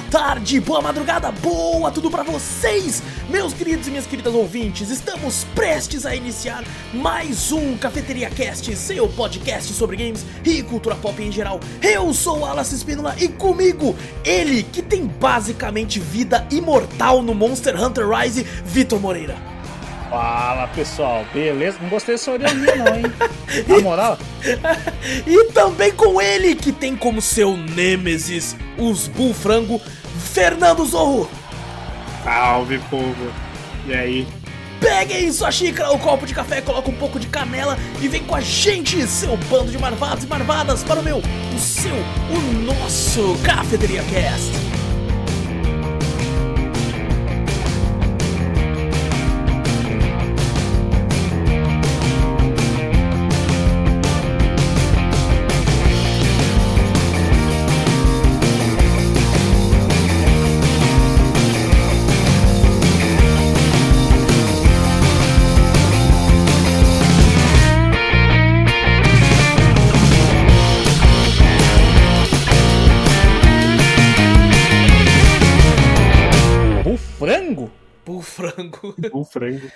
boa tarde, boa madrugada, boa tudo pra vocês, meus queridos e minhas queridas ouvintes. Estamos prestes a iniciar mais um Cafeteria Cast, seu podcast sobre games e cultura pop em geral. Eu sou Alas Espínola e comigo, ele que tem basicamente vida imortal no Monster Hunter Rise, Vitor Moreira. Fala pessoal, beleza? Não gostei dessa orelhinha não, hein? Na moral? e também com ele, que tem como seu nêmesis os Bullfrango, Fernando Zorro. Salve, povo. E aí? Peguem sua xícara, o copo de café, coloca um pouco de canela e vem com a gente, seu bando de marvados e marvadas, para o meu, o seu, o nosso Cafeteria Cast. Frango. Bull frango.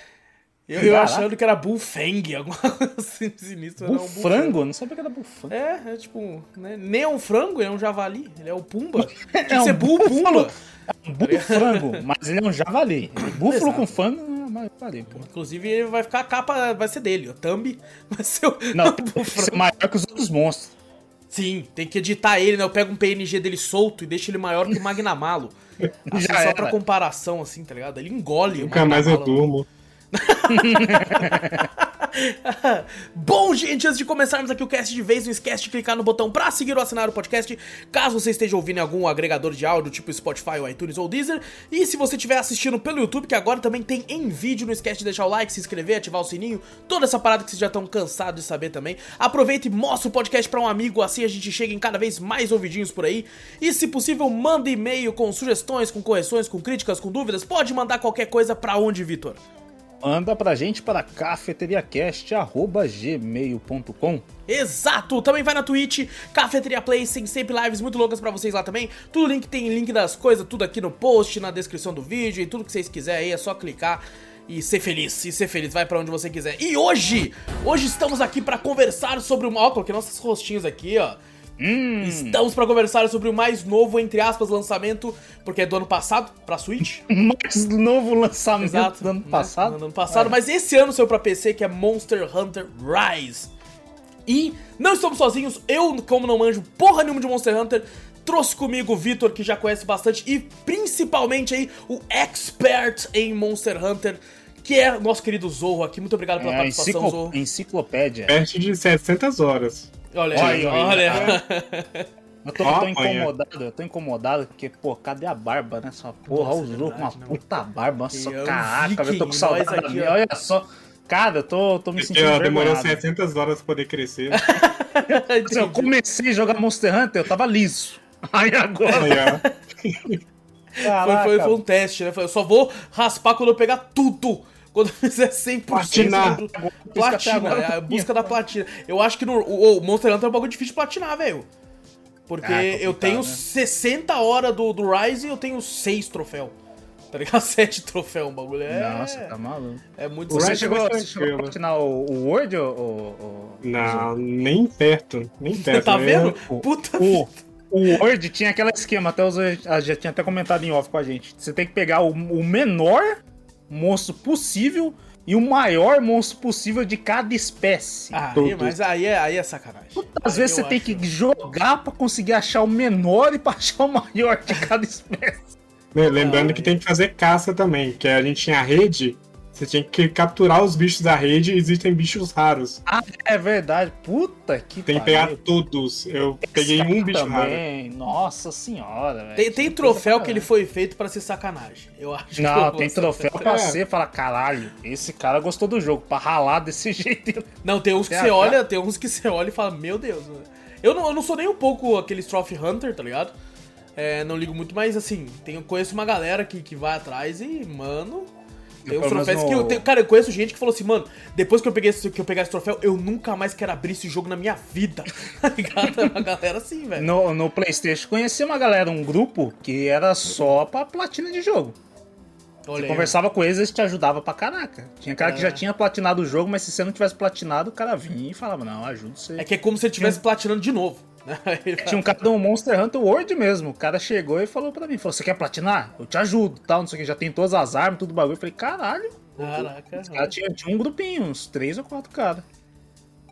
Eu, eu achando que era Bullfang, alguma coisa assim sinistro. Bull frango? Não sabia que era Bull frango. É, é tipo, né? nem é um frango, ele é um javali. Ele é o Pumba. Tinha que ser Bull Pumba. É um Bull frango, mas ele é um javali. Búfalo com frango, mas falei, pô. Inclusive, ele vai ficar a capa, vai ser dele. O thumb vai ser o. Não, ser maior que os outros monstros. Sim, tem que editar ele, né? Eu pego um PNG dele solto e deixo ele maior que o Magnamalo. Assim, só pra comparação, assim, tá ligado? Ele engole Nunca mais eu durmo. Bom, gente, antes de começarmos aqui o cast de vez, não esquece de clicar no botão pra seguir ou assinar o podcast, caso você esteja ouvindo em algum agregador de áudio, tipo Spotify, ou iTunes ou Deezer. E se você estiver assistindo pelo YouTube, que agora também tem em vídeo, não esquece de deixar o like, se inscrever, ativar o sininho, toda essa parada que vocês já estão cansados de saber também. Aproveita e mostra o podcast pra um amigo, assim a gente chega em cada vez mais ouvidinhos por aí. E se possível, manda e-mail com sugestões, com correções, com críticas, com dúvidas. Pode mandar qualquer coisa pra onde, Vitor? Manda pra gente para cafeteriacast.gmail.com Exato! Também vai na Twitch, Cafeteria Play, tem sempre lives muito loucas pra vocês lá também. Tudo link tem link das coisas, tudo aqui no post, na descrição do vídeo e tudo que vocês quiserem aí, é só clicar e ser feliz, e ser feliz, vai para onde você quiser. E hoje, hoje estamos aqui para conversar sobre uma, ó, coloquei nossos rostinhos aqui, ó. Hum. Estamos para conversar sobre o mais novo, entre aspas, lançamento, porque é do ano passado, pra Switch. mais novo lançamento Exato, do ano né? passado. Do ano passado, é. mas esse ano saiu pra PC, que é Monster Hunter Rise. E não estamos sozinhos, eu, como não manjo porra nenhuma de Monster Hunter, trouxe comigo o Vitor, que já conhece bastante, e principalmente aí o expert em Monster Hunter, que é nosso querido Zorro aqui. Muito obrigado pela é, participação, enciclo... Zorro. Enciclopédia. Perto de 700 horas. Olha, olha. olha. Eu tô, eu tô incomodado, eu tô incomodado porque, pô, cadê a barba nessa porra? Nossa, usou uma não. puta barba, nossa, eu caraca, eu tô com saudade aqui, olha só. Cara, eu tô, tô me sentindo eu, Demorou 700 horas pra poder crescer. assim, eu comecei a jogar Monster Hunter, eu tava liso. Aí agora... foi, foi, foi um teste, né? Eu só vou raspar quando eu pegar tudo quando fizer 100% platinar. do platina, é a busca da platina. Eu acho que no o, o Monster Hunter é um bagulho difícil de platinar, velho. Porque ah, eu tenho né? 60 horas do, do Rise e eu tenho 6 troféus. Tá ligado? 7 troféus, um bagulho é. Nossa, tá maluco. É muito Você chegou, você chegou a platinar o, o Word ou, ou, Não, nem perto. Nem perto. tá vendo? O, Puta o, o Word tinha aquele esquema, até os, já tinha até comentado em off com a gente. Você tem que pegar o, o menor monstro possível e o maior monstro possível de cada espécie. Ah, aí, mas aí é, aí é sacanagem. Às vezes você tem que jogar para conseguir achar o menor e pra achar o maior de cada espécie. Lembrando ah, que tem que fazer caça também, que a gente tinha a rede você tinha que capturar os bichos da rede e existem bichos raros. Ah, é verdade. Puta que Tem que pegar todos. Eu peguei um bicho também. raro. Nossa senhora, velho. Tem, tem troféu que ele foi feito para ser sacanagem. Eu acho Não, tem troféu pra é. ser falar, caralho, esse cara gostou do jogo, pra ralar desse jeito. Não, tem uns que você olha, tem uns que você olha e fala, meu Deus, mano. Eu não, eu não sou nem um pouco aquele Trophy Hunter, tá ligado? É, não ligo muito, mas assim, tenho, conheço uma galera que, que vai atrás e, mano, Menos troféus que eu tenho. Cara, eu conheço gente que falou assim, mano, depois que eu peguei esse, que eu pegar esse troféu, eu nunca mais quero abrir esse jogo na minha vida. Tá ligado? É uma galera assim, velho. No, no PlayStation conheci uma galera, um grupo que era só pra platina de jogo. Você conversava com eles, eles te ajudavam pra caraca. Tinha cara que É. já tinha platinado o jogo, mas se você não tivesse platinado, o cara vinha e falava, não, ajuda você. É que é como se ele estivesse platinando de novo. Tinha um cara do Monster Hunter World mesmo. O cara chegou e falou pra mim: falou, Você quer platinar? Eu te ajudo, tal, não sei o que. Já tem todas as armas, tudo bagulho. Eu falei: Caralho. Caraca. Os caras tinha, tinha um grupinho, uns três ou quatro caras.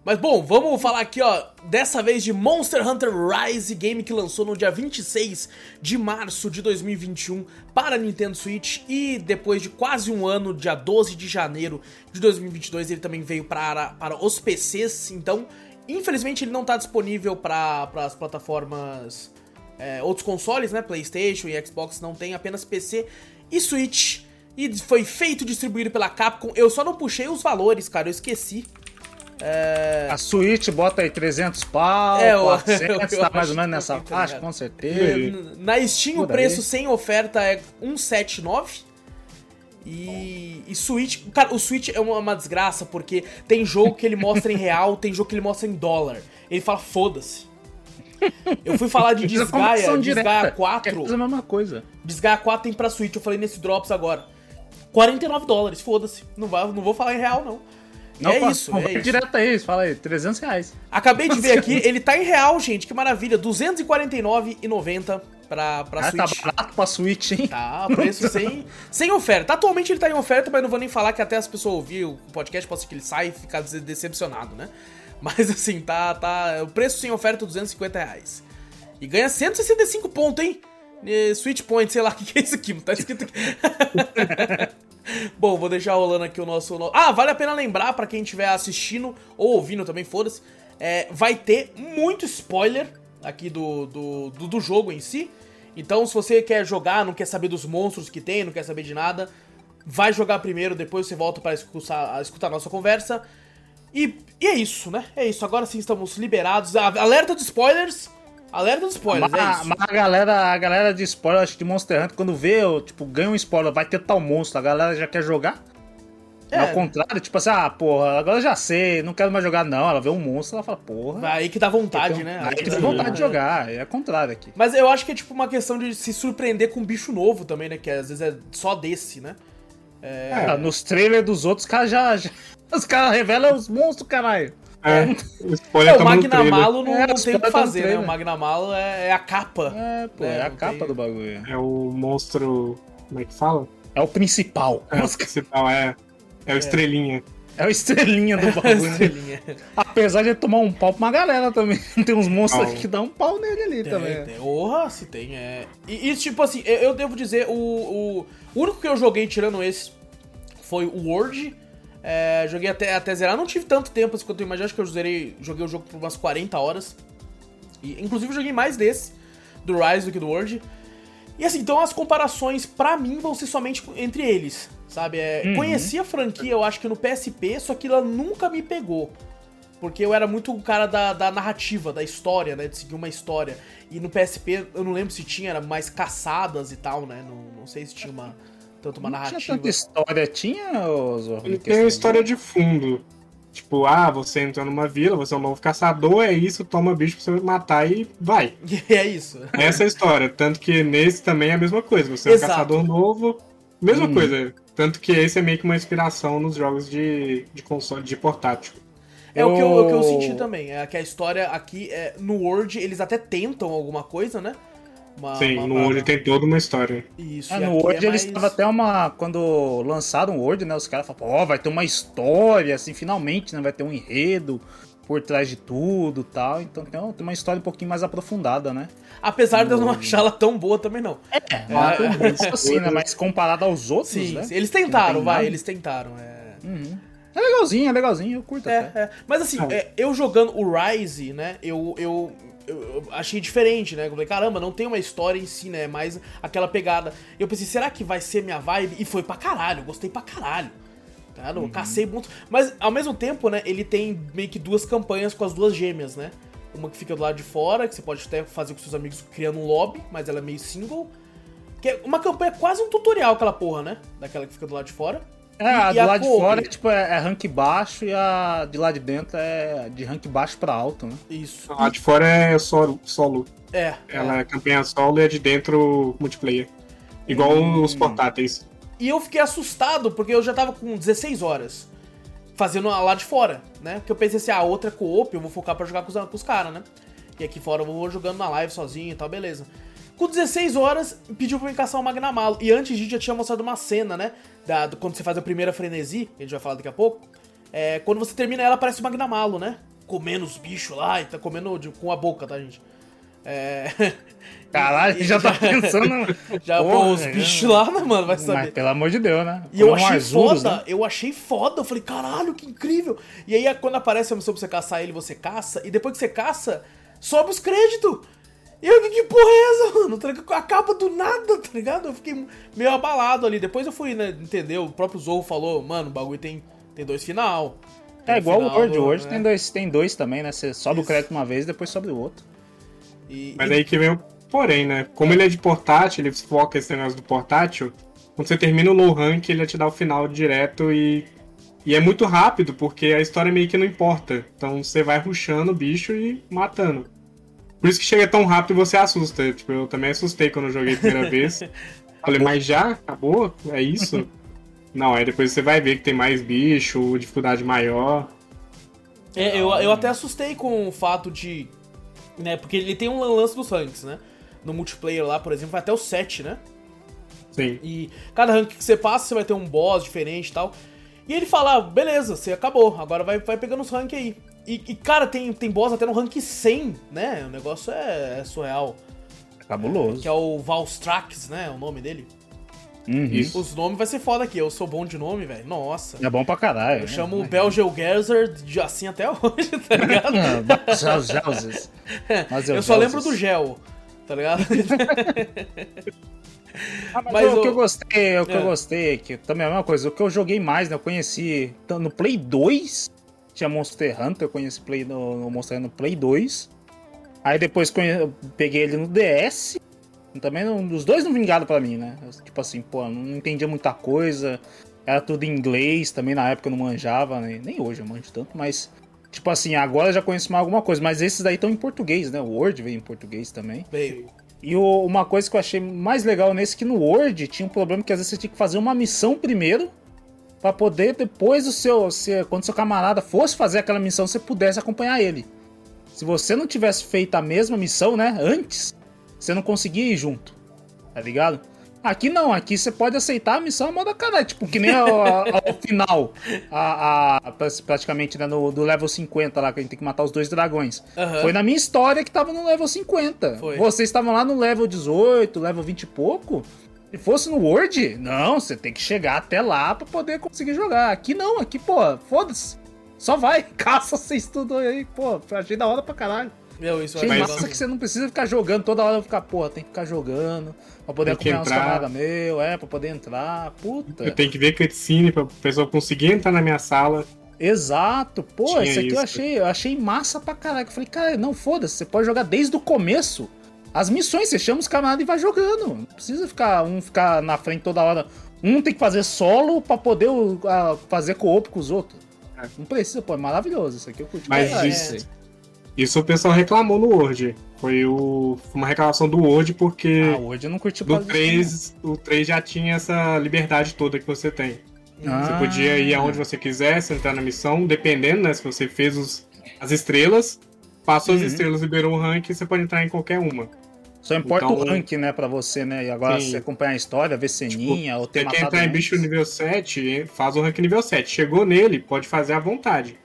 Mas bom, vamos falar aqui, ó, dessa vez de Monster Hunter Rise, game que lançou no dia 26 de março de 2021 para Nintendo Switch e depois de quase um ano, dia 12 de janeiro de 2022, ele também veio para, para os PCs, então, infelizmente ele não tá disponível para as plataformas, é, outros consoles, né, Playstation e Xbox não tem, apenas PC e Switch, e foi feito distribuído pela Capcom, eu só não puxei os valores, cara, eu esqueci. A Switch bota aí 300 pau, É, eu- 400, eu- eu tá mais ou menos nessa eu tô faixa, com certeza. Na Steam o Por preço aí. sem oferta é 179. E, e Switch, cara, o Switch é uma, desgraça porque tem jogo que ele mostra em real, tem jogo que ele mostra em dólar. Ele fala, foda-se. Eu fui falar de a Desgaia, Desgaia direta, quer 4. fazer a mesma coisa. Desgaia 4 tem pra Switch, eu falei nesse Drops agora. 49 dólares, foda-se. Não, vai- não vou falar em real, não. Não, é pô, isso, pô, é isso. direto aí, fala aí, 300 reais. Acabei de ver aqui, ele tá em real, gente, que maravilha. 249,90 pra, pra Ah, tá Switch. barato pra Switch, hein? Tá, preço sem, sem oferta. Atualmente ele tá em oferta, mas não vou nem falar que até as pessoas ouvirem o podcast, pode ser que ele saia e ficar dece- decepcionado, né? Mas assim, tá, tá. O preço sem oferta, 250 reais. E ganha 165 pontos, hein? Switch Point, sei lá o que, que é isso aqui, não tá escrito aqui. Bom, vou deixar rolando aqui o nosso. no- Ah, vale a pena lembrar pra quem estiver assistindo ou ouvindo também, foda-se. é, vai ter muito spoiler aqui do, do, do, do jogo em si. Então, se você quer jogar, não quer saber dos monstros que tem, não quer saber de nada, vai jogar primeiro, depois você volta para escutar, escutar a nossa conversa. E, e é isso, né? É isso. Agora sim estamos liberados. Alerta de spoilers. Alerta de spoilers, Mas, é isso. mas a galera, a galera de spoiler, acho que de Monster Hunter, quando vê, tipo, ganha um spoiler, vai ter tal monstro, a galera já quer jogar? É. Ao contrário, tipo assim, ah, porra, agora eu já sei, não quero mais jogar não. Ela vê um monstro, ela fala, porra. Aí que dá vontade, né? Aí que dá dá vontade de jogar, é o contrário aqui. Mas eu acho que é tipo uma questão de se surpreender com um bicho novo também, né? Que às vezes é só desse, né? Ah, nos trailers dos outros, os caras já, já- Os caras revelam os monstros, caralho. É, o spoiler É, o tá trailer. Magnamalo não, É, não tem o que tão no fazer, né? O. Magnamalo é, é a capa. É, pô, É, é, a capa tem- do bagulho. É o monstro. Como é que fala? É o principal. É, o principal, é. É o estrelinha. É o estrelinha do bagulho. né? Estrelinha. Apesar de ele tomar um pau pra uma galera também. Tem uns monstros aqui que dão um pau nele ali também. Tem, tem. Porra, se tem, é. E, e, tipo assim, eu, eu devo dizer, o, o, o único que eu joguei tirando esse foi o Word. É, joguei até, até zerar. Não tive tanto tempo assim quanto eu imagino. Acho que eu zerei, joguei o jogo por umas 40 horas. E, inclusive, eu joguei mais desse, do Rise, do que do Word. E assim, então as comparações pra mim vão ser somente entre eles, sabe? É, Uhum. Conheci a franquia, eu acho que no PSP, só que ela nunca me pegou. Porque eu era muito o cara da, da narrativa, da história, né? De seguir uma história. E no PSP, eu não lembro se tinha, era mais caçadas e tal, né? Não, não sei se tinha uma, tanto uma Não tinha narrativa. tanta história, tinha, Zorro? Ele em tem uma de- história de fundo. Tipo, ah, você entrou numa vila, você é um novo caçador, é isso, toma bicho pra você matar e vai. E é isso. Essa é a história. Tanto que nesse também é a mesma coisa. Você é um Exato. caçador novo, mesma Hum. coisa. Tanto que esse é meio que uma inspiração nos jogos de, de console, de portátil. É o que, eu, o que Eu- senti também. É que a história aqui, é, no Word, eles até tentam alguma coisa, né? Uma- Sim, uma- no uma- Word tem toda uma história. Isso, Ah, e no Word é eles mais- até uma. Quando lançaram o Word, né? Os caras falaram, ó, vai ter uma história, assim, finalmente, né? Vai ter um enredo por trás de tudo e tal. Então tem uma, tem uma história um pouquinho mais aprofundada, né? Apesar de eu não achar ela tão boa também, não. É, é assim, né? Mas comparado aos outros, Sim, né? sim, eles não tentaram, vai, nada. eles tentaram. É, Uhum. É legalzinho, é legalzinho, eu curto é, até. é. Mas assim, Ah. é, eu jogando o Rise, né, eu, eu, eu- achei diferente, né? Eu falei, caramba, não tem uma história em si, né? Mais aquela pegada. Eu pensei, será que vai ser minha vibe? E foi pra caralho, gostei pra caralho. Cara, eu cacei muito. Mas ao mesmo tempo, né, ele tem meio que duas campanhas com as duas gêmeas, né? Uma que fica do lado de fora, que você pode até fazer com seus amigos criando um lobby, mas ela é meio single. Que é uma campanha quase um tutorial, aquela porra, né? Daquela que fica do lado de fora. É, a do a lado de fora é, tipo, é, é rank baixo e a de lá de dentro é de rank baixo pra alto, né? Isso. Lá de fora é solo. solo. É, Ela é campanha solo e a de dentro multiplayer. Igual Hum. os portáteis. E eu fiquei assustado, porque eu já tava com 16 horas fazendo a lá de fora, né? Porque eu pensei assim, ah, outra co-op, eu vou focar pra jogar com os, com os caras, né? E aqui fora eu vou jogando na live sozinho e tal, beleza. Com 16 horas, pediu pra eu caçar o Magnamalo. E antes disso já tinha mostrado uma cena, né? Da, do- quando você faz a primeira frenesi, que a gente vai falar daqui a pouco. É, quando você termina ela, parece o Magnamalo, né? Comendo os bichos lá e tá comendo de- com a boca, tá, gente? É. Caralho, E- já tá pensando. Já Porra, pô, os é. bichos lá, né, mano? Vai Mas saber. pelo amor de Deus, né? E eu Como achei Arzuros, foda, né? eu achei foda. Eu falei, caralho, que incrível. E aí, quando aparece a missão pra você caçar ele, você caça. E depois que você caça, sobe os créditos. E eu, que, porra é essa, mano? Tá? Acaba do nada, tá ligado? Eu fiquei meio abalado ali. Depois eu fui, né, entender. O próprio Zorro falou, mano, o bagulho tem, tem dois final. Tem É igual o final Word. do- O Word né? tem, dois, tem dois também, né? Você sobe Isso. o crédito uma vez e depois sobe o outro. E, Mas e- aí que vem o porém, né? Como ele é de portátil, ele foca esse negócio do portátil. Quando você termina o low rank, ele vai te dar o final direto e. E é muito rápido, porque a história meio que não importa. Então você vai rushando o bicho e matando. Por isso que chega tão rápido e você assusta. Tipo, eu também assustei quando eu joguei a primeira vez. Falei, mas já? Acabou? É isso? não, aí depois você vai ver que tem mais bicho, dificuldade maior. É, eu, eu até assustei com o fato de. Né, porque ele tem um lance dos ranks, né? No multiplayer lá, por exemplo, vai até o 7, né? Sim. E cada rank que você passa, você vai ter um boss diferente e tal. E ele fala, ah, beleza, você acabou, agora vai, vai pegando os rank aí. E, e, cara, tem, tem boss até no rank 100, né? O negócio é, é surreal. É cabuloso. Que é o Valstrax, né? O nome dele. Uhum. Os nomes vai ser foda aqui. Eu sou bom de nome, velho. Nossa. É bom pra caralho. Eu né? chamo o Belgelgerzer de assim até hoje, tá ligado? Ah, Gels- Gelses. Mas Eu só lembro do gel, tá ligado? Ah, mas, Mas o, o- que eu gostei, o que É. eu gostei, que também é a mesma coisa, o que eu joguei mais, né? Eu conheci no Play 2, tinha Monster Hunter, eu conheci Play no, Monster Hunter no Play 2. Aí depois conhe- peguei ele no DS. Também não, os dois não vingaram pra mim, né? Tipo assim, pô, não entendia muita coisa. Era tudo em inglês, também na época eu não manjava, né? nem hoje eu manjo tanto, mas. Tipo assim, agora eu já conheço mais alguma coisa, mas esses daí estão em português, né? O Word veio em português também. Veio. E o- uma coisa que eu achei mais legal nesse é que no Word tinha um problema que às vezes você tinha que fazer uma missão primeiro pra poder depois o seu, se, quando seu camarada fosse fazer aquela missão, você pudesse acompanhar ele. Se você não tivesse feito a mesma missão, né, antes, você não conseguia ir junto. Tá ligado? Aqui não, aqui você pode aceitar a missão a moda caralho, tipo, que nem ao, final, a, a- praticamente, né, no, do level 50 lá, que a gente tem que matar os dois dragões. Aham. Foi na minha história que tava no level 50. Foi. Vocês estavam lá no level 18, level 20 e pouco. Se fosse no Word, não, você tem que chegar até lá pra poder conseguir jogar. Aqui não, aqui, pô, foda-se. Só vai, caça vocês tudo aí, pô. Achei da hora pra caralho. Meu, isso é Mas- massa que você não precisa ficar jogando toda hora, ficar, porra, tem que ficar jogando. Pra poder acompanhar uns entrar. camaradas meu, é, pra poder entrar. Puta. Eu tenho que ver cutscene pra pessoa conseguir entrar na minha sala. Exato, pô, Tinha isso aqui eu isso. achei, eu achei massa pra caralho. Eu falei, cara, não foda-se, você pode jogar desde o começo. As missões, você chama os camaradas e vai jogando. Não precisa ficar um ficar na frente toda hora. Um tem que fazer solo pra poder uh, fazer co-op com os outros. É. Não precisa, pô, é maravilhoso. Isso aqui eu curti. Mas pra caralho. isso- Isso o pessoal reclamou no Word. Foi o, uma reclamação do Word porque Ah, hoje eu não curti do por causa disso, 3, o 3 já tinha essa liberdade toda que você tem. não. Você Ah. podia ir aonde você quisesse, entrar na missão, dependendo, né? Se você fez os, as estrelas, passou Uhum. as estrelas, liberou o rank, você pode entrar em qualquer uma. Só importa o Então- rank, né, pra você, né? E agora Sim. você acompanhar a história, ver ceninha, ou ter Você quer entrar em antes. bicho nível 7, faz o rank nível 7. Chegou nele, pode fazer à vontade.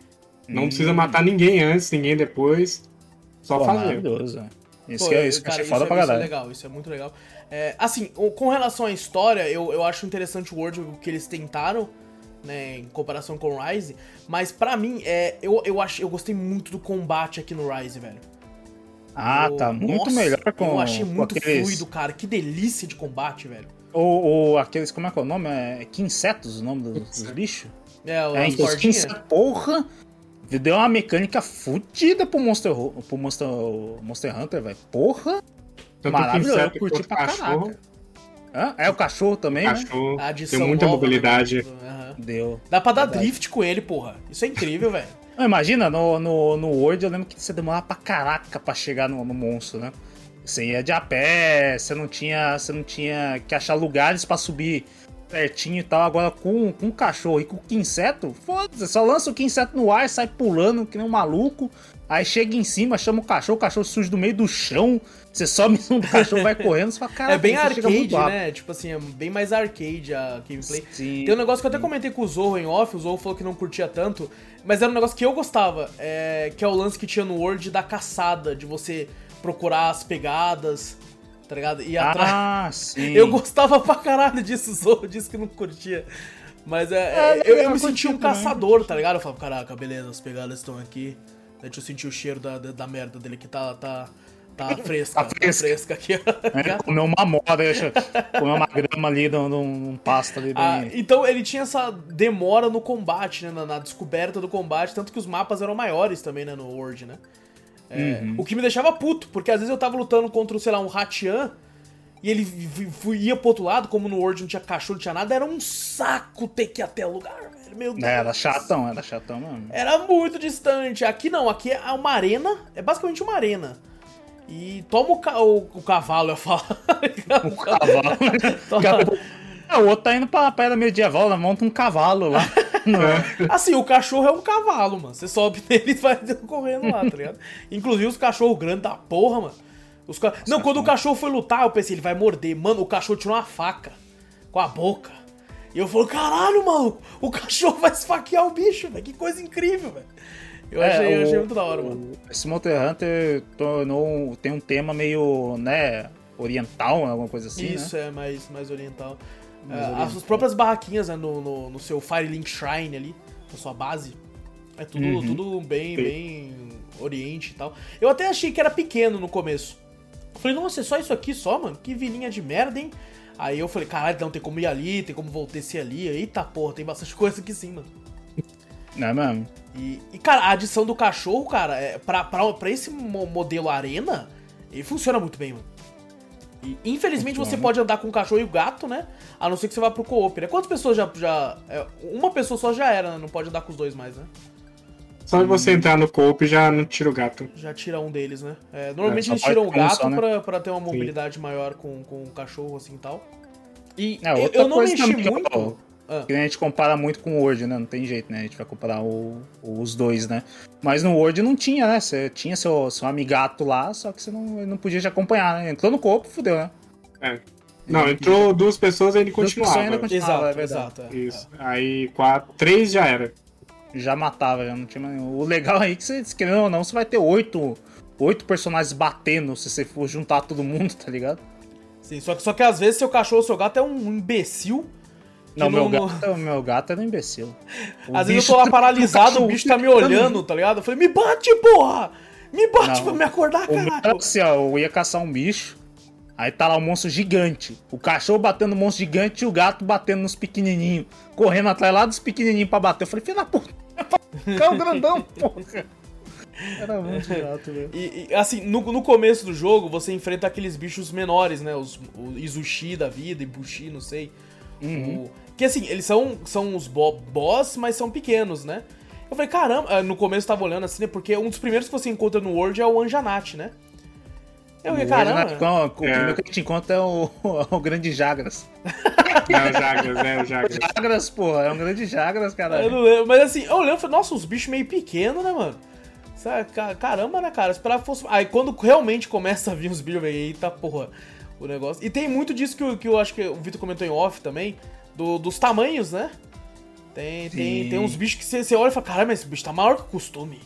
Não Hum. precisa matar ninguém antes, ninguém depois. Só Pô, fazer. maravilhoso. Isso Pô, que, é- isso que eu cara, achei foda é, pra isso é legal, isso é muito legal. É, assim, com relação à história, eu, eu acho interessante o World o que eles tentaram, né, em comparação com o Rise, mas pra mim, é, eu, eu, acho, eu gostei muito do combate aqui no Rise, velho. Ah, Eu- tá muito nossa, melhor com Eu achei muito aqueles- fluido, cara. Que delícia de combate, velho. Ou, ou aqueles, como é que é o nome? É Quinsetos o nome dos, dos bichos? É, o É, os. Quinsetos, porra! Deu uma mecânica fodida pro Monster, pro Monster, Monster Hunter, velho. Porra! Tanto Maravilhoso, o eu curti o pra cachorro. caraca. Hã? É o cachorro também, né? A cachorro tem adição muita nova, mobilidade. né? Aham. Deu. Dá pra dar Verdade. drift com ele, porra. Isso é incrível, velho. Imagina, no, no, no Word eu lembro que você demorava pra caraca pra chegar no, no monstro, né? Você ia de a pé, você não tinha, você não tinha que achar lugares pra subir pertinho e tal. Agora com, com o cachorro e com o inseto, foda-se, só lança o inseto no ar, sai pulando que nem um maluco. Aí chega em cima, chama o cachorro, o cachorro surge do meio do chão. Você sobe do cachorro, vai correndo, você fala, cara, é bem arcade, né? Tipo assim, é bem mais arcade a gameplay. Sim. Tem um negócio que eu até comentei com o Zorro em off, o Zorro falou que não curtia tanto, mas era um negócio que eu gostava, é, que é o lance que tinha no Word da caçada, de você procurar as pegadas, tá ligado? E atrás. Ah, sim. Eu gostava pra caralho disso, Zorro disse que não curtia. Mas é, É, é, eu, eu eu me sentia um caçador, tá ligado? Eu falava, caraca, beleza, as pegadas estão aqui. Deixa eu sentir o cheiro da, da, da merda dele que tá, tá, tá fresca. Tá tá fresca. fresca aqui. É, comeu uma moda, deixa, comeu uma grama ali num, num pasto ali. Ah, bem- então ele tinha essa demora no combate, né? Na, na descoberta do combate, tanto que os mapas eram maiores também, né? No World, né? É, Uhum. O que me deixava puto, porque às vezes eu tava lutando contra, sei lá, um Hatian e ele ia pro outro lado, como no World não tinha cachorro, não tinha nada, era um saco ter que ir até o lugar, velho. Meu Deus. É, era chatão, era chatão mesmo. Era muito distante. Aqui não, aqui é uma arena, é basicamente uma arena. E toma o, ca- o, o cavalo, eu falo. Um cavalo. É, o outro tá indo pra, era medieval, né? monta um cavalo lá. Não. Assim, o cachorro é um cavalo, mano. Você sobe nele e vai correndo lá, tá ligado? Inclusive os cachorros grandes da porra, mano. Os ca... Não, quando o cachorro foi lutar, eu pensei, ele vai morder. Mano, o cachorro tirou uma faca com a boca. E eu falei, caralho, maluco, o cachorro vai esfaquear o bicho, velho. Que coisa incrível, velho. Eu, É, achei, eu o- achei muito da hora, mano. Esse Monster Hunter tornou, tem um tema meio, né, oriental, alguma coisa assim, Isso né? é mais, mais oriental. É, oriental. As próprias barraquinhas né, no, no, no seu Firelink Shrine ali, na sua base, é tudo, Uhum. tudo bem, Sim. bem oriente e tal. Eu até achei que era pequeno no começo. Eu falei, nossa, é só isso aqui só, mano? Que vilinha de merda, hein? Aí eu falei, caralho, não tem como ir ali, tem como voltar esse ali. Eita porra, tem bastante coisa aqui sim, mano. Não é mesmo? E, e, cara, a adição do cachorro, cara, é, pra, pra, pra esse mo- modelo arena, ele funciona muito bem, mano. E, infelizmente você pode andar com o cachorro e o gato, né? A não ser que você vá pro co-op, né? Quantas pessoas já. já é, uma pessoa só já era, né? Não pode andar com os dois mais, né? Só você entrar no coop já não tira o gato. Já tira um deles, né? É, normalmente só eles tiram o gato só, né? pra, pra ter uma mobilidade maior com, com o cachorro, assim e tal. E É, eu, eu não mexi muito. Ah. Que a gente compara muito com o Word, né? Não tem jeito, né? A gente vai comparar o- os dois, né? Mas no Word não tinha, né? Você tinha seu, seu amigato lá, só que você não, não podia te acompanhar, né? Entrou no corpo, fudeu, né? É. Não, entrou duas pessoas e ele continuava. ainda continuava, Exato, é verdade. exato. é. Isso. Aí quatro, três já era. Já matava, já não tinha mais nenhum. O legal aí é que você, querendo ou não, você vai ter oito, oito personagens batendo se você for juntar todo mundo, tá ligado? Sim, só que, só que às vezes seu cachorro, seu gato é um imbecil. Não, meu não- gato, meu gato era um imbecil. O Às vezes eu tô lá tá- paralisado, o bicho tá me olhando, tá ligado? Eu falei, me bate, porra! Me bate Não. pra me acordar, O meu era caralho! assim, ó, eu ia caçar um bicho, aí tá lá um monstro gigante. O cachorro batendo no monstro gigante e o gato batendo nos pequenininhos. Correndo atrás lá dos pequenininhos pra bater. Eu falei, filho da puta, é um grandão, porra. Era muito chato, velho. E, e, assim, no, no começo do jogo, você enfrenta aqueles bichos menores, né? Os, o Izushi da vida, Ibushi, não sei. Uhum. O- que assim, eles são, são os bo boss, mas são pequenos, né? Eu falei, caramba, ah, no começo eu tava olhando assim, né? Porque um dos primeiros que você encontra no World é o Anjanat, né? Eu falei, caramba. o É. primeiro que a gente encontra é o, o grande Jagras. É o Jagras, né? O Jagras. Jagras, porra, é um grande Jagras, Eu cara. não lembro, mas assim, eu olhando, eu falei, nossa, os bichos meio pequenos, né, mano? Caramba, né, cara? Eu Esperava que fosse. Aí quando realmente começa a vir os bichos, eu falei, eita porra, o negócio. E tem muito disso que, eu- que eu acho que o Vitor comentou em off também, do- dos tamanhos, né? Tem, tem, Sim. tem uns bichos que você, você olha e fala, caramba, mas esse bicho tá maior que o costume.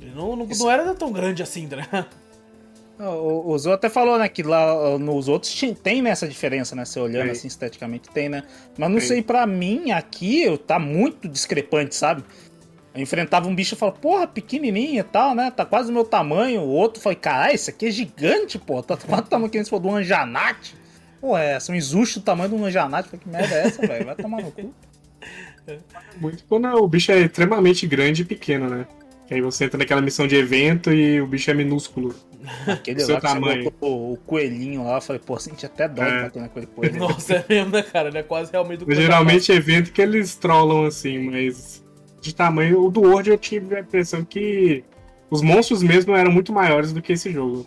Ele não, não, não era tão grande assim, né? O, o Zou até falou, né, que lá nos outros tem né, essa diferença, né? Você olhando Tem. assim esteticamente, tem, né? Mas não Tem. sei, pra mim, aqui eu- tá muito discrepante, sabe? Eu enfrentava um bicho e falava, porra, pequenininho e tal, né? Tá quase o meu tamanho. O outro falei, caralho, esse aqui é gigante, pô. Tá quase o tamanho que a gente falou do Anjanate. Pô, é, são Izushi do tamanho do Anjanate. Falei, que merda é essa, velho? Vai tomar no cu. Muito quando o bicho é extremamente grande e pequeno, né? Que aí você entra naquela missão de evento e o bicho é minúsculo. Aquele Seu lá tamanho. botou o coelhinho lá, eu falei, pô, senti até dó de É. bater naquele coelho. Nossa, é mesmo, né, cara? Ele é quase realmente do geralmente é evento que eles trollam assim, mas de tamanho. O do World eu tive a impressão que os monstros mesmo eram muito maiores do que esse jogo.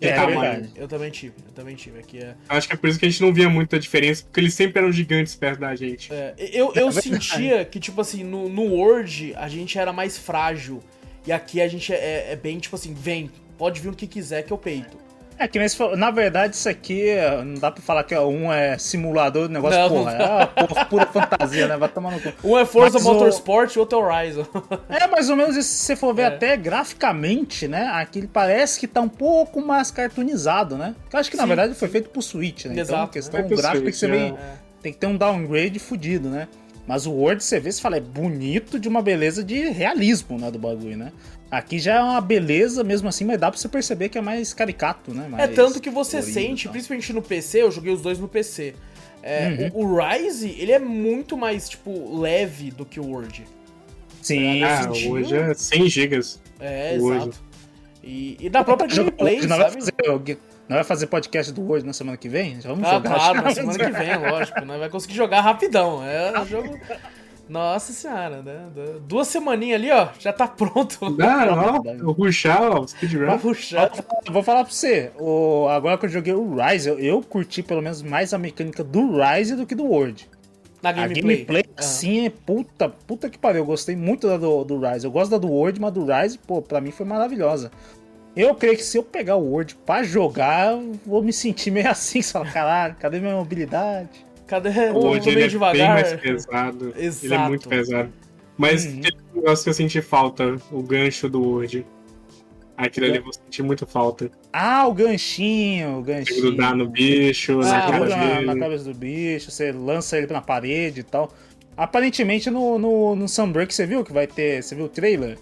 É, verdade. Eu também tive, eu também tive. Aqui é. Acho que é por isso que a gente não via muita diferença, porque eles sempre eram gigantes perto da gente. É, eu, eu É sentia que, tipo assim, no, no Word a gente era mais frágil. E aqui a gente é, é bem, tipo assim, vem, pode vir o que quiser que eu peito. É que você falou, na verdade isso aqui é- não dá pra falar que um é simulador do negócio, Não, porra, não é porra, pura fantasia, né? Vai tomar no cu. Um é Forza Mas o- Motorsport e outro é Horizon. É mais ou menos isso, se você for ver É. até graficamente, né? Aqui ele parece que tá um pouco mais cartoonizado, né? Eu acho que na Sim, verdade foi feito pro Switch, né? Então a Exato, questão é gráfica tem que Switch, bem. é. Tem que ter um downgrade fudido, né? Mas o Word, você vê, você fala, é bonito de uma beleza de realismo, né, do bagulho, né? Aqui já é uma beleza mesmo assim, mas dá pra você perceber que é mais caricato, né? É Mais tanto que você sente, principalmente no PC, eu joguei os dois no PC. É, Uhum. o, o Rise, ele é muito mais, tipo, leve do que o Word. Sim, Ah, sentido. hoje é 100 gigas. É, exato. E, e da própria gameplay, vai, sabe? fazer, nós vai fazer podcast do Word na semana que vem? Já vamos Ah, jogar. claro, na semana que vem, lógico. Nós vai conseguir jogar rapidão. É um jogo. Nossa senhora, né? Duas semaninhas ali, ó, já tá pronto. Ah, ó, o ruxar, ó, speedrun. puxar. Eu Vou falar pra você, o, agora que eu joguei o Rise, eu, eu curti pelo menos mais a mecânica do Rise do que do Word. Na A gameplay. gameplay, Ah. sim, é puta, puta que pariu. Eu gostei muito da do, do Rise. Eu gosto da do Word, mas do Rise, pô, pra mim foi maravilhosa. Eu creio que se eu pegar o Word pra jogar, eu vou me sentir meio assim. Fala, caralho, cadê minha mobilidade? Cadê? Word ele meio é devagar. bem mais pesado. Ele é Exato. muito pesado. Mas Uhum. tem um negócio que eu senti falta, o gancho do Word. Aquilo ali eu vou sentir muita falta. Ah, o ganchinho, o que ganchinho. grudar no bicho, Ah, na cara na, cabeça do bicho, você lança ele na parede e tal. Aparentemente no, no, no Sunbreak você viu que vai ter. Você viu o trailer?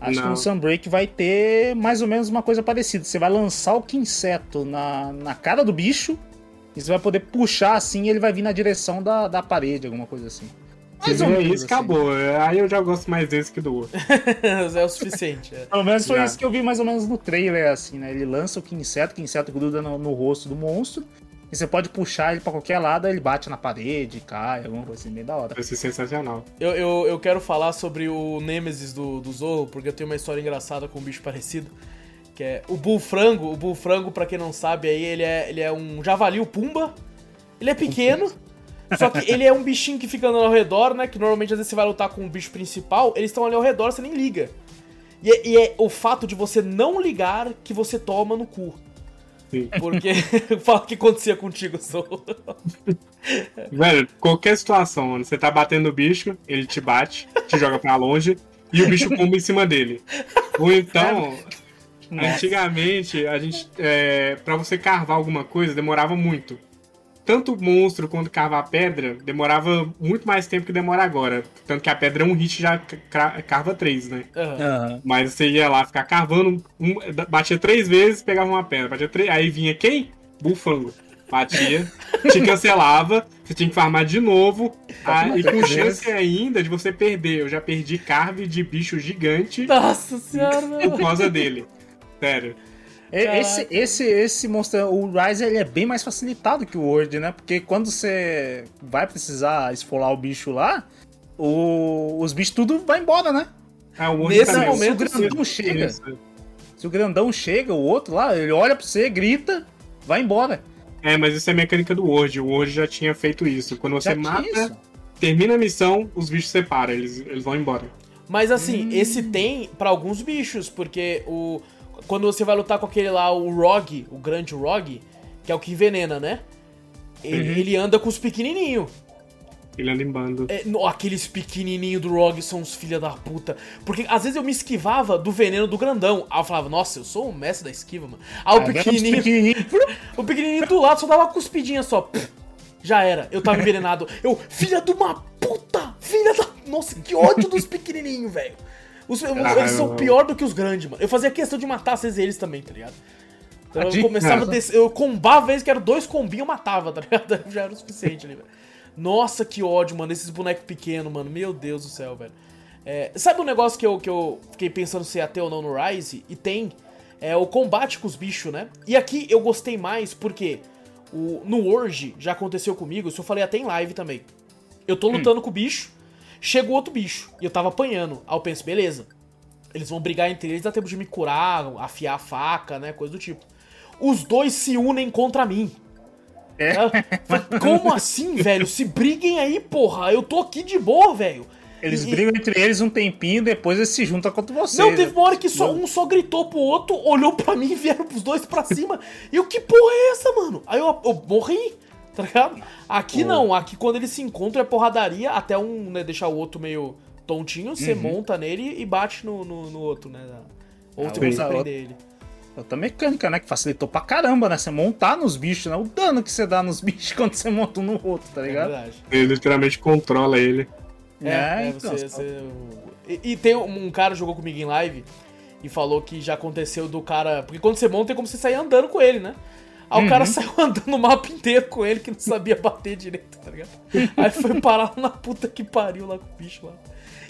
Acho que Não. no Sunbreak vai ter mais ou menos uma coisa parecida. Você vai lançar o quinseto na, na cara do bicho e você vai poder puxar assim e ele vai vir na direção da, da parede, alguma coisa assim. Mais ou menos isso, assim. acabou. Aí eu já gosto mais desse que do outro. é o suficiente. é. Pelo menos foi Já. isso que eu vi mais ou menos no trailer, assim, né? Ele lança o quinseto, o quinseto gruda no, no rosto do monstro. E você pode puxar ele pra qualquer lado, ele bate na parede, cai, alguma coisa assim, bem da hora. Vai ser sensacional. Eu, eu, eu quero falar sobre o Nemesis do, do Zorro, porque eu tenho uma história engraçada com um bicho parecido. Que é o Bullfrango. O Bullfrango, pra quem não sabe, aí ele é, ele é um javali, o Pumba. Ele é pequeno, só que ele é um bichinho que fica andando ao redor, né? Que normalmente às vezes você vai lutar com o bicho principal, eles estão ali ao redor, você nem liga. E é, e é o fato de você não ligar que você toma no cu. Sim. Porque fala o que acontecia contigo, Zorro. Velho, qualquer situação, mano, você tá batendo o bicho, ele te bate, te joga pra longe e o bicho pumba em cima dele. Ou então, antigamente, a gente, é, para você carvar alguma coisa, demorava muito. Tanto o monstro quanto carvar pedra demorava muito mais tempo que demora agora. Tanto que a pedra é um hit já carva três, né? Aham. Mas você ia lá ficar carvando, um- batia três vezes, pegava uma pedra. Batia três, aí vinha quem? Bufango. Batia, te cancelava, você tinha que farmar de novo. ah, e com chance ainda de você perder. Eu já perdi carve de bicho gigante Nossa senhora, por causa dele. Sério. Esse, esse, esse monstro, o Rise, ele é bem mais facilitado que o Word, né? Porque quando você vai precisar esfolar o bicho lá, o- os bichos tudo vai embora, né? Ah, o Nesse também. momento, se o grandão chega, Isso. se o grandão chega, o outro lá, ele olha pra você, grita, vai embora. É, mas isso é mecânica do Word. O Word já tinha feito isso. Quando você Já mata, isso. termina a missão, os bichos separam, eles, eles vão embora. Mas assim, esse tem pra alguns bichos, porque o quando você vai lutar com aquele lá, o Rog, o grande Rog, que é o que envenena, né? Ele, Uhum. ele anda com os pequenininhos. Ele anda em bando. É, no- aqueles pequenininhos do Rog são os filha da puta. Porque às vezes eu me esquivava do veneno do grandão. Aí eu falava, nossa, eu sou o mestre da esquiva, mano. Aí o Ah, pequenininho, pequenininho. o pequenininho do lado só dava uma cuspidinha só. Já era, eu tava envenenado. Eu, filha de uma puta! Filha da. Nossa, que ódio dos pequenininhos, velho. Os- Ah, eles são eu- pior do que os grandes, mano. Eu fazia questão de matar às vezes eles também, tá ligado? Então eu começava a É. descer, eu combava vezes que era dois combinhos, eu matava, tá ligado? Já era o suficiente ali, velho. Nossa, que ódio, mano, esses bonecos pequenos, mano. Meu Deus do céu, velho. É, sabe um negócio que eu, que eu fiquei pensando se ia ter ou não no Rise? E tem. É o combate com os bichos, né? E aqui eu gostei mais porque o, no World já aconteceu comigo, isso eu falei até em live também. Eu tô lutando com o bicho, chega o outro bicho, e eu tava apanhando. Aí eu penso, beleza. Eles vão brigar entre eles, dá tempo de me curar, afiar a faca, né? Coisa do tipo. Os dois se unem contra mim. É. Como assim, velho? Se briguem aí, porra. Eu tô aqui de boa, velho. Eles E- brigam entre eles um tempinho, depois eles se juntam contra você. Não, teve uma hora que só, um só gritou pro outro, olhou pra mim e vieram pros dois pra cima. E eu, que porra é essa, mano? Aí eu, eu morri, tá ligado? Aqui Pô. não, aqui quando eles se encontram é porradaria, até um, né, deixar o outro meio tontinho, você Uhum. monta nele e bate no, no, no outro, né? Ou Ah, tem como você outra- prender ele. Outra mecânica, né? Que facilitou pra caramba, né? Você montar nos bichos, né? O dano que você dá nos bichos quando você monta um no outro, tá É ligado? verdade. Ele literalmente controla ele. É, É, é, então, você, você- E, e tem um, um cara que jogou comigo em live e falou que já aconteceu do cara. Porque quando você monta é como você sair andando com ele, né? Aí o cara Uhum. saiu andando o mapa inteiro com ele que não sabia bater direito, tá ligado? Aí foi parar na puta que pariu lá com o bicho lá.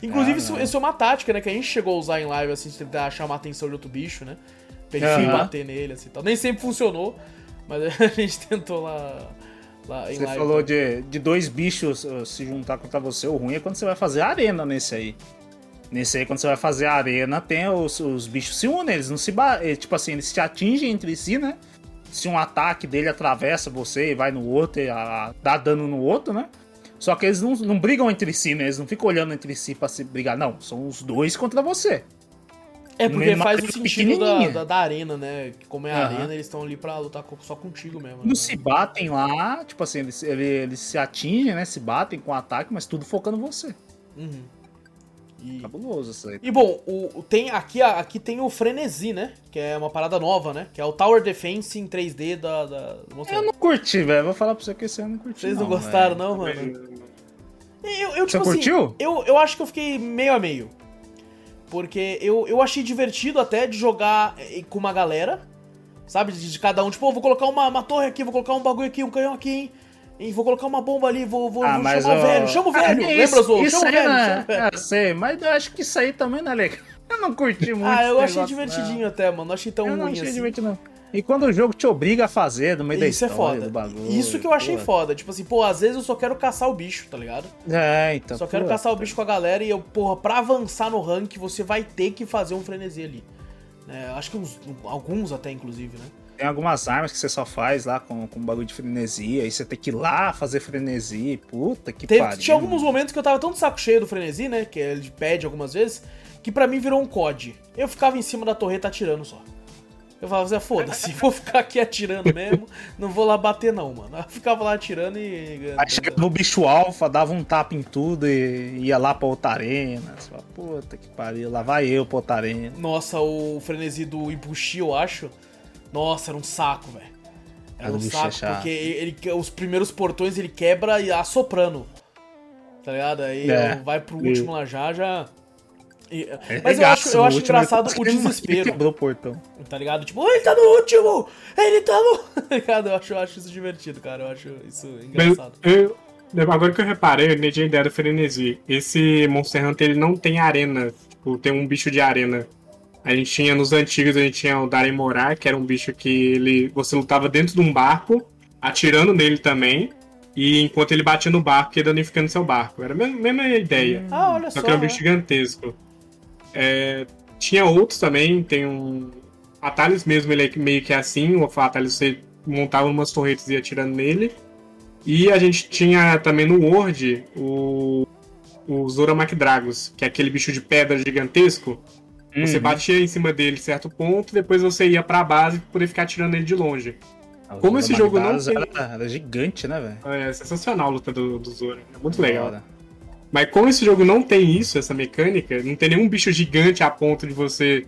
Inclusive, Ah, isso, isso é uma tática, né? Que a gente chegou a usar em live, assim, de tentar chamar a atenção de outro bicho, né? Pra ele Aham. bater nele, assim tal. Nem sempre funcionou, mas a gente tentou lá, Você live. falou de, de dois bichos uh, se juntar contra você. O ruim é quando você vai fazer arena nesse aí. Nesse aí, quando você vai fazer arena, tem os, os bichos se unem, eles não se ba... eh, Tipo assim, eles se atingem entre si, né? Se um ataque dele atravessa você e vai no outro e a- dá dano no outro, né? Só que eles não, não brigam entre si, né? Eles não ficam olhando entre si pra se brigar. Não, são os dois contra você. É porque faz o sentido da, da, da arena, né? Que Como é a Aham. arena, eles estão ali pra lutar só contigo mesmo. Não né? se batem lá, tipo assim, eles, ele- eles se atingem, né? Se batem com ataque, mas tudo focando em você. Uhum. E, Cabuloso isso aí. e bom, o, o- tem aqui, aqui tem o Frenesi, né? Que é uma parada nova, né? Que é o Tower Defense em 3D da, da Eu não curti, velho. Vou falar pra você que esse eu não curti. Vocês não, gostaram, velho. não, mano? Eu, eu, Você tipo assim, curtiu? eu, eu acho que eu fiquei meio a meio. Porque eu, eu achei divertido até de jogar eh, com uma galera. Sabe? De, de cada um, tipo, "Ô, vou colocar uma, uma torre aqui, vou colocar um bagulho aqui, um canhão aqui, hein? E vou colocar uma bomba ali, vou, vou, Ah, vou chamar o velho, chama o velho, ah, lembra, isso- Zou? Isso Chama o velho, não chama o velho. é, eu sei, mas eu acho que isso aí também não é legal. Eu não curti muito. Ah, eu achei negócio, divertidinho até, mano. Não achei tão não. Eu não ruim achei assim. divertido, não. E quando o jogo te obriga a fazer no meio Isso da é história foda. do bagulho. Isso que eu achei foda. Tipo assim, pô, às vezes eu só quero caçar o bicho, tá ligado? É, então. só quero caçar o bicho com a galera e eu, porra, pra avançar no rank, você vai ter que fazer um frenesi ali. É, acho que uns, alguns até, inclusive, né? Tem algumas armas que você só faz lá com, com bagulho de frenesi, aí você tem que ir lá fazer frenesi. Puta que pariu. tinha alguns momentos que eu tava tão de saco cheio do frenesi, né? Que ele pede algumas vezes, que pra mim virou um COD. Eu ficava em cima da torreta atirando só. Eu falava assim, "Ah, foda-se, vou ficar aqui atirando mesmo, não vou lá bater não, mano. Eu ficava lá atirando e... Aí chegava o bicho alfa, dava um tapa em tudo e ia lá pra outra arena. Você fala, puta que pariu, lá vai eu pra outra arena. Nossa, o frenesi do Ibushi, eu acho. Nossa, era um saco, velho. Era um é saco, porque ele, os primeiros portões ele quebra e assoprando. Tá ligado? Aí É. vai pro último lá já, já. e- É mas eu acho, eu acho engraçado ele o desespero. Quebrou o portão. Tá ligado? Tipo, ele tá no último! Ele tá no. Tá ligado? Eu acho, eu acho isso divertido, cara. Eu acho isso engraçado. eu- agora que eu reparei, eu nem tinha ideia do Frenesi. Esse Monster Hunter ele não tem arena. Tipo, tem um bicho de arena. A gente tinha nos antigos, a gente tinha o Darem Morar, que era um bicho que ele você lutava dentro de um barco, atirando nele também. E enquanto ele batia no barco, ia danificando seu barco. Era a mesma, ideia. Ah, olha Só só. que era um né? bicho gigantesco. É, tinha outros também, tem um. Atalhos mesmo, ele é meio que assim, o Atalhos você montava umas torretas e ia atirando nele. E a gente tinha também no Word o. O Dragos, que é aquele bicho de pedra gigantesco. Você Uhum. batia em cima dele certo ponto, depois você ia pra base pra poder ficar atirando ele de longe. Ah, o como esse jogo não tem- Era, era gigante, né, velho? É sensacional a luta do, do Zora. É muito legal. Mas como esse jogo não tem isso, essa mecânica, não tem nenhum bicho gigante a ponto de você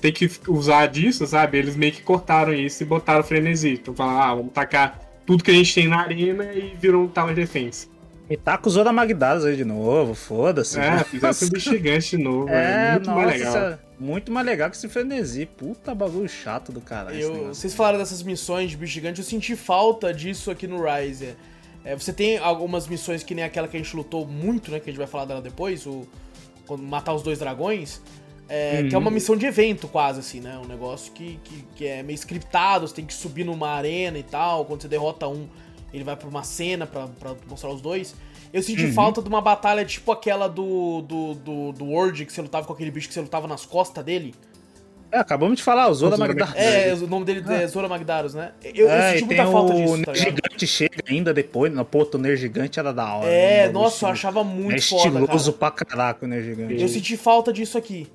ter que usar disso, sabe? Eles meio que cortaram isso e botaram frenesi. Então falaram, ah, vamos tacar tudo que a gente tem na arena e virou um Tower Defense. E tá com o Zora Magdaros aí de novo, foda-se. É, fizesse um bicho gigante de novo. É, É, muito nossa, mais legal. é muito mais legal que esse frenesi. Puta bagulho chato do caralho. Eu, vocês falaram dessas missões de bicho gigante, eu senti falta disso aqui no Rise. É, você tem algumas missões que nem aquela que a gente lutou muito, né? Que a gente vai falar dela depois, o, quando matar os dois dragões. É, Que é uma missão de evento, quase, assim, né? Um negócio que, que, que é meio scriptado, você tem que subir numa arena e tal. Quando você derrota um, ele vai pra uma cena pra, pra mostrar os dois. Eu senti falta de uma batalha tipo aquela do, do, do, do Word, que você lutava com aquele bicho que você lutava nas costas dele. É, acabamos de falar, o Zora Zora Magdar. É, o nome dele é Zora Magdaros, né? Eu, eu É, senti e muita tem falta o disso, Ner tá? Gigante chega ainda depois. No Pô, o Ner Gigante era da hora. É, né? nossa, eu achava muito É foda, cara. estiloso pra caraca o Ner Gigante. Eu senti falta disso aqui.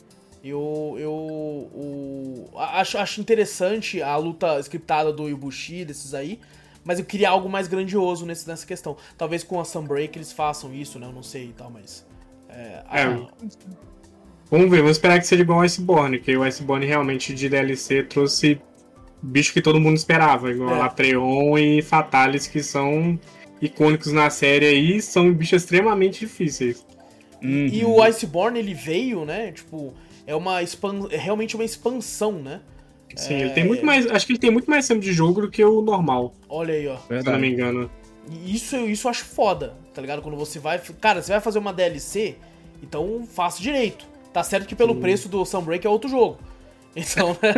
Eu, eu o- acho, acho interessante a luta scriptada do Ibushi, desses aí, mas eu queria algo mais grandioso nesse, nessa questão. Talvez com a Sunbreak eles façam isso, né? Eu não sei e tal, mas. É, a- É. Vamos ver, vamos esperar que seja igual ao Iceborne, que o Iceborne realmente de DLC trouxe bicho que todo mundo esperava, igual É. Latreon e Fatalis, que são icônicos na série aí, são bichos extremamente difíceis. Uhum. E o Iceborne, ele veio, né? Tipo, é uma expan... é realmente uma expansão, né? Sim, É. ele tem muito mais. Acho que ele tem muito mais tempo de jogo do que o normal, Olha aí, ó. se eu não me engano. Isso, isso eu acho foda, tá ligado? Quando você vai. Cara, você vai fazer uma DLC, então faça direito. Tá certo que pelo preço do Sunbreak é outro jogo. Então, né?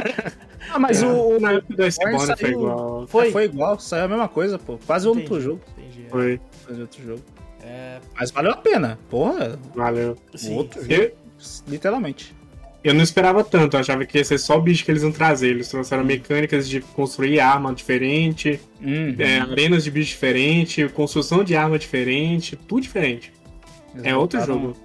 Ah, mas o, o Na época do Iceborne foi saiu- igual. Foi. foi igual, saiu a mesma coisa, pô. Quase outro Entendi, jogo. entendi. Foi, Quase outro jogo. É, Mas valeu a pena. Porra, valeu. sim. outro jogo. Eu, Literalmente. Eu não esperava tanto, eu achava que ia ser só o bicho que eles iam trazer. Eles trouxeram mecânicas de construir arma diferente, Uhum. é, arenas de bicho diferente, construção de arma diferente, tudo diferente. Eles É outro botaram- jogo.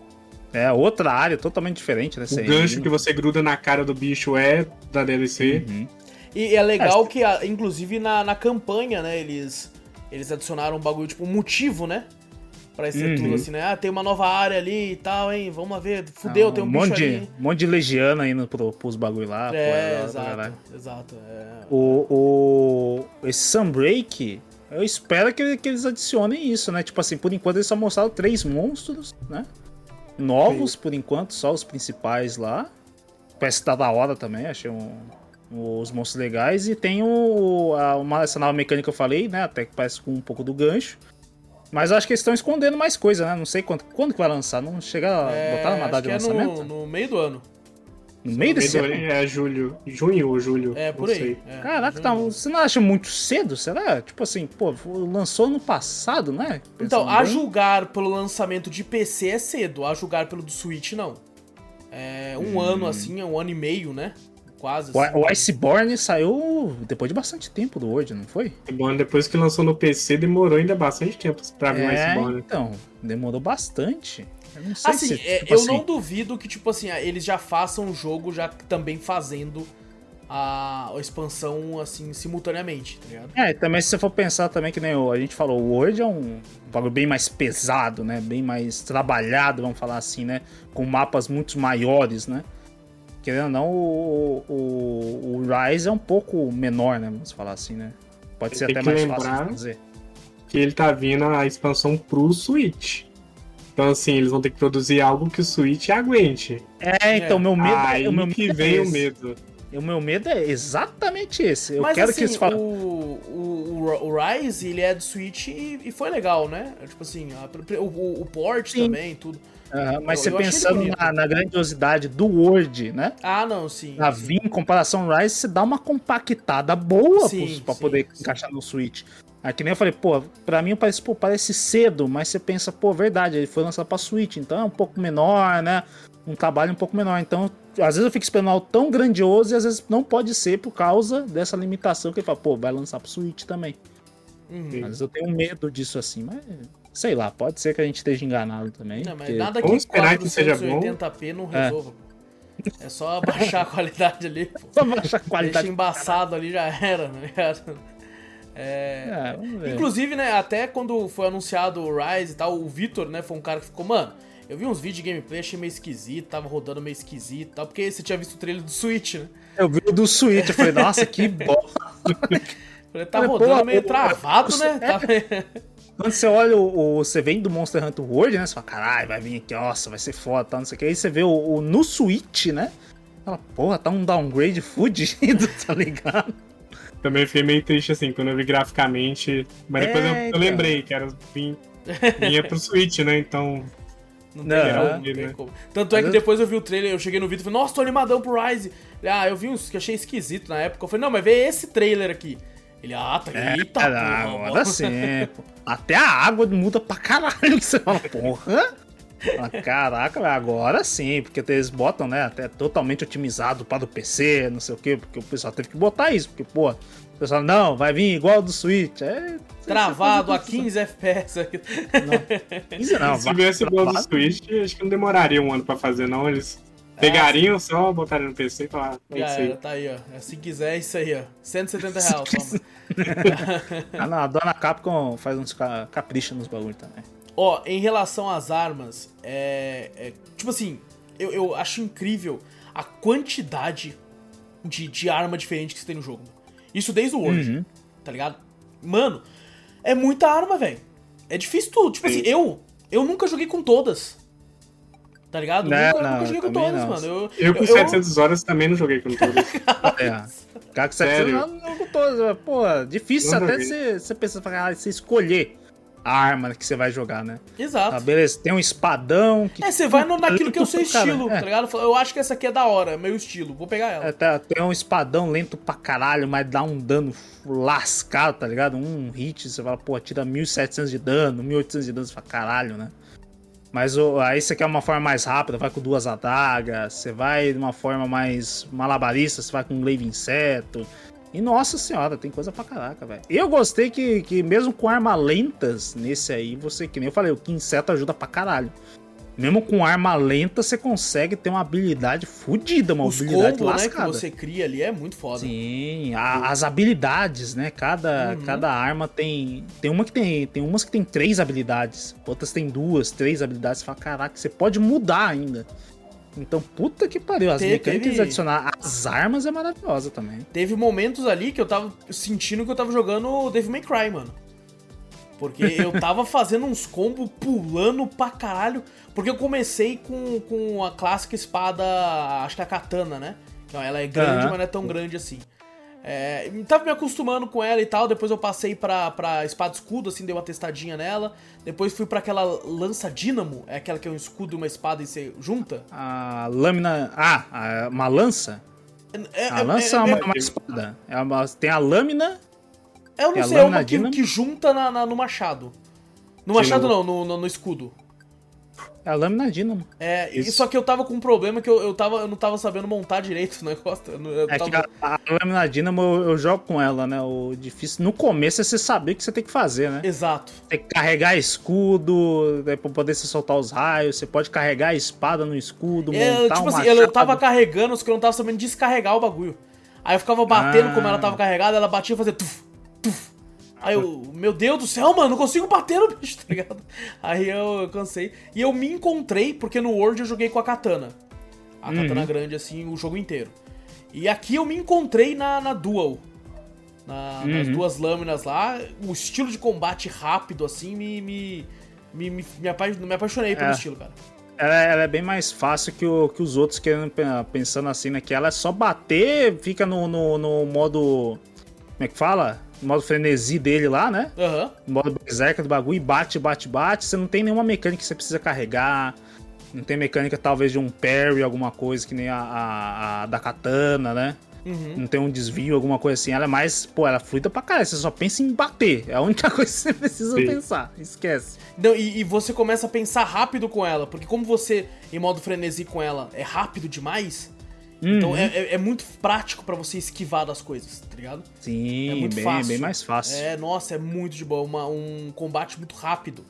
É outra área totalmente diferente, né? O gancho que você gruda na cara do bicho é da DLC. Uhum. E é legal que, inclusive, na, na campanha, né, eles, eles adicionaram um bagulho, tipo, um motivo, né? Pra esse Uhum. tudo assim, né? Ah, tem uma nova área ali e tal, hein? Vamos ver. Fudeu, Ah, tem um, monte de, ali. um monte de legiana indo pro, pros bagulho lá. É, pra exato. Exato. É. O, o, esse Sunbreak, eu espero que, que eles adicionem isso, né? Tipo assim, por enquanto eles só mostraram três monstros, né? Novos, por enquanto, só os principais lá. Parece que tá da hora também, achei um, os monstros legais. E tem o, a, uma, essa nova mecânica que eu falei, né? Até que parece com um pouco do gancho. Mas eu acho que eles estão escondendo mais coisa, né? Não sei quanto, quando que vai lançar. Não chega a É, botar uma data de é lançamento? no, no meio do ano. No meio desse Meio do- ano? É julho. Junho ou julho? É, não por aí. sei. É, Caraca, tá, você não acha muito cedo? Será? Tipo assim, pô, lançou no passado, né? Então, Pensando a bem. julgar pelo lançamento de PC é cedo, a julgar pelo do Switch não. É um ano assim, é um ano e meio, né? Quase. assim. O, o Iceborne saiu depois de bastante tempo do Word, não foi? Iceborne, depois que lançou no PC, demorou ainda bastante tempo pra vir o é, Iceborne. então, demorou bastante. Eu não sei Assim, se, é, tipo eu assim, não duvido que, tipo assim, eles já façam o jogo já também fazendo a, a expansão, assim, simultaneamente, tá ligado? É, também se você for pensar também que nem o- a gente falou, o Word é um bagulho bem mais pesado, né? Bem mais trabalhado, vamos falar assim, né? Com mapas muito maiores, né? Querendo ou não, o, o, o Rise é um pouco menor, né? Vamos falar assim, né? Pode ser Tem até que mais fácil de fazer. Que ele tá vindo a expansão pro Switch. Então, assim, eles vão ter que produzir algo que o Switch aguente. É, então, meu medo Aí é. O meu que medo é vem o medo. O meu medo é exatamente esse. Eu Mas quero assim, que eles falem. o, o, o Rise, ele é do Switch e, e foi legal, né? Tipo assim, a- o, o, o port Sim. também, tudo. Aham, mas eu- você eu pensando na, na grandiosidade do Word, né? Ah, não, sim. Na sim. V em comparação ao Rise, você dá uma compactada boa Sim, pros- pra sim, poder sim. encaixar no Switch. Aqui nem eu falei, pô, pra mim parece, pô, parece cedo, mas você pensa, pô, verdade, ele foi lançado pra Switch, então é um pouco menor, né? Um trabalho um pouco menor. Então, às vezes eu fico esperando algo tão grandioso e às vezes não pode ser por causa dessa limitação que ele fala, pô, vai lançar pro Switch também. Uhum. Às vezes eu tenho medo disso assim, mas sei lá, pode ser que a gente esteja enganado também. Não, mas porque- nada que Vamos esperar que seja bom. 480p não resolva, pô. É só baixar a qualidade ali, pô. Só baixa a Deixa qualidade. embaçado ali já era, tá ligado? É, É. Inclusive, né, até quando foi anunciado o Rise e tal, o Vitor, né, foi um cara que ficou, mano, eu vi uns vídeos de gameplay, achei meio esquisito, tava rodando meio esquisito e tal, porque você tinha visto o trailer do Switch, né? Eu vi o do Switch, eu falei, nossa, que bom. Falei, tá rodando meio travado, né? Tá- Quando você olha o, o- Você vem do Monster Hunter World, né? Você fala, caralho, vai vir aqui, nossa, vai ser foda, tá, não sei o que. Aí você vê o, o no Switch, né? Fala, porra, tá um downgrade fudido, tá ligado? Também fiquei meio triste, assim, quando eu vi graficamente. Mas depois É, eu, eu então. lembrei que era vim- vinha pro Switch, né? Então. Não Não, tem, como, é. não tem como. Tanto é que depois eu vi o trailer, eu cheguei no vídeo e falei, nossa, tô animadão pro Rise. Ah, eu vi uns que achei esquisito na época. Eu falei, não, mas vê esse trailer aqui. Ele, ah, tá. Eita, É, porra. agora sim. Até a água muda pra caralho. Que você fala, porra. Caraca, agora sim, porque eles botam, né, até totalmente otimizado para o PC, não sei o quê, porque o pessoal teve que botar isso, porque, pô, o pessoal, não, vai vir igual do Switch, é... Travado a 15 FPS. Não, 15 não, Se vai viesse igual do. Switch, acho que não demoraria um ano pra fazer, não. Eles pegariam só, botariam no PC e falaram, é Já era, tá aí, ó. Se quiser, é isso aí, ó. 170 reais, toma. Ah, não, a dona Capcom faz uns ca- capricha nos bagulhos também. Ó, em relação às armas, é. é- tipo assim, eu, eu acho incrível a quantidade de, de arma diferente que você tem no jogo. Isso desde o World, Uhum. tá ligado? Mano, é muita arma, velho. É difícil tudo. Tipo assim, Sim. eu. Eu nunca joguei com todas. Tá ligado? Não, nunca, não, nunca joguei com todas, não. mano. Eu, Eu com 700 horas também não joguei com todos. É. Cara, que você Sério? não, não com todos, pô, difícil a até você, você pensar, caralho, você escolher a arma que você vai jogar, né? Exato. Tá, beleza, tem um espadão que É, você vai no, naquilo que é o seu estilo, caralho, tá ligado? Eu acho que essa aqui é da hora, é meu estilo, vou pegar ela. É, tá, tem um espadão lento pra caralho, mas dá um dano lascado, tá ligado? Um hit, você fala, pô, tira 1700 de dano, 1800 de dano, você fala, caralho, né? Mas o- aí você quer uma forma mais rápida, vai com duas adagas, você vai de uma forma mais malabarista, você vai com um glaive inseto. E nossa senhora, tem coisa pra caraca, velho. Eu gostei que, que mesmo com armas lentas, nesse aí, você, que nem eu falei, o que inseto ajuda pra caralho. Mesmo com arma lenta, você consegue ter uma habilidade fodida, uma Os habilidade combos, né, que lascada. você cria ali é muito foda. Sim, a- as habilidades, né? Cada, Uhum. cada arma tem. Tem uma que tem. Tem umas que tem três habilidades, outras tem duas, três habilidades. Você fala, caraca, você pode mudar ainda. Então, puta que pariu. As Teve- mecânicas teve- adicionar as armas é maravilhosa também. Teve momentos ali que eu tava sentindo que eu tava jogando Devil May Cry, mano. Porque eu tava fazendo uns combos pulando pra caralho. Porque eu comecei com, com a clássica espada, acho que é a katana, né? Que ela é grande, Aham. mas não é tão grande assim. É, tava me acostumando com ela e tal. Depois eu passei pra, pra espada escudo, assim, dei uma testadinha nela. Depois fui pra aquela lança dínamo, é aquela que é um escudo e uma espada e você junta. A lâmina. Ah, uma lança? É, A é- lança é, é- uma, é- uma espada. É uma- tem a lâmina. Eu não É sei, é uma que, que junta na, na- no machado. No machado não, no, no, no escudo. É a lâmina dínamo. É, Isso. só que eu tava com um problema que eu, eu, tava, eu não tava sabendo montar direito o negócio. Eu, não- eu É tava... que a, a lâmina dínamo eu, eu jogo com ela, né? O difícil. No começo é você saber o que você tem que fazer, né? Exato. Tem que carregar escudo, né, pra poder se soltar os raios. Você pode carregar a espada no escudo, É, montar tipo um assim, eu, eu tava carregando, só que eu não tava sabendo descarregar o bagulho. Aí eu ficava batendo Ah. como ela tava carregada, ela batia e fazia tuf, Aí eu, meu Deus do céu, mano, não consigo bater no bicho, tá ligado? Aí eu cansei. E eu me encontrei, porque no World eu joguei com a katana. A Uhum. katana grande, assim, o jogo inteiro. E aqui eu me encontrei na, na Dual. Na- Nas Uhum. duas lâminas lá. O estilo de combate rápido, assim, me. me me, me, me, apa- me apaixonei pelo É. estilo, cara. Ela, ela é bem mais fácil que, o- que os outros querendo pe- pensando assim, né? Que ela é só bater, fica no, no, no modo. Como é que fala? No modo frenesi dele lá, né? No modo berserker do bagulho, e bate, bate, bate. Você não tem nenhuma mecânica que você precisa carregar. Não tem mecânica, talvez, de um parry, alguma coisa que nem a, a- a da katana, né? Uhum. Não tem um desvio, alguma coisa assim. Ela é mais, pô, ela é fluida pra caralho. Você só pensa em bater. É a única coisa que você precisa Sim. pensar. Esquece. Não, e, e você começa a pensar rápido com ela, porque como você, em modo frenesi com ela, é rápido demais, então Uhum. é, é- é muito prático pra você esquivar das coisas, tá ligado? Sim, É muito bem, fácil. bem mais fácil. É, nossa, é muito de boa, uma- um combate muito rápido.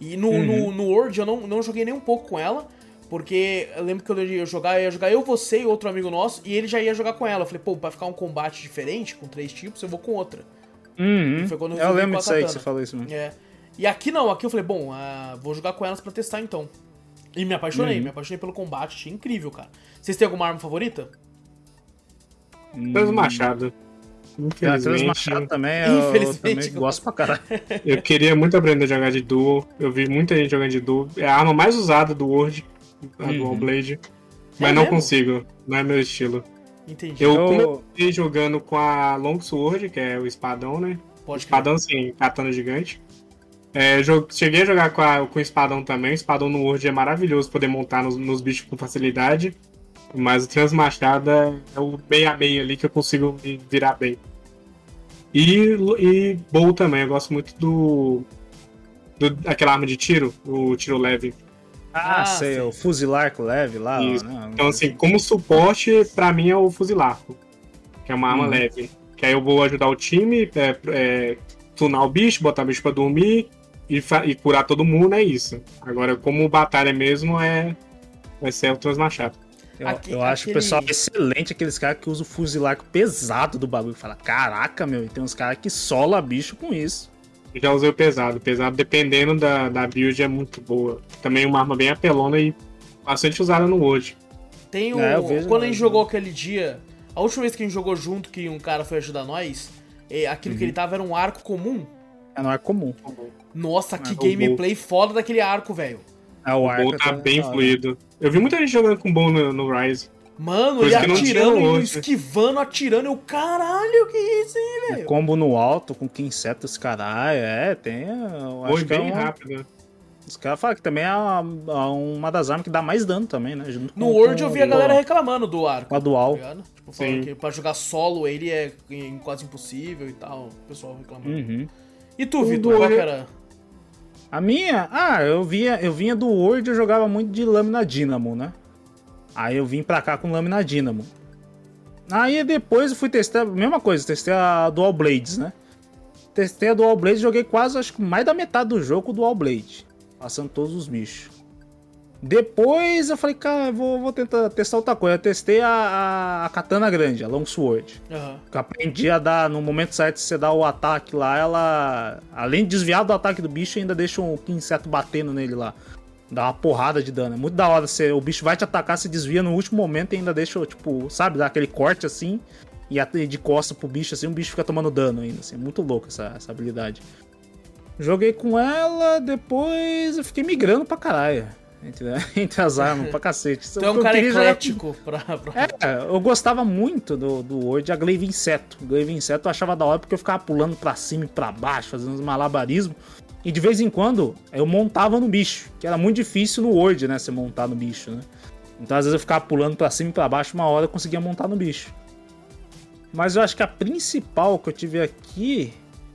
E no, Uhum. no, no World eu não, não joguei nem um pouco com ela, porque eu lembro que eu ia jogar, eu ia jogar eu, você e outro amigo nosso, e ele já ia jogar com ela. Eu falei, pô, pra ficar um combate diferente, com três tipos, eu vou com outra. Uhum. Foi quando eu eu resolvi lembro disso aí que você falou isso mesmo. É. E aqui não, aqui eu falei, bom, ah, vou jogar com elas pra testar então. E me apaixonei, Uhum. me apaixonei pelo combate, achei incrível, cara. Vocês têm alguma arma favorita? Hum. É, Trans Infelizmente, Machado também, eu, eu Infelizmente, também gosto pra caralho. eu queria muito aprender a jogar de Duo. Eu vi muita gente jogando de Duo. É a arma mais usada do World, a Uhum. Dual Blade. Mas É não mesmo? consigo. Não é meu estilo. Entendi. Eu Eu- comecei jogando com a Long Sword, que é o espadão, né? Pode. Espadão, sim, katana gigante. É, cheguei a jogar com, a- com o espadão também. O espadão no Word é maravilhoso poder montar nos, nos bichos com facilidade. Mas o transmachada é o meia meia ali que eu consigo me virar bem. E, e bow também, eu gosto muito do, do. aquela arma de tiro, o tiro leve. Ah, Ah, sei, sei. o fuzilar com leve lá. Isso. né? Então, assim, como suporte, pra mim é o fuzilar, que é uma arma Uhum. leve. Que aí eu vou ajudar o time, é, é, tunar o bicho, botar o bicho pra dormir e, e curar todo mundo, é isso. Agora, como batalha mesmo, é vai ser o transmachado. Eu, Aque- eu acho o aquele- pessoal excelente, aqueles caras que usam o fuzilar pesado do bagulho. Fala, caraca, meu, e tem uns caras que sola bicho com isso. Já usei o pesado. O pesado, dependendo da, da build, é muito boa. Também uma arma bem apelona e bastante usada no Word. Tem o. É, eu vejo quando a gente jogou aquele dia, a última vez que a gente jogou junto, que um cara foi ajudar nós, é, aquilo Uhum. que ele tava era um arco comum. É, não é comum. Nossa, que o gameplay foda daquele arco, velho. É, o O bow tá é bem hora. fluido. Eu vi muita gente jogando com bow no, no Rise. Mano, Coisa ele atirando, e outro. esquivando, atirando. Eu, caralho, que isso, hein, É velho? combo no alto, com 15 setas, caralho. É, tem. Eu Foi é bem uma- rápido. Os caras falam que também é uma, uma das armas que dá mais dano também, né? Junto No com- World com eu vi a galera reclamando do arco. Com a dual. Tá? Tipo, falando Sim. que pra jogar solo ele é quase impossível e tal. O pessoal reclamando. Uhum. E tu, Vitor, qual que olho- era? A minha? Ah, eu vinha, eu vinha do Word e eu jogava muito de lâmina Dynamo, né? Aí eu vim pra cá com lâmina Dynamo. Aí depois eu fui testar, mesma coisa, testei a Dual Blades, né? Testei a Dual Blade, joguei quase, acho que mais da metade do jogo com Dual Blade. Passando todos os bichos. Depois eu falei, cara, eu vou, vou tentar testar outra coisa. Eu testei a, a, a katana grande, a Longsword. Aham. Que eu aprendi a dar, no momento certo, você dá o ataque lá, ela. Além de desviar do ataque do bicho, ainda deixa um inseto batendo nele lá. Dá uma porrada de dano. É muito da hora. Você, o bicho vai te atacar, você desvia no último momento e ainda deixa, tipo, sabe, dá aquele corte assim. E de costa pro bicho, assim, o bicho fica tomando dano ainda. Assim, é muito louco essa, essa habilidade. Joguei com ela, depois eu fiquei migrando pra caralho. Entre, entre as armas, pra cacete. Tu é um cara eclético pra. pra... é, eu gostava muito do, do Word, a Glaive Inseto. Glaive Inseto eu achava da hora porque eu ficava pulando pra cima e pra baixo, fazendo uns malabarismos. E de vez em quando eu montava no bicho, que era muito difícil no Word, né? Você montar no bicho, né? Então às vezes eu ficava pulando pra cima e pra baixo, uma hora eu conseguia montar no bicho. Mas eu acho que a principal que eu tive aqui.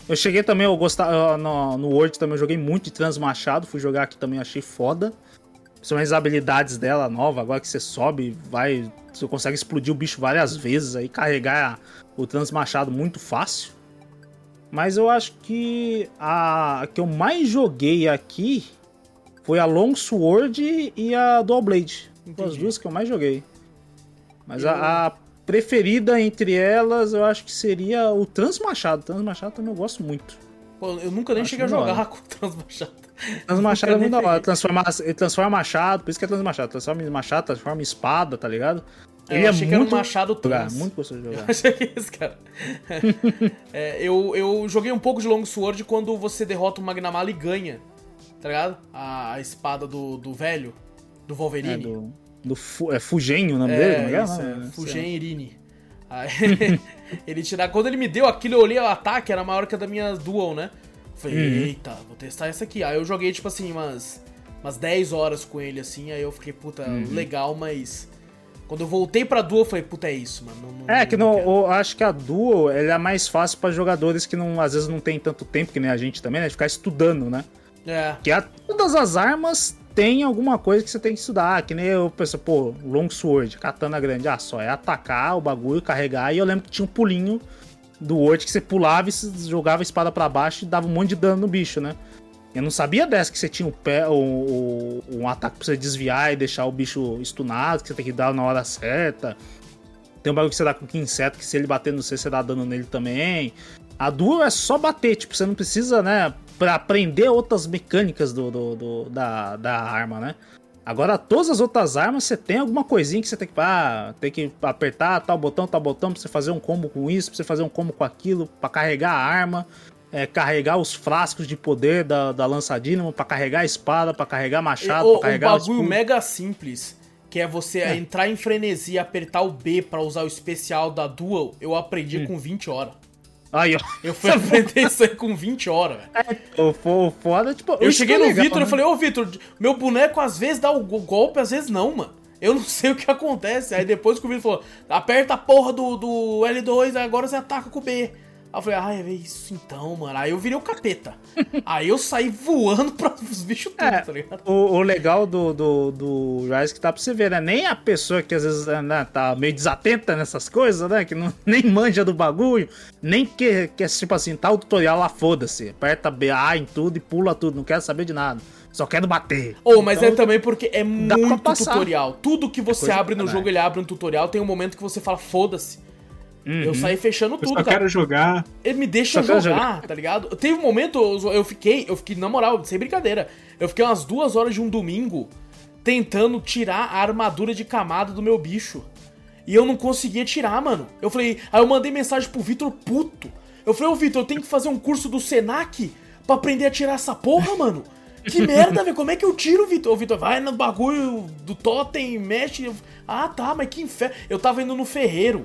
Eu cheguei também, eu gostava. No, no Word também eu joguei muito de Transmachado, fui jogar aqui também, achei foda. Principalmente as habilidades dela nova, agora que você sobe, vai. Você consegue explodir o bicho várias vezes aí, carregar o transmachado muito fácil. Mas eu acho que a, a que eu mais joguei aqui foi a Long Sword e a Dual Blade. Foram as Entendi. duas que eu mais joguei. Mas Eu- a, a preferida entre elas eu acho que seria o Transmachado. Transmachado também eu gosto muito. Pô, eu nunca nem Acho cheguei a jogar com o Transmachado. Transmachado é Nunca muito da hora. Transforma, ele transforma machado, por isso que é transmachado. Transforma machado, transforma em espada, tá ligado? É, Ele eu é achei que era um machado trans. muito gostoso de Eu jogar. achei que esse cara. É, eu, eu joguei um pouco de Long Sword quando você derrota o Magnamala e ganha. Tá ligado? A, a espada do, do velho, do É, Wolverine. do, do Fu- é Fugenho o nome dele? Como é que é? isso, é, não sei. Fugen Irini. Aí, ele tira. Quando ele me deu aquilo, eu olhei o ataque, era maior que a da minha Dual, né? Falei, Uhum. eita, vou testar essa aqui. Aí eu joguei, tipo assim, umas, umas 10 horas com ele, assim, aí eu fiquei, puta, Uhum. legal, mas. Quando eu voltei pra Dual, eu falei, puta, é isso, mano. não- não- É, que não eu acho que a Duo ela é mais fácil pra jogadores que não, às vezes não tem tanto tempo, que nem a gente também, né? De ficar estudando, né? É. Que a, todas as armas tem alguma coisa que você tem que estudar. Que nem eu penso, pô, long sword, katana grande. Ah, só é atacar o bagulho, carregar. E eu lembro que tinha um pulinho do Word que você pulava e jogava a espada pra baixo e dava um monte de dano no bicho, né? Eu não sabia dessa que você tinha o pé, o- um ataque pra você desviar e deixar o bicho stunado, que você tem que dar na hora certa. Tem um bagulho que você dá com o inseto, que se ele bater no você, você dá dano nele também. A duo é só bater, tipo, você não precisa, né, pra aprender outras mecânicas do, do- do- da, da arma, né? Agora, todas as outras armas, você tem alguma coisinha que você tem que, ah, tem que apertar tal botão, tal botão, pra você fazer um combo com isso, pra você fazer um combo com aquilo, pra carregar a arma, é, carregar os frascos de poder da, da lança dínamo, pra carregar a espada, pra carregar machado, o, pra carregar um o bagulho mega simples, que é você É. entrar em frenesi e apertar o B pra usar o especial da Dual, eu aprendi Hum. com 20 horas. Aí, ó. Eu fui aprender isso aí com 20 horas, velho. O fo- o foda, tipo. Eu cheguei é no Vitor e né? falei, ô Vitor, meu boneco às vezes dá o go- golpe, às vezes não, mano. Eu não sei o que acontece. Aí depois que o Vitor falou, aperta a porra do, do L2, agora você ataca com o B. Aí eu falei, ah, é isso então, mano. Aí eu virei o capeta. Aí eu saí voando para os bichos tudo, É, tá ligado? O, o legal do, do, do Rise que tá pra você ver, né? Nem a pessoa que às vezes né, tá meio desatenta nessas coisas, né? Que não, nem manja do bagulho, nem que, que é tipo assim, tá o tutorial lá, foda-se. Aperta BA em tudo e pula tudo, não quero saber de nada. Só quero bater. Ou, mas é Então, também porque é muito tutorial. Tudo que você coisa abre no jogo, ele abre um tutorial. Tem um momento que você fala, foda-se. Uhum. Eu saí fechando Eu tudo, só cara. quero jogar. Ele me deixa quero jogar, tá ligado? Teve um momento, eu eu fiquei, eu fiquei, na moral, sem brincadeira, eu fiquei umas duas horas de um domingo tentando tirar a armadura de camada do meu bicho. E eu não conseguia tirar, mano. Eu falei, aí eu mandei mensagem pro Vitor puto. Eu falei, ô Vitor, eu tenho que fazer um curso do Senac pra aprender a tirar essa porra, mano. Que merda, velho. Como é que eu tiro, Vitor? Ô, Vitor, vai no bagulho do totem, mexe. Eu- Ah, tá, mas que inferno. Eu tava indo no ferreiro.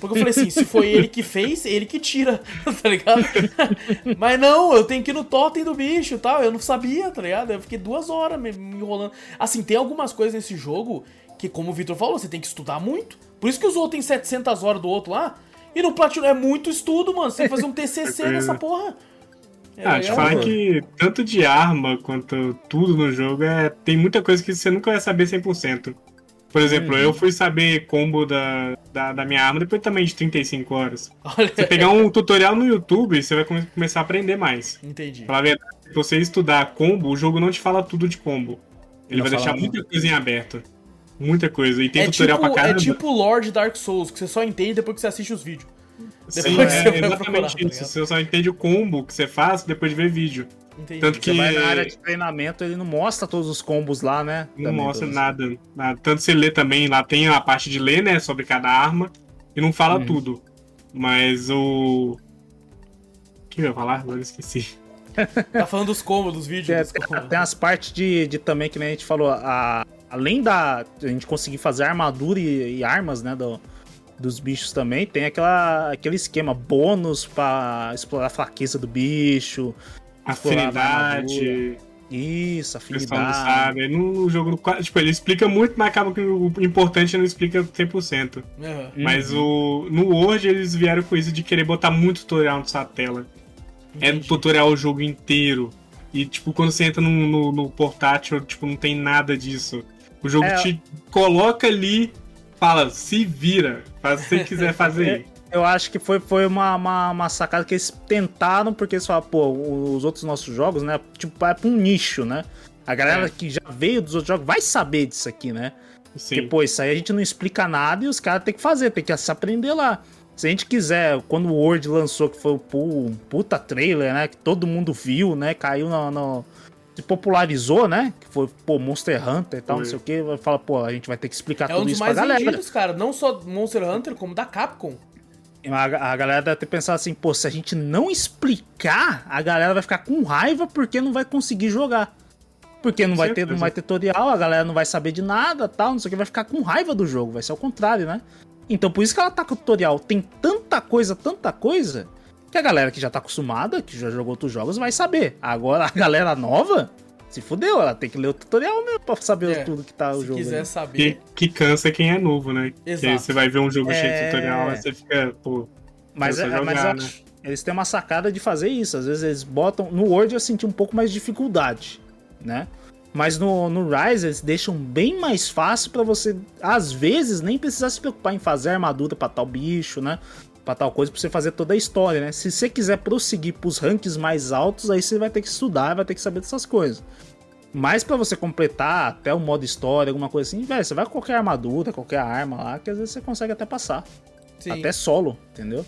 Porque eu falei assim, se foi ele que fez, ele que tira, tá ligado? Mas não, eu tenho que ir no totem do bicho e tal. Eu não sabia, tá ligado? Eu fiquei duas horas me, enrolando. Assim, tem algumas coisas nesse jogo que, como o Victor falou, você tem que estudar muito. Por isso que os outros têm 700 horas do outro lá. E no Platino é muito estudo, mano. Você tem que fazer um TCC nessa porra. É, Ah, te é, falar mano. que tanto de arma quanto tudo no jogo é, tem muita coisa que você nunca vai saber 100%. Por exemplo, Uhum. eu fui saber combo da, da, da minha arma depois também de 35 horas. Olha, Você pegar um tutorial no YouTube, você vai come- começar a aprender mais. entendi. Pra verdade, se você estudar combo, o jogo não te fala tudo de combo. Ele Não vai deixar muita coisa em aberto. Muita coisa. E tem É tutorial tipo, pra é caramba. tipo Lord Dark Souls, que você só entende depois que você assiste os vídeos. Sim, depois é você vai exatamente procurar, tá isso. ligado? Você só entende o combo que você faz depois de ver vídeo. Entendi. Tanto Você que vai na área de treinamento, ele não mostra todos os combos lá, né? não Também, mostra nada, nada. Tanto você lê também, lá tem a parte de ler, né, sobre cada arma. E não fala Uhum. tudo. Mas o. O que eu ia falar? Agora eu esqueci. Tá falando dos combos, dos vídeos. Tem, dos tem- combos. tem as partes de, de também que nem a gente falou, a- além da a gente conseguir fazer armadura e, e armas, né, do- dos bichos também, tem aquela, aquele esquema bônus pra explorar a fraqueza do bicho. Afinidade. Isso, O pessoal não afinidade. sabe. No jogo, no qua- tipo, ele explica muito, mas acaba que o importante não explica 100%. Aham. Mas Uhum. o no Word eles vieram com isso de querer botar muito tutorial na sua tela. É Entendi. tutorial o jogo inteiro. E, tipo, quando você entra no, no, no portátil, tipo, não tem nada disso. O jogo É. te coloca ali, fala, se vira, faz o que você quiser fazer aí. Eu acho que foi, foi uma, uma, uma sacada que eles tentaram, porque eles falaram, pô, os outros nossos jogos, né? Tipo, é pra um nicho, né? A galera É. que já veio dos outros jogos vai saber disso aqui, né? Porque, Sim. pô, isso aí a gente não explica nada e os caras têm que fazer, tem que se aprender lá. Se a gente quiser, quando o Word lançou, que foi um puta trailer, né? Que todo mundo viu, né? Caiu no. no- se popularizou, né? Que foi, pô, Monster Hunter e tal, Foi. não sei o que. Vai falar, pô, a gente vai ter que explicar É um tudo dos isso pra mais galera. vendidos, cara. Não só Monster Hunter, como da Capcom. A, a galera deve ter pensado assim, pô, se a gente não explicar, a galera vai ficar com raiva porque não vai conseguir jogar. Porque não vai, ter, não vai ter tutorial, a galera não vai saber de nada, tal, não sei o que, vai ficar com raiva do jogo, vai ser o contrário, né? Então por isso que ela tá com o tutorial. Tem tanta coisa, tanta coisa, que a galera que já tá acostumada, que já jogou outros jogos, vai saber. Agora a galera nova, se fudeu, ela tem que ler o tutorial mesmo pra saber É, tudo que tá o Se jogo. quiser ali. saber. Que, que cansa quem é novo, né? Exato. Porque você vai ver um jogo cheio É. de tutorial, aí você fica, pô. Mas, é, a mas jogar, eu acho- eles têm uma sacada de fazer isso. Às vezes eles botam. No Word eu senti um pouco mais de dificuldade, né? Mas no, no Rise eles deixam bem mais fácil pra você, às vezes, nem precisar se preocupar em fazer armadura pra tal bicho, né? Pra tal coisa, pra você fazer toda a história, né? Se você quiser prosseguir pros ranks mais altos, aí você vai ter que estudar, vai ter que saber dessas coisas. Mas pra você completar até o modo história, alguma coisa assim, velho, você vai com qualquer armadura, qualquer arma lá, que às vezes você consegue até passar. Sim. Até solo, entendeu?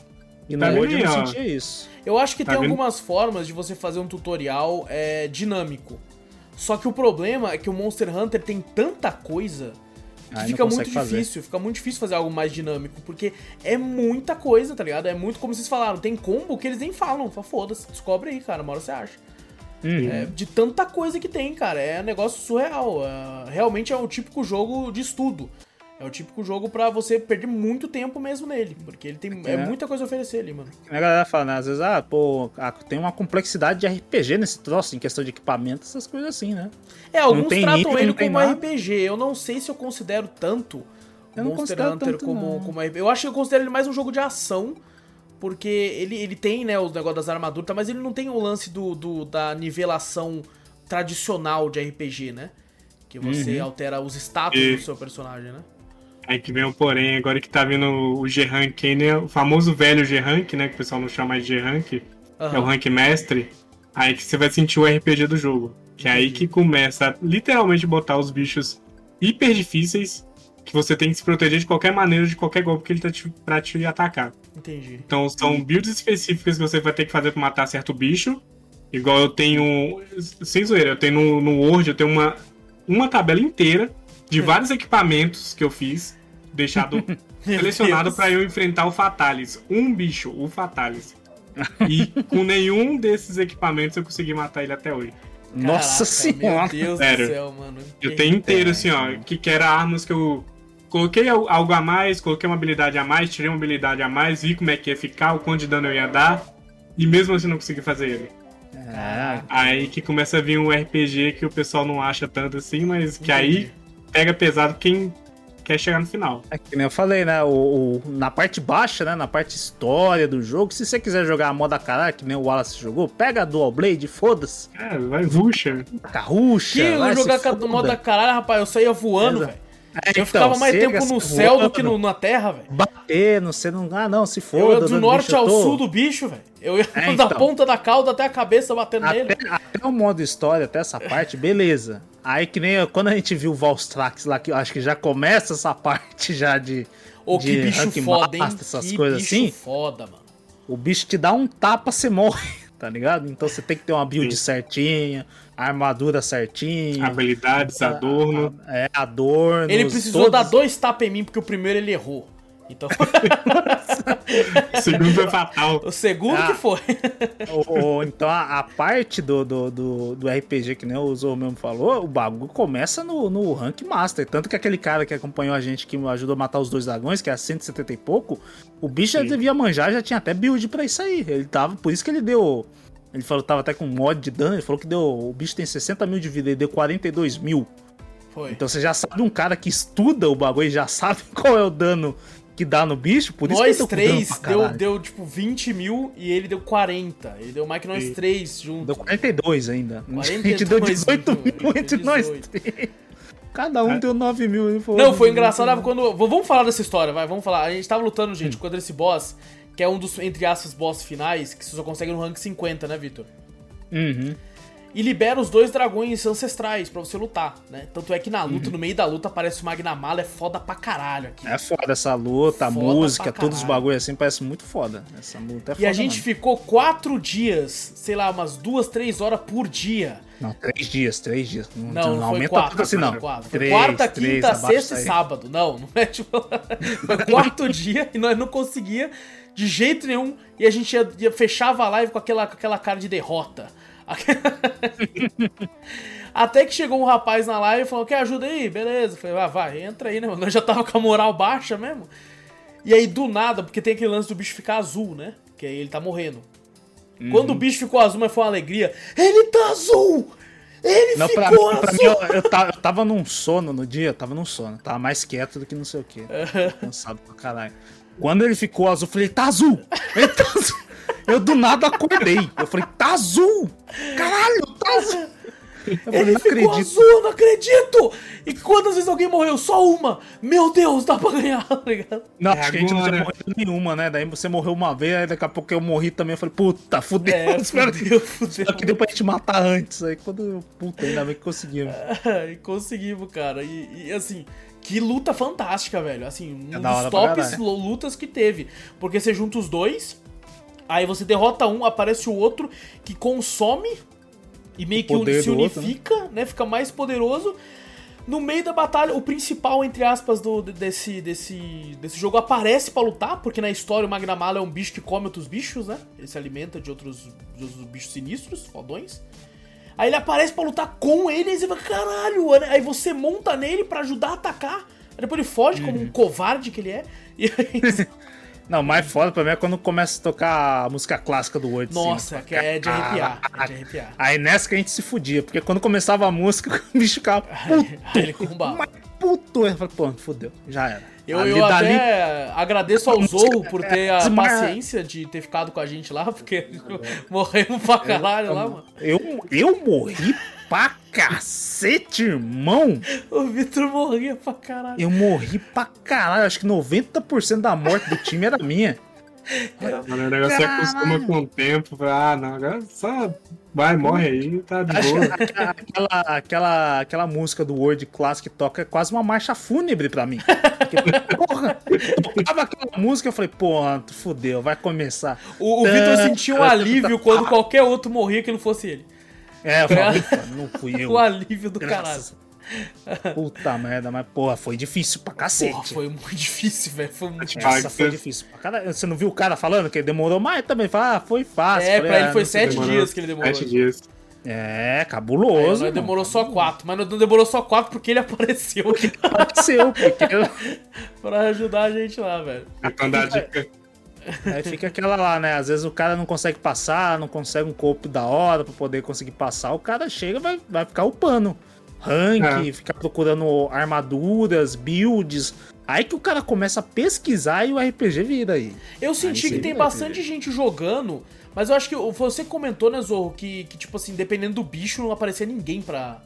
E no Tá Word eu não sentia isso. Eu acho que Tá tem vendo? algumas formas de você fazer um tutorial é, dinâmico. Só que o problema é que o Monster Hunter tem tanta coisa Aí fica muito consegue fazer. difícil. Fica muito difícil fazer algo mais dinâmico. Porque é muita coisa, tá ligado? É muito como vocês falaram. Tem combo que eles nem falam. Fala, foda-se, descobre aí, cara. Uma hora você acha. Uhum. É, de tanta coisa que tem, cara. É um negócio surreal. É, realmente é o típico jogo de estudo. É o típico jogo pra você perder muito tempo mesmo nele. Porque ele tem é. É. muita coisa a oferecer ali, mano. A galera fala, né? Às vezes, ah, pô, ah, tem uma complexidade de RPG nesse troço, em questão de equipamento, essas coisas assim, né? É, alguns tem tratam nível, ele não tem como nada. RPG. Eu não sei se eu considero tanto Eu não Monster considero Hunter tanto, como, não. como RPG. Eu acho que eu considero ele mais um jogo de ação. Porque ele, ele tem, né, os negócios das armaduras, tá, mas ele não tem o lance do, do- da nivelação tradicional de RPG, né? Que você Uhum. altera os status E- do seu personagem, né? Aí que vem o porém, agora que tá vindo o G-Rank, aí, né? O famoso velho G-Rank, né? Que o pessoal não chama mais de G-Rank, é Aham. o rank mestre. Aí que você vai sentir o RPG do jogo. Que é aí que começa a literalmente botar os bichos hiper difíceis que você tem que se proteger de qualquer maneira, de qualquer golpe que ele tá te, pra te atacar. Entendi. Então são builds específicas que você vai ter que fazer pra matar certo bicho. Igual eu tenho. Sem zoeira, eu tenho no, no Word, eu tenho uma, uma tabela inteira de vários equipamentos que eu fiz, deixado selecionado pra eu enfrentar o Fatalis. Um bicho, o Fatalis. E com nenhum desses equipamentos eu consegui matar ele até hoje. Nossa Caraca, senhora! Meu Deus Sério. do céu, mano. Eu tenho inteiro, assim, ó, que, que era armas que eu. Coloquei al- algo a mais, coloquei uma habilidade a mais, tirei uma habilidade a mais, vi como é que ia ficar, o quanto de dano eu ia dar, e mesmo assim não consegui fazer ele. É, Aí que começa a vir um RPG que o pessoal não acha tanto assim, mas que Entendi. aí pega pesado quem quer chegar no final. é que nem eu falei, né? O, o- na parte baixa, né? Na parte história do jogo, se você quiser jogar a moda caralho, que nem o Wallace jogou, pega a Dual Blade, foda-se. É, vai ruxa. Carrucha. Que eu vai jogar com a moda caralho, rapaz, eu saía voando, velho. É, Eu então, ficava mais tempo no céu do voando, que no- na terra, velho. Bater, não sei, não. Ah, não, se Eu foda. ia do norte bicho, eu ao tô- sul do bicho, velho. Eu ia É, da então. ponta da cauda até a cabeça batendo nele. Até, até o modo história, até essa parte, beleza. Aí que nem quando a gente viu o Valstrax lá, que eu acho que já começa essa parte já de. Ô, de que bicho rank foda, hein? master, essas que coisas bicho assim. foda, mano. O bicho te dá um tapa, você morre, tá ligado? Então você tem que ter uma build Sim. certinha, armadura certinha. Habilidades, adorno. É, adorno. Ele precisou dar dois tapas em mim porque o primeiro ele errou. Então, O segundo foi fatal. o segundo Ah. que foi. Ou- ou então a, a parte do, do, do, do RPG, que nem o Zou mesmo falou, o bagulho começa no, no Rank Master. Tanto que aquele cara que acompanhou a gente, que ajudou a matar os dois dragões, que é a 170 e pouco, o bicho já Sim. devia manjar, já tinha até build pra isso aí. Ele tava, por isso que ele deu. Ele falou que tava até com mod de dano, ele falou que deu. O bicho tem 60 mil de vida, ele deu 42 mil. Foi. Então você já sabe um cara que estuda o bagulho e já sabe qual é o dano que dá no bicho, por isso que nós ele tá dano três deu, deu tipo 20 mil e ele deu 40. Ele deu mais que nós Sim. três juntos. Deu 42 ainda. a 42 gente deu 18 mil, mil entre nós 18. três. Cada um É. deu 9 mil. Ele falou, Não, foi engraçado quando. v- Vamos falar dessa história, vai, vamos falar. A gente tava lutando, gente, Hum. contra esse boss, que é um dos, entre aspas, boss finais, que você só consegue no rank 50, né, Vitor? Uhum. E libera os dois dragões ancestrais pra você lutar, né? Tanto é que na luta, no meio da luta, aparece o Magnamala, é foda pra caralho aqui. Uhum. É foda essa luta, a Foda música, todos os bagulhos assim, parece muito foda. Essa luta é foda. E a gente mano. ficou quatro dias, sei lá, umas duas, três horas por dia. Não, três dias, três dias. Não, Não, não, foi aumenta quatro, tudo assim, não. quatro. Três, quarta, três, quinta, sexta e sábado. Não, não é tipo. foi quarto dia e nós não conseguia de jeito nenhum. E a gente ia, ia- fechava a live com aquela, com aquela cara de derrota. Até que chegou um rapaz na live e falou: Quer ajuda aí? Beleza. Eu falei: ah, vai, entra aí, né? mano? Nós já tava com a moral baixa mesmo. E aí, do nada, porque tem aquele lance do bicho ficar azul, né? Que aí ele tá morrendo. Quando o Uhum. bicho ficou azul, mas foi uma alegria. Ele tá azul! Ele Não, pra, ficou pra azul! mim, eu, eu tava, eu tava num sono no dia, eu tava num sono. Tava mais quieto do que não sei o quê. Cansado pra caralho. Quando ele ficou azul, eu falei, tá azul! Ele tá azul! Eu do nada acordei. Eu falei, tá azul! Caralho, tá azul! Eu falei, Ele não ficou acredito. azul, eu não acredito! E quantas vezes alguém morreu? Só uma! Meu Deus, dá pra ganhar, tá ligado? Não, É acho que a gente não tinha agora. morrido nenhuma, né? Daí você morreu uma vez, aí daqui a pouco eu morri também. Eu falei, puta, fudeu. É, espera fudeu, fudeu. Só que deu pra gente matar antes. Aí quando eu. Puta, ainda bem que conseguimos. e conseguimos, cara. E, e, assim, que luta fantástica, velho. Assim, um É dos tops lutas que teve. Porque você junta os dois, aí você derrota um, aparece o outro que consome e meio que se do outro, unifica, né? Fica mais poderoso. No meio da batalha, o principal, entre aspas, do, desse, desse, desse jogo aparece pra lutar, porque na história o Magnamala é um bicho que come outros bichos, né? Ele se alimenta de outros, de outros bichos sinistros, fodões. Aí ele aparece pra lutar com ele, e você fala, caralho, né? aí você monta nele pra ajudar a atacar. Aí depois ele foge como um covarde que ele é. E aí. Não, mais foda pra mim é quando começa a tocar a música clássica do Word. Nossa, que é de arrepiar. É de arrepiar. Aí nessa que a gente se fudia, porque quando começava a música, o bicho ficava puto. Ele combava. Mas puto. Eu falei, pô, fudeu, já era. Eu, eu dali- até agradeço ao Zorro por ter a paciência de ter ficado com a gente lá, porque morremos pra caralho lá, mano. Eu, eu morri pra cacete, irmão. O Vitor morria pra caralho. Eu morri pra caralho. Acho que 90% da morte do time era minha. Mano, o negócio se acostuma com o tempo. Ah, não, agora só vai, morre aí, tá de boa. Aquela, aquela, aquela, música do Word Classic que toca é quase uma marcha fúnebre pra mim. Porque, porra, eu tocava aquela música, eu falei, porra, fudeu, vai começar. O, o Vitor sentia um alívio quando qualquer outro morria que não fosse ele. É, eu falei, "Ufa, não fui eu. O alívio do caralho. Graças. Puta merda, mas porra, foi difícil pra cacete. Porra, foi muito difícil, velho. Foi muito difícil. Essa foi difícil pra caralho. Você não viu o cara falando que ele demorou mais também? Fala, ah, foi fácil. É, Falei, pra ele "Ah, foi sete Demorou dias que ele demorou. Sete dias. É, Aí, cabuloso. mano. demorou só quatro, mas não demorou só quatro porque ele apareceu Aconteceu, porque pra ajudar a gente lá, velho. A tua andar dica. Aí fica aquela lá, né? Às vezes o cara não consegue passar, não consegue um corpo da hora pra poder conseguir passar. O cara chega e vai, vai ficar upando. Rank, É. ficar procurando armaduras, builds. Aí que o cara começa a pesquisar e o RPG vira aí. Eu senti sim, que tem vai bastante gente jogando, mas eu acho que você comentou, né, Zorro, que, que tipo assim, dependendo do bicho, não aparecia ninguém pra.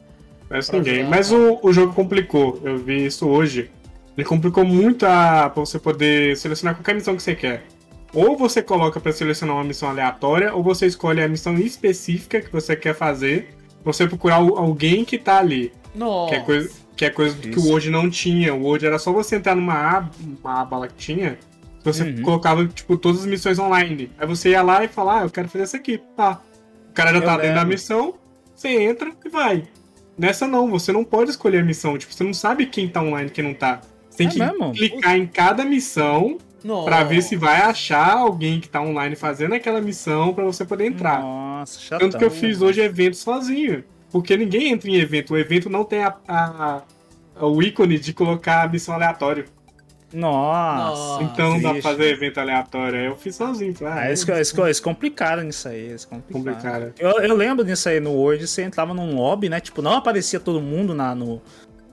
Parece Pra ninguém. jogar. Mas o, o jogo complicou. Eu vi isso hoje. Ele complicou muito a, pra você poder selecionar qualquer missão que você quer. Ou você coloca pra selecionar uma missão aleatória, ou você escolhe a missão específica que você quer fazer. Você procurar al- alguém que tá ali. Nossa. Que é coisa, que, é coisa que o Word não tinha. O Word era só você entrar numa aba, uma aba lá que tinha. Você Uhum. colocava, tipo, todas as missões online. Aí você ia lá e falava, ah, eu quero fazer essa aqui. Tá. O cara já Eu tá dentro da lembro. missão, você entra e vai. Nessa não, você não pode escolher a missão. Tipo, você não sabe quem tá online e quem não tá. Você tem É que mesmo? clicar em cada missão Nossa. pra ver se vai achar alguém que tá online fazendo aquela missão pra você poder entrar. Nossa, chatão. Tanto que eu fiz hoje evento sozinho. Porque ninguém entra em evento. O evento não tem a, a- o ícone de colocar a missão aleatória. Nossa. Então não dá pra fazer evento aleatório. Aí eu fiz sozinho. Falei, Ah, eles, eles, eles complicaram nisso aí. Eles complicaram. Complicaram. Eu, eu lembro disso aí no Word, você entrava num lobby, né? Tipo, não aparecia todo mundo na, no,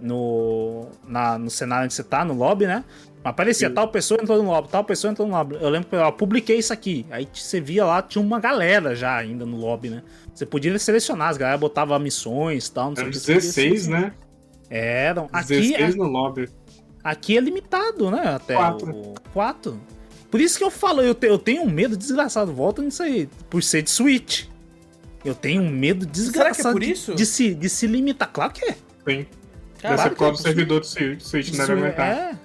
no, na, no cenário onde você tá, no lobby, né? Aparecia Sim. tal pessoa entrou no lobby, tal pessoa entrou no lobby. Eu lembro que eu publiquei isso aqui. Aí você via lá, tinha uma galera já ainda no lobby, né? Você podia selecionar, as galera botava missões e tal. Não sei Eram o que, você podia 16, selecionar. né? Eram. Aqui, 16 no lobby. Aqui é limitado, né? Até Quatro. o 4. Por isso que eu falo, eu, te- eu tenho um medo desgraçado. Volta nisso aí. Por ser de Switch. Eu tenho um medo desgraçado Será que é por de- isso? De, se, de se limitar. Claro que é. Sim. Deve Caraca, ser por causa do isso- servidor do Switch, Switch não é.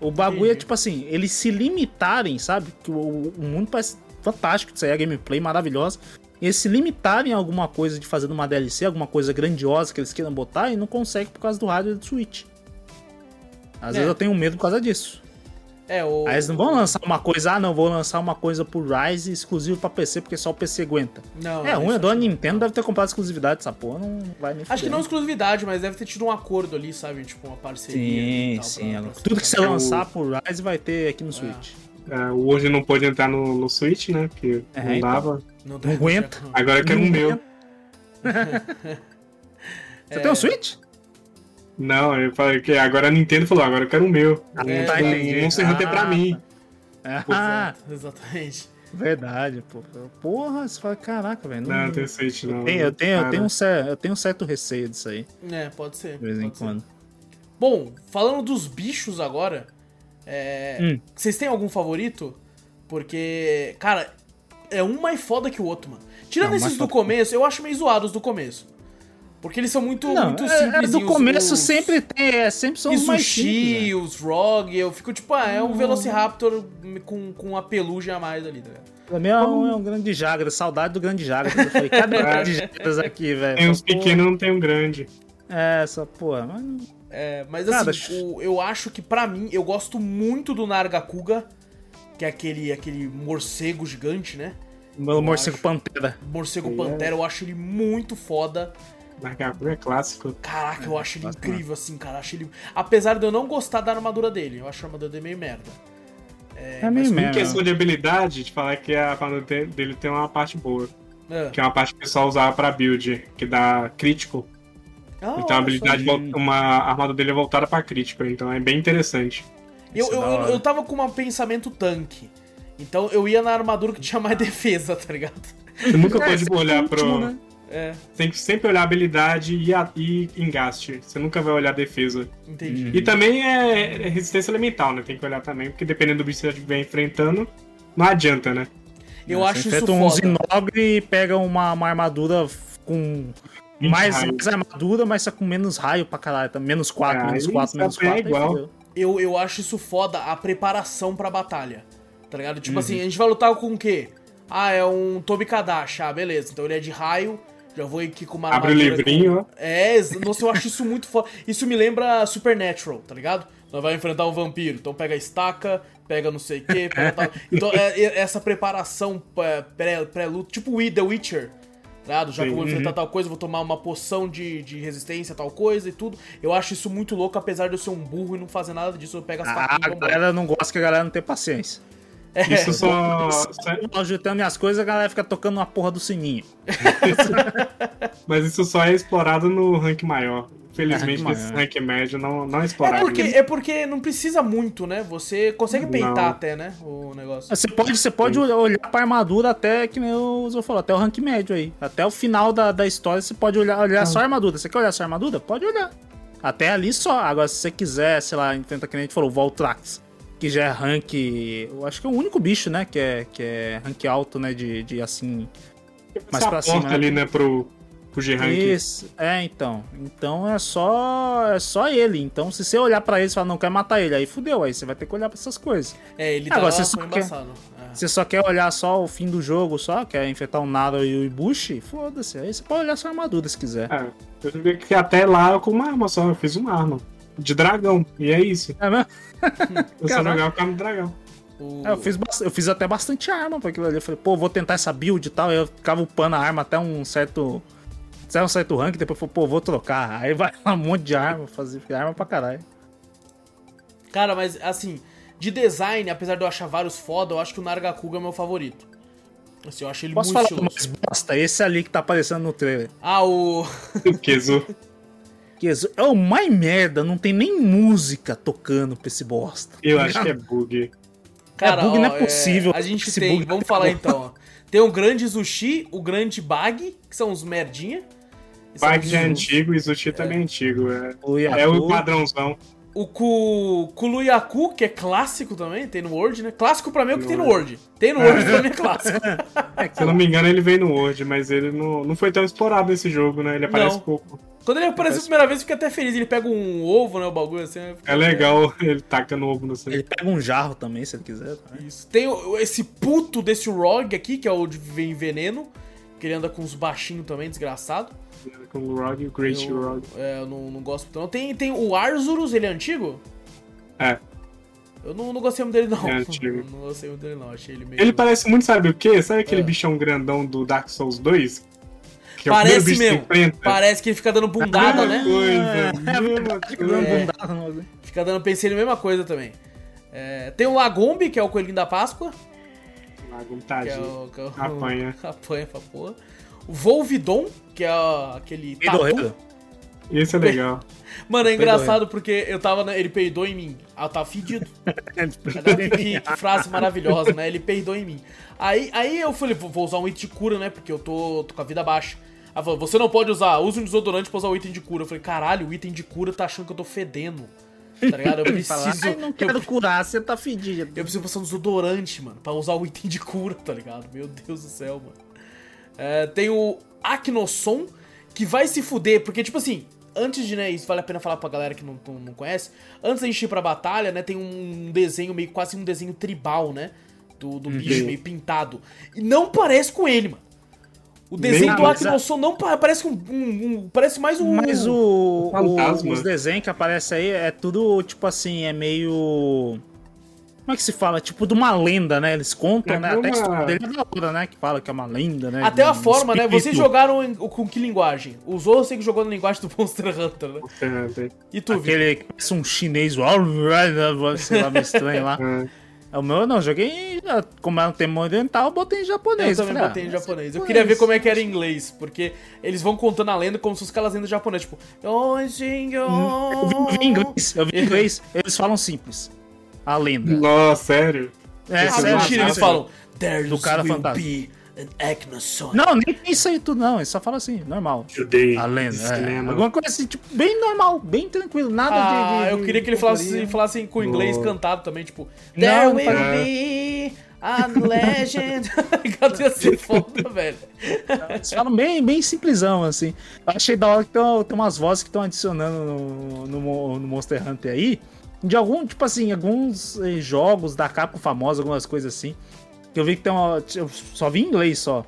O bagulho é Entendi. tipo assim, eles se limitarem, sabe? Que o, o mundo parece fantástico, isso aí, a gameplay maravilhosa. Eles se limitarem a alguma coisa de fazer uma DLC, alguma coisa grandiosa que eles queiram botar e não conseguem por causa do hardware do Switch. Às É. vezes eu tenho medo por causa disso. É, o. Aí eles não vão lançar uma coisa, ah, não, vou lançar uma coisa pro Rise exclusivo pra PC, porque só o PC aguenta. Não, é, ruim, isso a dona acho que- Nintendo deve ter comprado exclusividade dessa porra, não vai nem Acho que fuder. não exclusividade, mas deve ter tido um acordo ali, sabe? Tipo, uma parceria. e Sim, tal, sim. pra- agora. pra- Tudo que você lançar pro Rise vai ter aqui no Switch. É, o hoje não pôde entrar no, no Switch, né? Porque É, não então. dava. Não, Não aguenta. Agora eu quero o Não meu. Você É. tem um Switch? Não, eu falei que agora a Nintendo falou, agora eu quero o meu. Ah, É, Não- tá, não- entendi. Monster Hunter é pra Ah, mim. Ah, Exato, exatamente. verdade, pô. Porra, você fala, caraca, velho. Não, não tem Switch, não. Tem- eu, tenho, eu, Cara, tenho um eu tenho um certo receio disso aí, É, pode ser. de vez em pode ser. quando. Bom, falando dos bichos agora, é, Hum. vocês têm algum favorito? Porque, cara, é um mais foda que o outro, mano. Tirando Não, esses mais do foda. começo, eu acho meio zoados do começo. Porque eles são muito, Não, muito é, é, simples. do começo sempre tem, é, sempre são os mais sushi, simples, né? os Rogue, eu fico tipo, ah, é um Velociraptor com, com a pelugem a mais ali, tá ligado? Pra mim é um, é um grande Jagra, saudade do grande Jagra. Eu falei, cadê o grande Jagras aqui, velho? Tem porra- pequenos, não tem um grande. É, essa porra, mas É, mas assim, o- eu acho que pra mim, eu gosto muito do Nargacuga, que é aquele, aquele morcego gigante, né? Meu morcego acho. pantera. Morcego é. Pantera, eu acho ele muito foda. Nargacuga é clássico. Caraca, eu acho ele incrível, assim, cara. Acho ele... Apesar de eu não gostar da armadura dele, eu acho a armadura dele meio merda. É, meio Em merda. questão de habilidade, de falar que a armadura de- dele tem uma parte boa. É. Que é uma parte que o pessoal usava pra build, que dá crítico. Ah, Então a habilidade, uma a armadura dele é voltada pra crítico, então é bem interessante. Eu, é eu, eu, eu tava com um pensamento tanque. Então eu ia na armadura que tinha mais defesa, tá ligado? Você nunca É, pode olhar último, pro. né? É, Tem que sempre olhar habilidade e, a- e engaste. Você nunca vai olhar defesa. entendi. E também é, é resistência elemental, né? Tem que olhar também, porque dependendo do bicho que você estiver enfrentando, não adianta, né? Eu Você acho isso um foda. Zinogre e pega uma, uma armadura com 20 mais, mais armadura, mas tá com menos raio pra caralho. Tá? Menos 4, Ah, menos aí 4, você menos apanha 4. igual. Eu, eu acho isso foda, a preparação pra batalha. Tá ligado? Uhum. Tipo assim, a gente vai lutar com o quê? Ah, é um Tobi Kadash. Ah, beleza. Então ele é de raio. Já vou aqui com uma Abre o livrinho, com- É, nossa, eu acho isso muito foda. Isso me lembra Supernatural, tá ligado? Nós vai enfrentar um vampiro. Então pega a estaca, pega não sei o quê, pega tal. Então é, é- essa preparação pré- pré-luta, tipo o The Witcher. tá ligado? Já que eu vou enfrentar tal coisa, vou tomar uma poção de, de resistência, tal coisa e tudo. Eu acho isso muito louco, apesar de eu ser um burro e não fazer nada disso. Eu pego as Ah, a galera não gosta que a galera não tem paciência. É. Isso só. só- Ajeitando as coisas, a galera fica tocando uma porra do sininho. Mas isso só é explorado no rank maior. Infelizmente, É, maior. rank médio não, não é É explorado. porque, é porque não precisa muito, né? Você consegue peitar Não. até, né? O negócio. Você pode, você pode olhar pra armadura até, que nem o Zô falou, até o rank médio aí. Até o final da, da história você pode olhar, olhar só a armadura. Você quer olhar só a armadura? Pode olhar. Até ali só. Agora, se você quiser, sei lá, enfrenta que nem a gente falou, o Voltrax, que já é rank. Eu acho que é o único bicho, né? Que é, que é rank alto, né? De, de assim. mais pra cima, né? ali, né, pro, pro G-Rank. Isso, é, então. Então é só é só ele. Então, se você olhar pra ele e falar, não quer matar ele, aí fudeu, aí você vai ter que olhar pra essas coisas. É, ele tá Agora, lá, você só quer- embaçado. É. Você só quer olhar só o fim do jogo, só quer enfrentar o Nara e o Ibushi, foda-se. Aí você pode olhar sua armadura se quiser. É, eu vi que até lá eu com uma arma só, eu fiz uma arma. De dragão, e é isso. É mesmo? Eu só jogava com dragão. O- É, eu, fiz eu fiz até bastante arma pra aquilo ali. Eu falei, pô, vou tentar essa build e tal. Aí eu ficava upando a arma até um certo. Até um certo rank, depois eu falei, pô, vou trocar. Aí vai lá um monte de arma, fazer arma pra caralho. Cara, mas assim, de design, apesar de eu achar vários foda, eu acho que o Nargacuga é meu favorito. Assim, eu acho ele Posso muito falar estiloso. mais bosta? Esse ali que tá aparecendo no trailer. Ah, o. Kezu. Que é o mais merda, não tem nem música tocando pra esse bosta. Eu acho que é bug. Cara, bug não ó, é possível. A gente Esse tem, bug vamos tá falar então, ó. Tem o grande Zushi, o grande Bag, que são os merdinha. É Bag é antigo e Zuchi também é antigo. É, O é o padrãozão. O Ku, Kuluyaku, que é clássico também, tem no Word, né? Clássico pra mim é o que tem no Word. Tem no Word, pra mim é clássico. Se eu não me engano, ele veio no Word, mas ele não, não foi tão explorado nesse jogo, né? Ele aparece Não. pouco. Quando ele apareceu a primeira vez, eu fiquei até feliz. Ele pega um ovo, né? O bagulho assim. É legal ele tacando ovo no Ele pega um jarro também, se ele quiser. tá? Isso. Tem esse puto desse Rogue aqui, que é o de vem veneno. Que ele anda com uns baixinhos também, desgraçado. Com o Rog e o Great Eu, Rog. é, eu não, não gosto. Não. Tem, tem o Arzurus, ele é antigo? É. Eu não, não gostei muito dele, não. É antigo. Não gostei muito dele, não. Achei ele meio. Ele parece muito, sabe o quê? Sabe aquele É. bichão grandão do Dark Souls 2? Que é o Parece que mesmo. enfrenta. Parece que ele fica dando bundada, Mesma né? coisa, mesma Fica dando bundada no- Fica dando pensei na mesma coisa também. É, tem o Lagombi, que é o coelhinho da Páscoa. Que é o, que é o- Apanha. Apanha pra porra. O Volvidon, que é aquele tatu. Esse é legal. Mano, é engraçado porque eu tava. na- Ele peidou em mim. Ah, tá fedido. que, que frase maravilhosa, né? Ele peidou em mim. Aí, aí eu falei, vou usar um de cura, né? Porque eu tô, tô com a vida baixa. Ela falou, você não pode usar, use um desodorante pra usar o item de cura. Eu falei, caralho, o item de cura tá achando que eu tô fedendo. Tá ligado? Eu preciso. Ai, não quero curar, você tá fedido. Eu preciso passar um desodorante, mano, pra usar o item de cura, tá ligado? Meu Deus do céu, mano. É, tem o Aknosson, que vai se fuder, porque, tipo assim, antes de, né, isso vale a pena falar pra galera que não, não, não conhece, antes da gente ir pra batalha, né, tem um desenho meio, quase um desenho tribal, né, do, do bicho meio pintado. E não parece com ele, mano. O desenho do mas a- Aknosson não pa- parece um, um- um- parece mais um... Mas o, o- os desenhos que aparecem aí é tudo, tipo assim, é meio. Como é que se fala? Tipo de uma lenda, né? Eles contam, É né? Até a uma- história dele é da hora, né? Que fala que é uma lenda, né? Até a Um forma, né? espírito. Vocês jogaram em- com que linguagem? Os outros tem que jogou na linguagem do Monster Hunter, né? É, E tu? Aquele que parece um chinês, sei lá, meio estranho lá. É. O meu não, joguei. em- Como é um tema oriental, eu botei em Eu japonês. também falei, botei em ah, japonês. Eu japonês. queria ver como é que era em inglês, porque eles vão contando a lenda como se fosse aquelas lendas japonesas, tipo... "Oi, senhor." Eu vi, eu em inglês, eu vi em inglês, eles falam simples. A lenda. Nossa, sério? É, Ah, sério, mentira, eles falam... There Do cara will fantasma. be an Echnoson. Não, nem tem isso aí tudo, não. Eles só falam assim, normal. Judei. A lenda. É. Alguma coisa assim, tipo, bem normal, bem tranquilo, nada de- Ah, de, eu queria que ele falasse, falasse com inglês cantado também, tipo... Não, There não will faz- be a legend... Ligado? Ia ser foda, velho. Eles falam bem, bem simplesão, assim. Eu achei da hora que tem, tem umas vozes que estão adicionando no, no, no Monster Hunter aí. De algum, tipo assim, alguns eh, jogos da Capcom famosos, algumas coisas assim. Que eu vi que tem uma. Eu só vi em inglês só.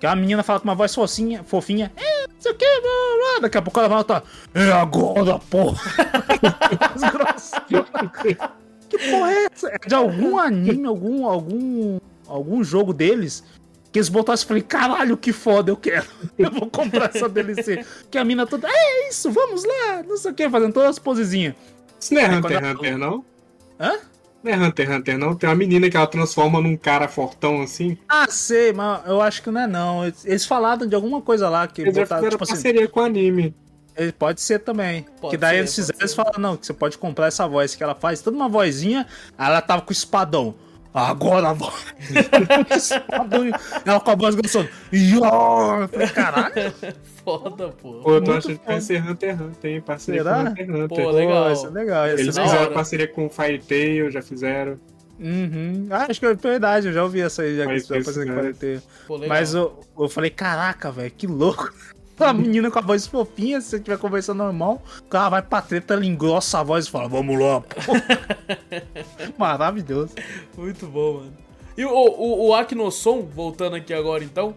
Que a menina fala com uma voz fofinha, fofinha. É, não sei o que, blá, blá. Daqui a pouco ela vai tá. É agora, porra! Que porra é essa? É de algum anime, algum, algum, algum jogo deles que eles botaram assim e falei, caralho, que foda, eu quero. Eu vou comprar essa DLC. Que a mina toda, é isso, vamos lá, não sei o que, fazendo todas as posezinhas. Isso não é Hunter x ela- Hunter, não? Hã? Não é Hunter x Hunter, não? Tem uma menina que ela transforma num cara fortão assim. Ah, sei, mas eu acho que não é não. Eles, falaram de alguma coisa lá que Eles botaram, fizeram tipo assim, parceria com o anime. ele pode ser também. Pode que daí ser, eles fizeram, eles ser. falaram, não, que você pode comprar essa voz que ela faz, toda uma vozinha, aí ela tava com o espadão. Agora vai. espadão, ela com a voz falei, caralho. Foda, pô. Pô, eu tô Muito achando que vai foda. ser Hunter x Hunter, hein? Parceria Será? com Hunter x Hunter. Pô, legal. Isso é legal. Isso Eles é fizeram hora. parceria com Fire Tail, já fizeram. Uhum. Ah, acho que é verdade, eu já ouvi essa aí, já que Mas você isso, fazer que né? Pô. Mas eu, eu falei, caraca, velho, que louco. A menina com a voz fofinha, se você estiver conversando normal, o cara vai pra treta, ela engrossa a voz e fala, vamos lá, pô. Maravilhoso. Muito bom, mano. E o, o, o Akinoson, voltando aqui agora então,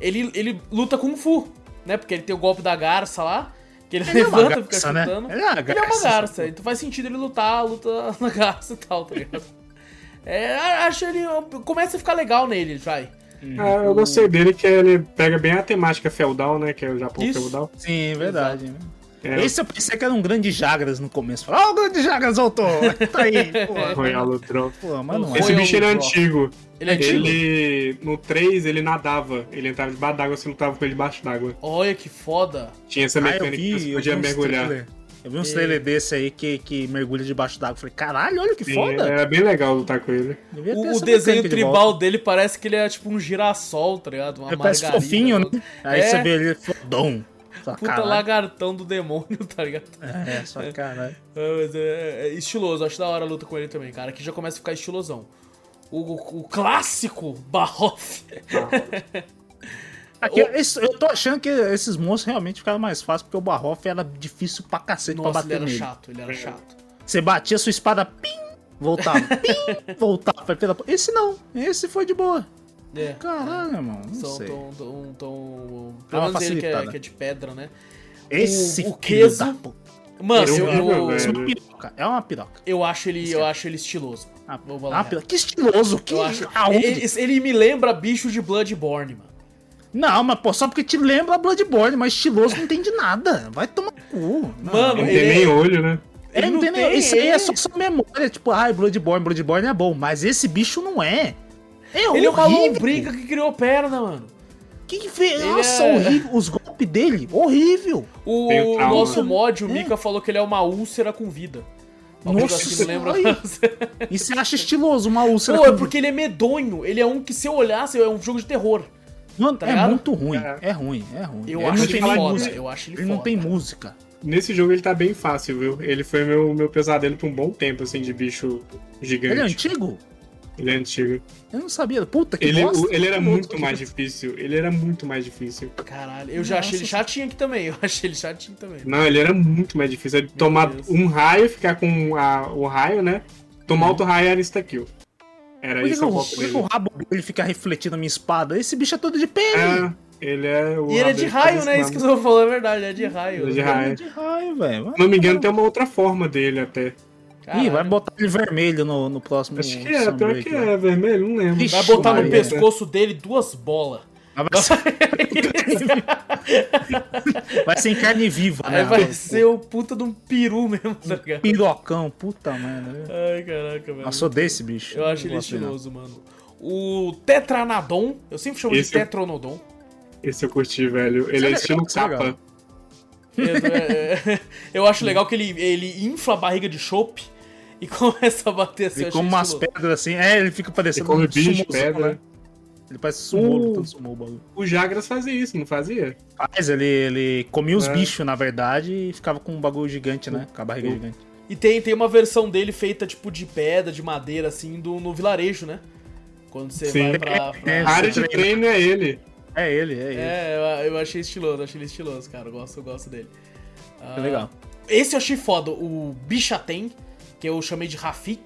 ele, ele luta Kung Fu, né? Porque ele tem o golpe da garça lá, que ele, Ele é levanta e fica garça, né? chutando. Ele é uma Ele é uma garça. garça, então faz sentido ele lutar, luta na garça e tal, tá ligado? É, acho ele. Começa a ficar legal nele, vai. Ah, eu gostei dele que ele pega bem a temática feudal, né? Que é o Japão Isso. feudal. Sim, verdade. né? É, Esse eu pensei que era um grande Jagras no começo. Falei, ó, o grande Jagras voltou. Tá aí, pô. Royal Lutron. Pô, mas não é. Esse bicho ele é antigo. Ele é antigo? Ele. No 3 ele nadava. Ele entrava debaixo d'água, você lutava com ele debaixo d'água. Olha que foda. Tinha essa Ah, mecânica que vi, você eu podia mergulhar. trailer. Eu vi uns E- trailer desse aí que, que mergulha debaixo d'água. Falei, caralho, olha que Sim, foda. Era bem legal lutar com ele. O, o desenho de tribal volta. dele parece que ele é tipo um girassol, tá ligado? Uma Ele parece fofinho, né? né? Aí É. você vê ele fodão. Só Puta caralho. lagartão do demônio, tá ligado? É, só caralho. É, mas é, é estiloso, acho da hora a luta com ele também, cara. Aqui já começa a ficar estilosão. O, o- o clássico Barrof. Aqui, esse- eu tô achando que esses monstros realmente ficaram mais fáceis, porque o Barrof era difícil pra cacete Nossa, pra ele bater era nele. chato, ele era chato. Você batia sua espada, pim, voltava, pim, voltava. Esse não, esse foi de boa. É. Caralho, irmão, não São sei. tão, tão... Dá Pelo uma menos ele que é, que é de pedra, né? Esse o filho queso-. Mano, eu, é eu. Isso é uma piroca, é uma piroca. eu acho ele, eu acho ele estiloso. Ah, Vamos é lá. piroca. Que estiloso, que... Eu acho. Aonde? Ele, ele me lembra bicho de Bloodborne, mano. Não, mas pô, só porque te lembra Bloodborne, mas estiloso não tem de nada. Vai tomar cu. Não. Mano, Não ele tem é- nem olho, né? É, Ele não tem, nem- Isso aí é. é só sua memória. Tipo, ai, Bloodborne, Bloodborne é bom. Mas esse bicho não é. É Ele é uma horrível. lombriga que criou perna, mano. Que que fez? Ele Nossa, é- horrível. Os golpes dele, horrível. O nosso mod, o É. Mika, falou que ele é uma úlcera com vida. Uma Nossa, assim, não lembra? E você acha estiloso uma úlcera Pô, é com- porque ele é medonho. Ele é um que se eu olhasse, é um jogo de terror. Mano, tá é ligado? muito ruim. É. É, ruim, é ruim. Eu ele acho não ele foda. música. Eu acho ele Ele foda. não tem música. Nesse jogo ele tá bem fácil, viu? Ele foi meu, meu pesadelo por um bom tempo, assim, de bicho gigante. Ele é antigo? Ele é antigo. Eu não sabia. Puta que Ele, bosta. ele era muito mais difícil. Ele era muito mais difícil. Caralho, eu já achei ele Nossa. chatinho aqui também. Eu achei ele chatinho também. Não, ele era muito mais difícil. Ele tomar Deus. um raio, ficar com a- o raio, né? Tomar outro raio era insta-kill. Era isso que o por que o rabo dele fica refletindo a minha espada? Esse bicho é todo de pele. É, ele é o E ele é de raio, né? Isso que você falou é verdade, ele é de raio. Ele é de Ele é raio. de raio, velho. Se não me engano, tem uma outra forma dele até. Ih, vai botar ele vermelho no, no próximo. Acho que é, pior que né? é vermelho, não lembro. Ixi, Vai botar no Maria. pescoço dele duas bolas. Vai ser, vai ser em carne viva, né? Aí vai ser o puta de um peru mesmo, tá ligado? Pirocão, puta merda. Ai, caraca, velho. Nossa, odeio esse bicho. Eu acho ele estiloso, mano. O Tetranadon, eu sempre chamo Esse de eu- Tetronodon. Esse eu curti, velho. Ele é, legal, estilo é capa. É, é, eu acho legal que ele, ele infla a barriga de chope e começa a bater assim. Ele come umas pedras assim. É, ele fica parecendo Ele come bicho, sumozão, pedra. né? Ele parece sumô, Uh. lutando sumô, o bagulho. O Jagras fazia isso, não fazia? Mas ele, ele comia os É. bichos, na verdade, e ficava com um bagulho gigante, né? Com a barriga Uh. gigante. E tem, tem uma versão dele feita tipo de pedra, de madeira, assim, do, no vilarejo, né? Quando você Sim. vai pra. pra- É, A área de treino é ele. É ele, é ele. É, eu, eu achei estiloso, achei ele estiloso, cara. Eu gosto, eu gosto dele. Ah, É legal. Esse eu achei foda, o Bichaten, que eu chamei de Rafik.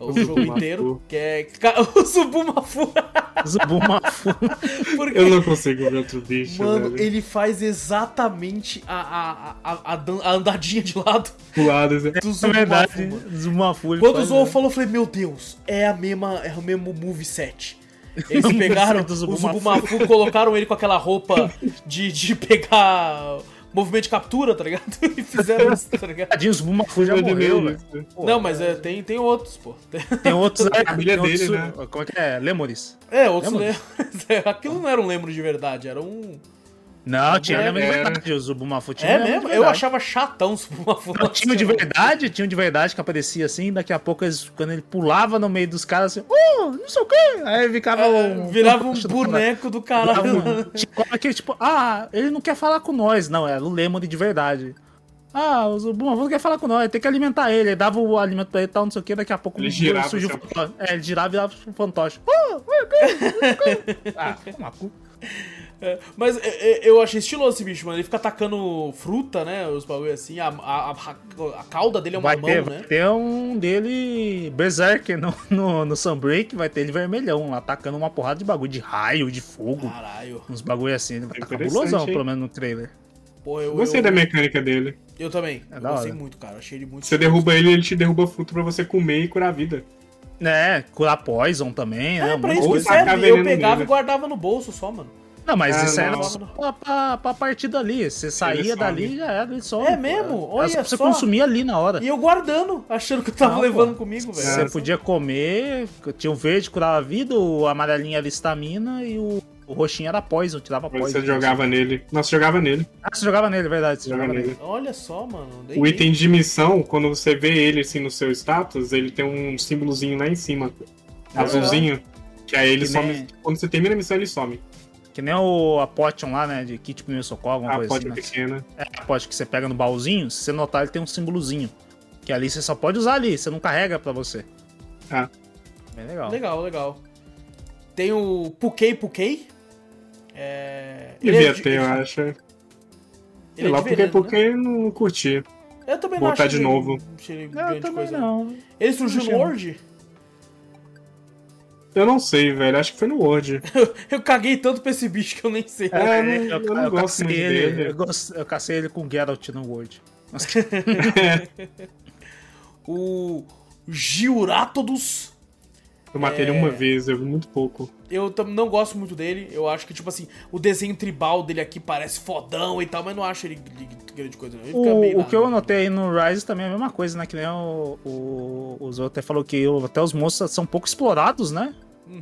O O jogo Zubumafu. inteiro. Que é. O Subumafu. Zubumafu. Porque, Eu não consigo ver outro bicho, mano, velho. ele faz exatamente a, a, a, a, andadinha de lado Pulado, assim. do Na Subumafu, verdade, mano. Zubumafu. ele Quando o faz, Zou né? falou, eu falei, meu Deus, é a mesma, é o mesmo moveset. Eles pegaram do o Zubumafu. Zubumafu, colocaram ele com aquela roupa de, de pegar movimento de captura, tá ligado? E fizeram isso, tá ligado? Tadinho, o Zubumafu já Eu morreu, velho. Não, mas é, tem, tem outros, pô. Tem- Tem outros. né? família Tem outros- dele, né? Como é que é? Lemures. É, outros lembros. Aquilo não era um lembro de verdade, era um. Não, tinha É, era. verdade. O Zubumafu tinha É mesmo? Eu achava chatão o Zubumafu. Não, tinha um de verdade, tinha um de verdade que aparecia assim, daqui a pouco eles, quando ele pulava no meio dos caras assim, oh, não sei o quê. Aí ficava um. Virava um do boneco do caralho. um- Tipo, aquele tipo, ah, ele não quer falar com nós. Não, era o Lemon de verdade. Ah, o Zubumafu não quer falar com nós, tem que alimentar ele. Aí dava o alimento pra ele e tal, não sei o que, daqui a pouco Ele girava, surgiu o assim, fantoche. É, ele girava e virava um fantoche. Oh, meu Deus, ah, toma cu. É, Mas é, é, eu achei estiloso esse bicho, mano. Ele fica atacando fruta, né? Os bagulho assim. A, a, a, a cauda dele é uma Vai mão, ter, né? vai ter um dele Berserker no, no, no Sunbreak, vai ter ele vermelhão, lá, atacando uma porrada de bagulho de raio, de fogo, Caralho. uns bagulho assim. Ele vai tá cabulosão, hein? pelo menos no trailer. Pô, eu, Gostei eu, da mecânica dele. eu também. É eu gostei hora. muito, cara. Achei ele muito Você derruba ele, ele te derruba fruto pra você comer e curar a vida. É, curar Poison também, né? É, um pra isso que serve. Eu pegava nele. e guardava no bolso só, mano. Não, mas Ah, isso era não. só pra, pra, pra partir dali. Você saía dali já era, ele some. É mesmo? Olha Era pra você só. consumir ali na hora. E eu guardando, achando que eu tava Não, levando pô. comigo, velho. Você podia comer, tinha o verde, curava a vida, o amarelinho era estamina e o, o roxinho era poison, tirava poison. você jogava nele. Nossa, jogava nele. Ah, você jogava nele, é verdade. Você Jogava jogava nele. nele. Olha só, mano. O item de missão, quando você vê ele assim no seu status, ele tem um símbolozinho lá em cima. Azulzinho. Que aí ele Que some. nem- Quando você termina a missão, ele some. Que nem o, a potion lá, né? De kit primeiro socorro, alguma A coisa assim. né? pequena. É, a pote que você pega no baúzinho, se você notar, ele tem um símbolozinho. Que ali você só pode usar ali, você não carrega pra você. Ah. Bem legal. Legal, legal. Tem o Pukei Pukei. É... ele Devia é de- ter, eu ele- acho. Sei ele é lá, veneno, porque né? não curti. Eu também não botar de ele- novo. ele Eu também coisa. não. Ele surgiu no não. Word? Eu não sei, velho. Acho que foi no Word. Eu caguei tanto pra esse bicho que eu nem sei. É, eu Eu, eu não eu gosto cacei muito ele, dele. Eu, gosto- eu cacei ele com Geralt no World. Nossa, O Giuratodus. Eu matei ele É. uma vez, eu vi muito pouco. Eu não gosto muito dele. Eu acho que, tipo assim, o desenho tribal dele aqui parece fodão e tal, mas não acho ele grande coisa, não. Ele O, o que eu anotei aí no Rise também é a mesma coisa, né? Que nem o, o, o Zou até falou que até os monstros são pouco explorados, né?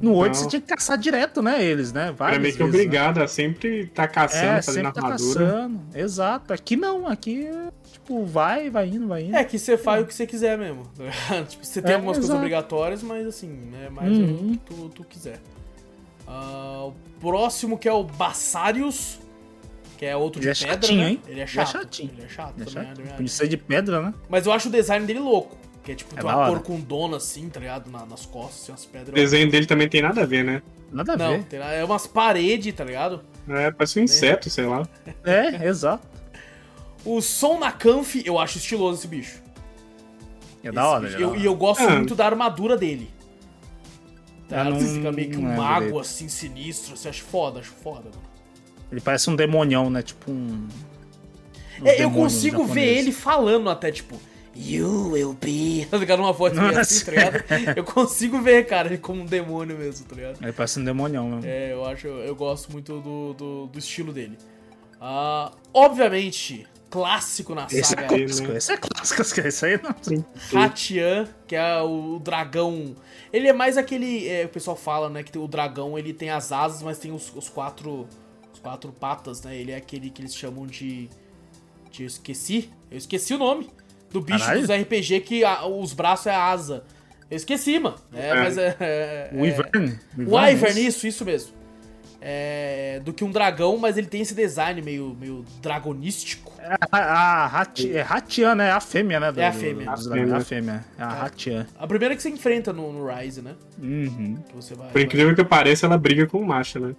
No World Não. você tinha que caçar direto, né? Eles, né? Era Várias meio que vezes, né? obrigado a sempre tá caçando, É, fazendo sempre tá armadura. caçando. Exato. Aqui não, aqui, tipo, vai, vai indo, vai indo. É que você faz o que você quiser mesmo. tipo, você tem É, algumas coisas exato. obrigatórias, mas assim, é mais Uhum. o que tu, tu quiser. Ah, o próximo que é o Bassarius, que é outro Ele de é pedra, chatinho, né? hein? Ele é Ele é chato. chatinho. Ele é chato Deixa- também, é verdade. Podia ser de pedra, né? Mas eu acho o design dele louco. Que é tipo, É tem uma cor com dona assim, tá ligado? Na- nas costas, assim, umas O pedras. desenho dele também tem nada a ver, né? Nada a Não, ver. tem, é umas paredes, tá ligado? É, parece um inseto, sei lá. É, exato. O Som Nakanf, eu acho estiloso esse bicho. É da hora. bicho. é da Eu- hora. E eu gosto Ah. muito da armadura dele. Tá? Não- Ele fica meio que um mago, dele. assim, sinistro. Você acha foda, acho foda, mano. Ele parece um demonião, né? Tipo um. um É, eu consigo ver ele falando até, tipo. You will be. Tá ligado? Uma voz meio assim, tá ligado? Eu consigo ver, cara, ele como um demônio mesmo, tá ligado? Ele parece um demonião mesmo. É, eu acho, eu gosto muito do, do, do estilo dele. Ah, obviamente, clássico na Esse é saga. clássico, esse é clássico, esse aí não. Hatian, que é o dragão. Ele é mais aquele. é, o pessoal fala, né? Que tem- o dragão ele tem as asas, mas tem os, os quatro. Os quatro patas, né? Ele é aquele que eles chamam de. de eu esqueci. Eu esqueci o nome. Do bicho Caralho. dos RPG que a- os braços é a asa. Eu esqueci, mano. É, É. mas é. é- O Ivern. o Wyvern, isso, isso mesmo. É, do que um dragão, mas ele tem esse design meio, meio dragonístico. A, a Hati- é Hatian, né? É a fêmea, né? do- É a do- fêmea. A dragões, fêmea. A fêmea. É a Hatian. A primeira que você enfrenta no, no Rise, né? Uhum. Que você vai. Por incrível que pareça, ela briga com o macho, né?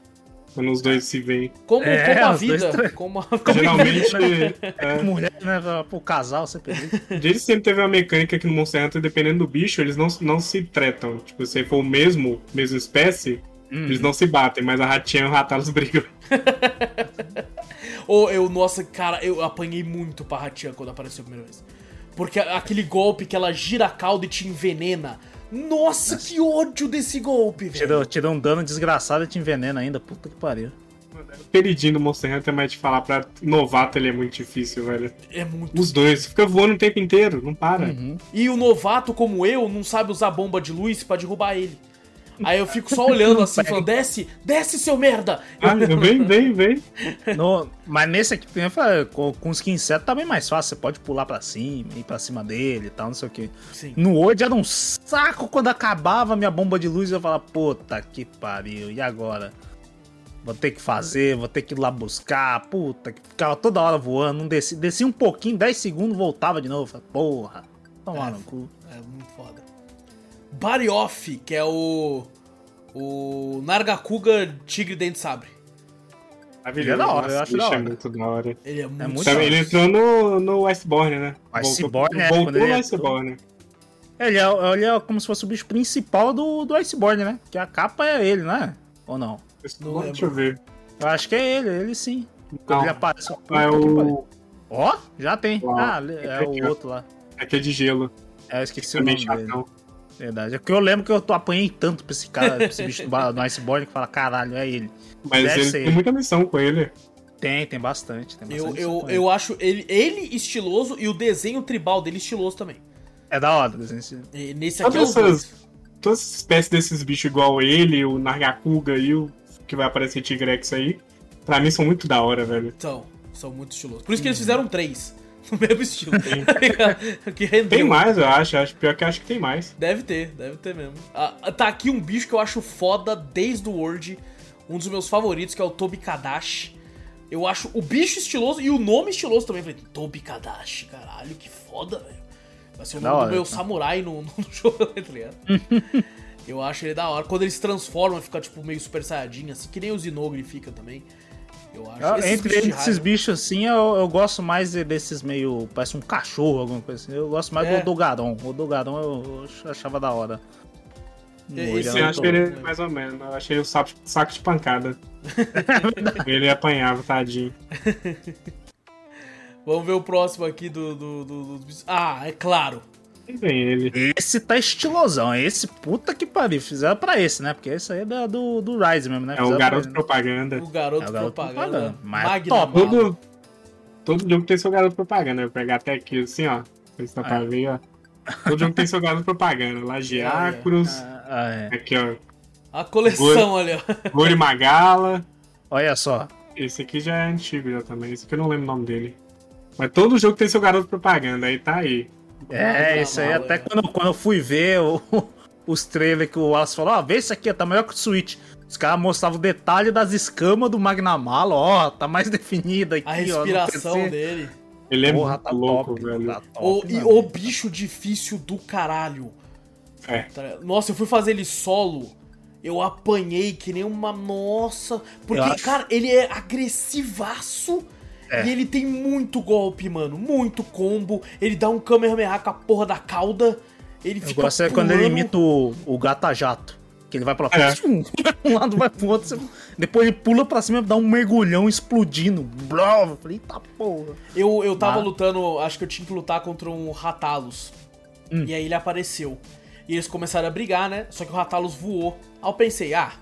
Quando os dois se veem. Como, É, como a dois vida. Como a... Geralmente, é, Mulher, né? Pro casal, você pediu. Eles sempre teve uma mecânica que no Monster Hunter, dependendo do bicho, eles não, não se tretam. Tipo, se for o mesmo, mesma espécie, Hum. eles não se batem, mas a Ratinha e o Ratalos brigam. Ou eu, nossa, cara, eu apanhei muito pra Hatian quando apareceu a primeira vez. Porque aquele golpe que ela gira a cauda e te envenena. Nossa, que ódio desse golpe, velho. Tira um dano desgraçado e te envenena ainda. Puta que pariu. Queridinho do Monster Hunter, mas te falar pra novato ele é muito difícil, velho. É muito. Os dois, fica voando o tempo inteiro, não para. Uhum. E o novato, como eu, não sabe usar bomba de luz pra derrubar ele. Aí eu fico só olhando assim, falando: desce, desce, seu merda! Ah, vem, vem, vem. No- mas nesse aqui, eu falei, com, com os 15 tá bem mais fácil. Você pode pular pra cima, ir pra cima dele e tal, não sei o que. Sim. No Word era um saco quando acabava a minha bomba de luz. Eu falava, puta que pariu, e agora? Vou ter que fazer, vou ter que ir lá buscar. Puta, que ficava toda hora voando. Não descia, descia um pouquinho, 10 segundos, voltava de novo. Eu falava, porra, tomar no cu. É muito foda. Body Off, que é o. O Nargacuga Tigre Dente Sabre. Maravilhoso. Ele é da hora, eu acho da hora. É muito da hora. Ele é muito. muito Sabe, da ele entrou no, no Iceborne, né? Iceborne, é, voltou ele no. Iceborne. Ele é, ele é como se fosse o bicho principal do, do Iceborne, né? Que a capa é ele, né? Ou não? Não Deixa eu ver. Eu acho que é ele, ele sim. Quando Não, ele aparece. é que pariu. o. Ó, já tem. Uau. Ah, é o outro lá. Aqui é de gelo. É, eu esqueci o nome dele. chatão. Verdade. É porque eu lembro que eu tô, apanhei tanto pra esse cara, pra esse bicho do, do Iceborne, que fala, caralho, é ele. Mas Deve ele ser. tem muita missão com ele. Tem, tem bastante. Tem Eu, bastante eu, com eu acho ele, ele estiloso e o desenho tribal dele estiloso também. É da hora. desenho. E nesse aqui é Todas essas, todas as espécies desses bichos igual ele, o Nargacuga e o que vai aparecer Tigrex aí, pra mim são muito da hora, velho. São, são muito estilosos. Por isso que eles fizeram três. No mesmo estilo. Que rendeu. Tem mais, eu acho. acho pior que eu acho que tem mais. Deve ter, deve ter mesmo. Ah, tá aqui um bicho que eu acho foda desde o World. Um dos meus favoritos, que é o Tobi Kadash. Eu acho o bicho estiloso e o nome estiloso também. Falei, Tobi Kadash, caralho, que foda, velho. Vai ser o Da nome hora, do meu tá. samurai no, no jogo, tá ligado? Eu acho ele da hora. Quando ele se transforma, fica tipo meio super saiyajin, assim, que nem o Zinogre fica também. Eu acho. Esses entre bichos esses raiva- bichos assim, eu, eu gosto mais de- desses meio. Parece um cachorro, alguma coisa assim. Eu gosto mais É. do Dogaron. O Dogaron eu, eu achava da hora. É Eu acho bom, ele mais ou menos. Eu achei o saco, saco de pancada. ele apanhava, tadinho. Vamos ver o próximo aqui do, do, do- dos bichos. Ah, é claro. Vem ele. Esse tá estilosão. Esse puta que pariu. Fizeram pra esse, né? Porque esse aí é do, do Rise mesmo, né? É o Fizeram garoto propaganda. O garoto, É o garoto propaganda. propaganda, mas é Magna top. Todo, todo jogo tem seu garoto propaganda. Eu vou pegar até aqui assim, ó. Se dá É. pra ver, ó. Todo jogo tem seu garoto propaganda. Lagiacros. Ah, ah, é. Aqui, ó. A coleção ali, ó. Gori Magala. Olha só. Esse aqui já é antigo já também. Esse aqui eu não lembro o nome dele. Mas todo jogo tem seu garoto propaganda. Aí tá aí. É, isso aí até é. quando, quando eu fui ver o- os trailers que o Wallace falou, ó, vê esse aqui, tá melhor que o Switch. Os caras mostravam o detalhe das escamas do Magnamalo, ó, tá mais definido aqui, A ó. respiração PC. dele. Ele é Porra, muito tá louco, top, velho. tá top, O, e mano. o bicho difícil do caralho. É. Tá? Nossa, eu fui fazer ele solo. Eu apanhei que nem uma. Nossa. Porque, cara, ele é agressivaço. É. E ele tem muito golpe, mano. Muito combo. Ele dá um Kamehameha com a porra da cauda. Ele Eu fica. gosto é quando ele pulando. imita o, o Gata Jato. Que ele vai pra É. um lado vai pro outro. você- Depois ele pula pra cima e dá um mergulhão explodindo. Blá, eu falei, eita porra. Eu, eu tava Ah. lutando, acho que eu tinha que lutar contra um Ratalos. Hum. E aí ele apareceu. E eles começaram a brigar, né? Só que o Ratalos voou. Aí eu pensei, ah,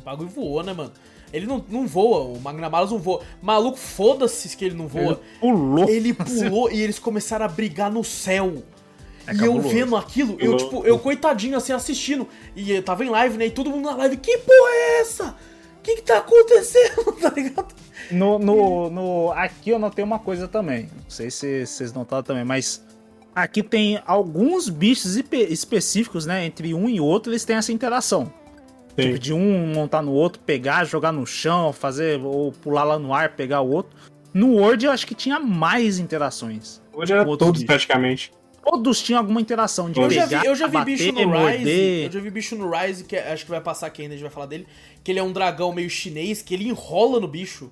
o bagulho voou, né, mano? Ele não, não voa, o Magnamalos não voa. Maluco, foda-se que ele não voa. Pulou. Ele pulou e eles começaram a brigar no céu. É e eu cabuloso. vendo aquilo, eu, tipo, eu coitadinho assim assistindo. E eu tava em live, né? E todo mundo na live, que porra é essa? O que que tá acontecendo? tá ligado? No, no, no, aqui eu notei uma coisa também. Não sei se vocês notaram também, mas aqui tem alguns bichos espe- específicos, né? Entre um e outro, eles têm essa interação. Tipo, de um montar no outro, pegar, jogar no chão, fazer, ou pular lá no ar, pegar o outro. No Word eu acho que tinha mais interações. Hoje era todos bichos. praticamente. Todos tinham alguma interação de Eu já pegar, vi, eu já vi bater, bicho no Rise. Eu já vi bicho no Rise, que é- acho que vai passar aqui ainda, a gente vai falar dele. Que ele é um dragão meio chinês, que ele enrola no bicho.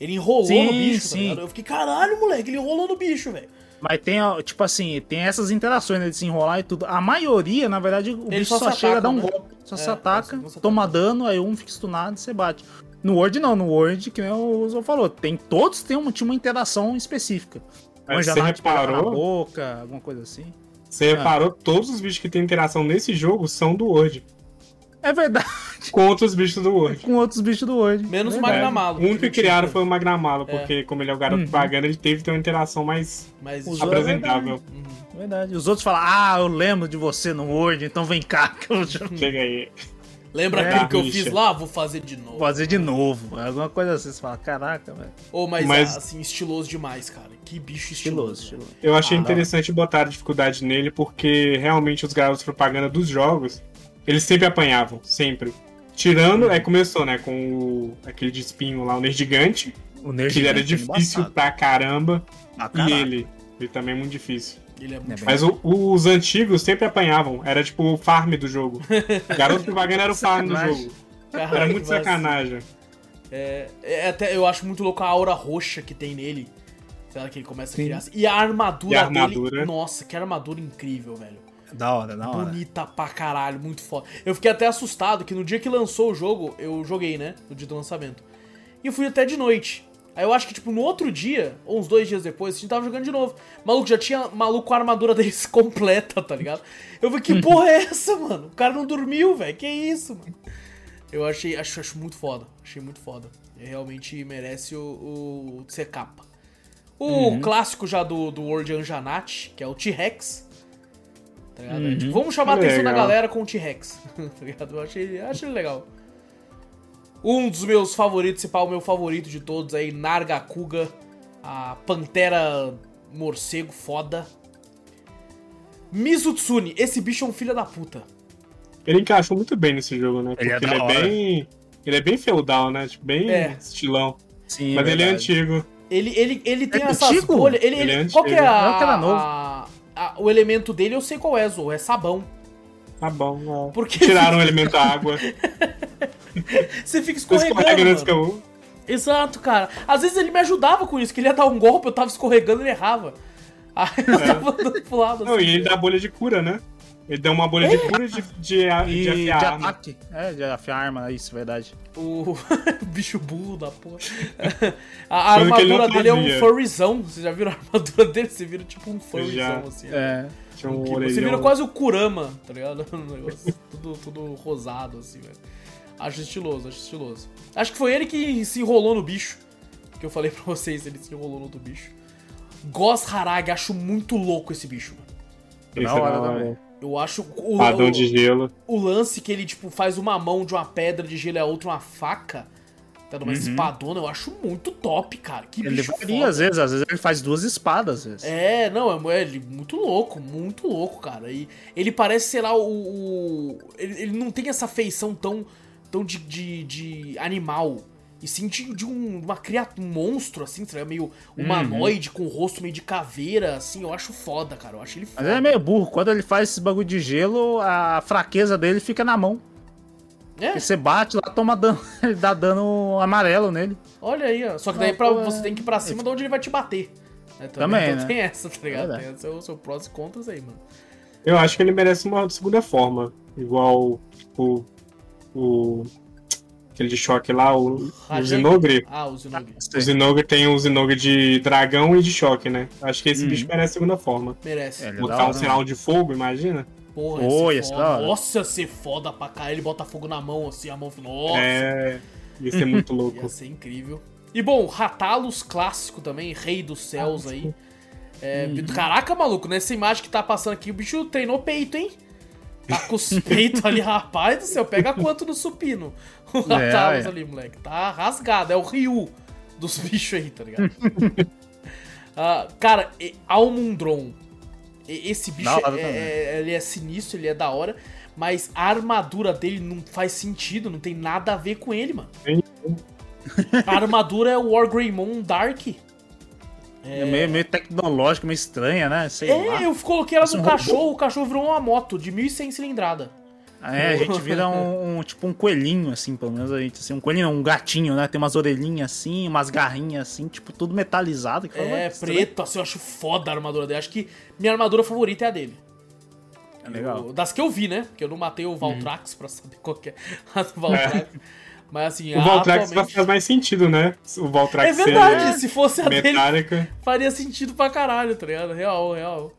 Ele enrolou Sim, no bicho, tá sim. ligado? Eu fiquei, caralho, moleque, ele enrolou no bicho, velho. Mas tem, tipo assim, tem essas interações, né, de se enrolar e tudo. A maioria, na verdade, o Eles bicho só só, se chega a dar um né? golpe. Só É, se ataca, atacam. toma dano, aí um fica stunado e você bate. No Word não, no Word, que nem o Zô falou, tem, todos têm uma, uma interação específica. Mas você de pegar na reparou? boca, alguma coisa assim. Você Ah. reparou, todos os bichos que tem interação nesse jogo são do Word. É verdade, Contra os bichos do Word. com outros bichos do Word. Menos o Verdade. Magnamalo. O único que criaram foi o Magramalo, É. porque como ele é o garoto Uhum. pagando, ele teve que ter uma interação mais outros- apresentável. Uhum. Verdade. Os outros falam, ah, eu lembro de você no Word, então vem cá que eu já Chega aí. Lembra É, aquilo que eu fiz lá? Vou fazer de novo. vou fazer de novo. Alguma coisa assim, você fala, caraca, velho. Ô, mas, Mas- assim, estiloso demais, cara. Que bicho Estiloso, estiloso. estiloso. Eu achei Ah, interessante botar a dificuldade nele, porque realmente os garotos propaganda dos jogos, eles sempre apanhavam, sempre. Tirando, aí começou, né, com o, aquele de espinho lá, o Nerd Gigante, O Nerd que ele era é difícil embaçado. pra caramba, Ah, e ele, ele também é muito difícil. Ele é É muito bem- Mas o- os antigos sempre apanhavam, era tipo o farm do jogo. O garoto propaganda era o farm do jogo. Caralho, Era muito sacanagem. É, é até, eu acho muito louco a aura roxa que tem nele. Sei lá, que ele começa Sim. a criar. assim. E a armadura, E a armadura? dele. Nossa, que armadura incrível, velho. Da hora, da hora. Bonita pra caralho, muito foda. Eu fiquei até assustado que no dia que lançou o jogo, eu joguei, né? No dia do lançamento. E eu fui até de noite. Aí eu acho que, tipo, no outro dia, ou uns dois dias depois, a gente tava jogando de novo. Maluco, já tinha maluco com a armadura deles completa, tá ligado? Eu falei, que porra é essa, mano? O cara não dormiu, velho. Que isso, mano? Eu achei, acho, acho muito foda. Achei muito foda. Ele realmente merece o, o ser capa. O clássico já do, do World Anjanat, que é o T-Rex. Tá ligado? É, tipo, vamos chamar a atenção da galera com o T-Rex. tá ligado? Eu achei, achei ele legal. Um dos meus favoritos, se pá, o meu favorito de todos aí, Nargacuga, a pantera morcego foda. Mizutsune, esse bicho é um filho da puta. Ele encaixou muito bem nesse jogo, né? Porque Ele é ele é, bem. Ele é bem feudal, né? Tipo, bem É. estilão. Sim, Mas ele é antigo. Ele, ele, ele tem É essas antigo? bolhas. Ele, Ele ele- é qual que é a, Não, que era novo. a- a- o elemento dele? Eu sei qual é, Zou. É sabão. Tá bom. ó. Porque Tiraram o elemento da água. você fica Escorrega escorregando. eu. Exato, cara. Às vezes ele me ajudava com isso, que ele ia dar um golpe, eu tava escorregando e ele errava. Aí eu tava dando pro lado. É. Não, assim. e ele dá bolha de cura, né? Ele dá uma bolha de cura de, de, E de de, arma. ataque. É, de afiar arma, isso, verdade. O bicho burro da porra. A, a armadura dele é um furryzão. Vocês já viram a armadura dele? Você vira tipo um furryzão, Já. assim. né? É. Tinha um. Você vira quase o Kurama, tá ligado? Um negócio tudo, tudo rosado, assim, velho. Acho estiloso, acho estiloso. Acho que foi ele que se enrolou no bicho. Que eu falei pra vocês, ele se enrolou no outro bicho. Gos Harag, acho muito louco esse bicho, mano. Esse Da hora é da hora. Eu acho o, Padrão de gelo. o lance que ele, tipo, faz uma mão de uma pedra de gelo e a outra uma faca, tá numa espadona, eu acho muito top, cara. Que Uhum. Ele bicho varia, às vezes, às vezes ele faz duas espadas, às vezes. É, não, é, é muito louco, muito louco, cara. E ele parece, sei lá, o. o- ele, ele não tem essa feição tão, tão de, de, de animal. E sim de, um, uma criatura, um monstro, assim, sabe? Meio humanoide, com o rosto meio de caveira, assim. Eu acho foda, cara. Eu acho ele Mas foda. ele é meio burro. Quando ele faz esse bagulho de gelo, a fraqueza dele fica na mão. É, Porque você bate lá, toma dano. Ele dá dano amarelo nele. olha aí, ó. Só que daí pra, é- você tem que ir pra cima de onde ele vai te bater. É, Também, então né? tem essa, tá ligado? Verdade. Tem seu, seu prós e contras aí, mano. Eu acho que ele merece uma segunda forma. Igual, tipo, o. Aquele de choque lá, o, o? Zinogre. Ah, o Zinogre. O Zinogre tem o Zinogre de dragão e de choque, né? Acho que esse Uhum. bicho merece a segunda forma. Merece. É, Botar um sinal de fogo, imagina? Porra, ser foda. Nossa, ser foda pra cá. Ele bota fogo na mão, assim, a mão. Nossa, É. Ia ser muito louco. ia ser incrível. E bom, Ratalos clássico também, Rei dos Céus aí. É, Caraca, maluco, nessa imagem que tá passando aqui, o bicho treinou peito, hein? Tá com os peitos ali, rapaz do céu. Pega quanto no supino? O É, Ratalos é. ali, moleque. Tá rasgado. É o Ryu dos bichos aí, tá ligado? Ah, cara, Almundron. Esse bicho é, também. é- ele é sinistro, ele é da hora. Mas a armadura dele não faz sentido, não tem nada a ver com ele, mano. A armadura é o Wargreymon Dark. É meio, meio tecnológico, meio estranha, né? Sei lá. É, eu coloquei ela no um cachorro, o cachorro virou uma moto de 1100 cilindrada. É, a gente vira um, um- tipo um coelhinho, assim, pelo menos a gente, assim, um coelhinho, um gatinho, né? Tem umas orelhinhas assim, umas garrinhas assim, tipo, tudo metalizado. que fala, É, "Ué, que estranho." preto, assim, eu acho foda a armadura dele. Acho que minha armadura favorita é a dele. É legal. Eu- das que eu vi, né? Porque eu não matei o Valtrax pra saber qual que é a do Valtrax. Mas assim, O Valtrax atualmente... faz mais sentido, né? O Valtrax É verdade, ser se fosse a dele, metálica. faria sentido pra caralho, tá ligado? Real, real.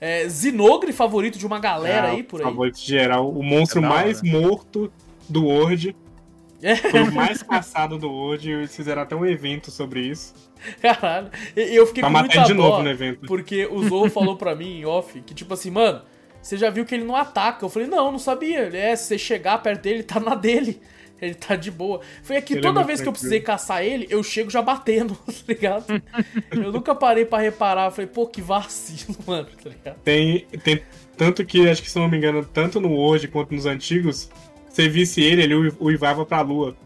É, Zinogre, favorito de uma galera É, aí por aí. Favorito geral. O monstro É mais morto do World. É, Foi o mais caçado do World. e Eles fizeram até um evento sobre isso. caralho. Eu fiquei Pra com matar muita de novo no evento. porque o Zou falou pra mim em off que, tipo assim, mano, você já viu que ele não ataca. Eu falei, não, não sabia. Ele é, se você chegar perto dele, tá na dele. Ele tá de boa. Foi aqui, Ele é toda muito vez que eu tranquilo. precisei caçar ele, eu chego já batendo, tá ligado? eu nunca parei pra reparar. Falei, pô, que vacilo, mano, tá ligado? Tem, tem tanto que, acho que se eu não me engano, tanto no World quanto nos antigos, você visse ele, ele ui- uivava pra lua.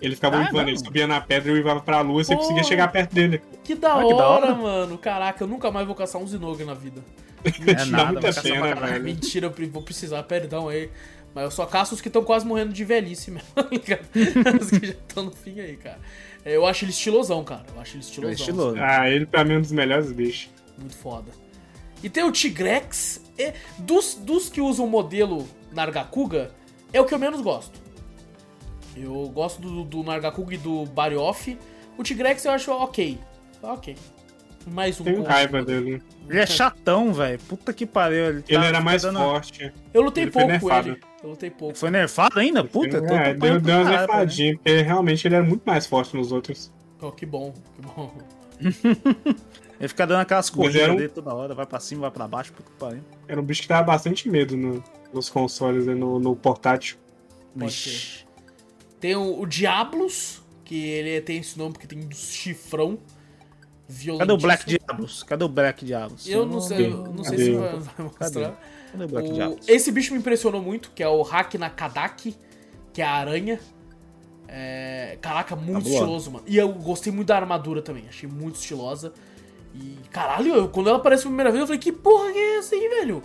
Ele ficava Ah, uivando, não. ele subia na pedra e uivava pra lua e você conseguia chegar perto dele. Que da, Ah, que da hora, hora. mano. Caraca, eu nunca mais vou caçar um Zinogre na vida. É Dá nada, muita pena, velho. Mentira, eu vou precisar, perdão aí. Mas eu só caço os que estão quase morrendo de velhice mesmo, tá ligado? Os que já estão no fim aí, cara. É, Eu acho ele estilosão, cara. Eu acho ele estilosão. É estiloso. Ah, ele pra mim é um dos melhores bichos. Muito foda. E tem o Tigrex. É, dos, dos que usam o modelo Nargacuga, é o que eu menos gosto. Eu gosto do, do Nargacuga e do Barioff. O Tigrex eu acho ok. Ok. Mais um Tenho raiva dele. Ele é chatão, velho. Puta que pariu. Ele, tá- Ele era mais dando- forte. Eu lutei Ele pouco com ele. Eu lutei pouco. Foi nerfado ainda? Puta, eu tô, é, deu, deu umas pra caralho, nerfadinhas, porque realmente ele era muito mais forte nos outros. Oh, que bom, que bom. Ele fica dando aquelas corridas um- dele toda hora, vai pra cima, vai pra baixo, puta que pariu. Era um bicho que dava bastante medo no- nos consoles e no, no portátil. Pode. Tem o, o Diablos, que ele tem esse nome porque tem um chifrão. Cadê o Black Diablos? Cadê o Black Diablos? Eu não sei, eu não sei se vai, vai mostrar. Cadê o esse bicho me impressionou muito, que é o Hakna Kadaki, que é a aranha. É, caraca, muito boa. estiloso, mano. E eu gostei muito da armadura também, achei muito estilosa. E caralho, eu- quando ela apareceu pela primeira vez, eu falei, que porra que é essa aí, velho?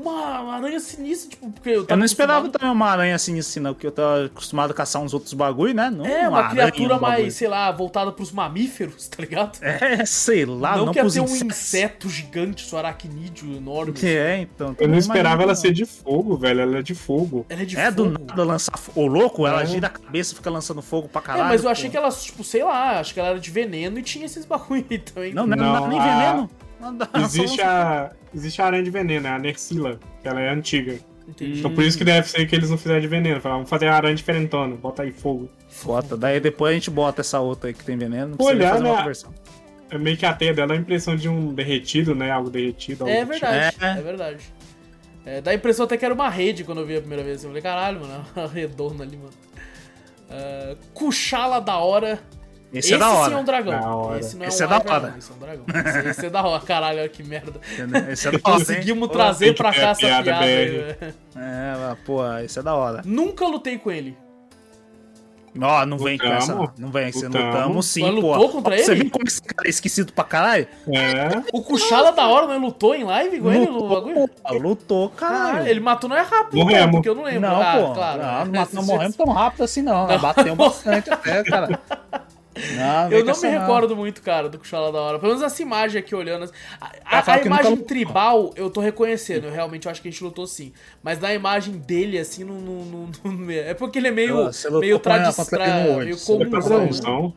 Uma, uma aranha sinistra, tipo, porque eu Eu tava não esperava também uma aranha assim assim, não, porque eu tava acostumado a caçar uns outros bagulho, né? Não É, uma aranha, criatura um mais, sei lá, voltada pros mamíferos, tá ligado? É, sei lá, não não, quer pros ter um inseto gigante, seu aracnídeo enorme. Que é, então. Eu não esperava ela não. ser de fogo, velho. Ela é de fogo. Ela é de É, do fogo. nada lançar fogo. Ô, louco, ela É. gira a cabeça e fica lançando fogo pra É, caralho. mas eu achei pô. que ela, tipo, sei lá, acho que ela era de veneno e tinha esses bagulho aí também. Não, não, Não, não, nem a- veneno. Dá, Existe a, existe a aranha de veneno, é a Nersila, que ela é antiga. Entendi. Então por isso que deve ser que eles não fizeram de veneno. Falaram, vamos fazer a aranha diferentona, bota aí fogo. Bota, daí depois a gente bota essa outra aí que tem veneno. Não precisa olhar, fazer né? outra versão. É meio que a teia dela é a impressão de um derretido, né? Algo derretido. algo É do verdade, É. é, verdade. É, dá a impressão até que era uma rede quando eu vi a primeira vez. Eu falei, caralho, mano, uma redonda ali, mano. Uh, Kuchala da hora. Esse, é da hora. sim é um dragão. Da hora. Esse não é Esse um é da dragão, hora. Esse é um dragão. Esse, esse é da hora. Caralho, olha que merda. Esse é da hora. Conseguimos trazer pra cá a essa piada piada. Aí, velho. É, pô, esse é da hora. Nunca lutei com ele. Ó, não vem com essa. Não vem, você Lutamos. lutamos sim, Mas pô. lutou contra Você ele? viu como esse cara é esquecido pra caralho? É, O Kuchala da hora, não lutou em live com ele no bagulho? Lutou, lutou, Ah, caralho. ele matou não é rápido, Morremos. então, porque eu não lembro. Não, ah, pô. claro. Não, não, não morremos tão rápido assim, não. Nós batemos bastante até, cara. Não, Eu não me recordo muito, cara, do Kuchala da hora. Pelo menos essa imagem aqui olhando. assim, A, a- fala a que nunca imagem lutou. tribal eu tô reconhecendo. Eu realmente acho que a gente lutou sim. Mas na imagem dele, assim, não. não- não- não- é porque ele é meio, lutou meio ela tradicional. no Meio né? promoção.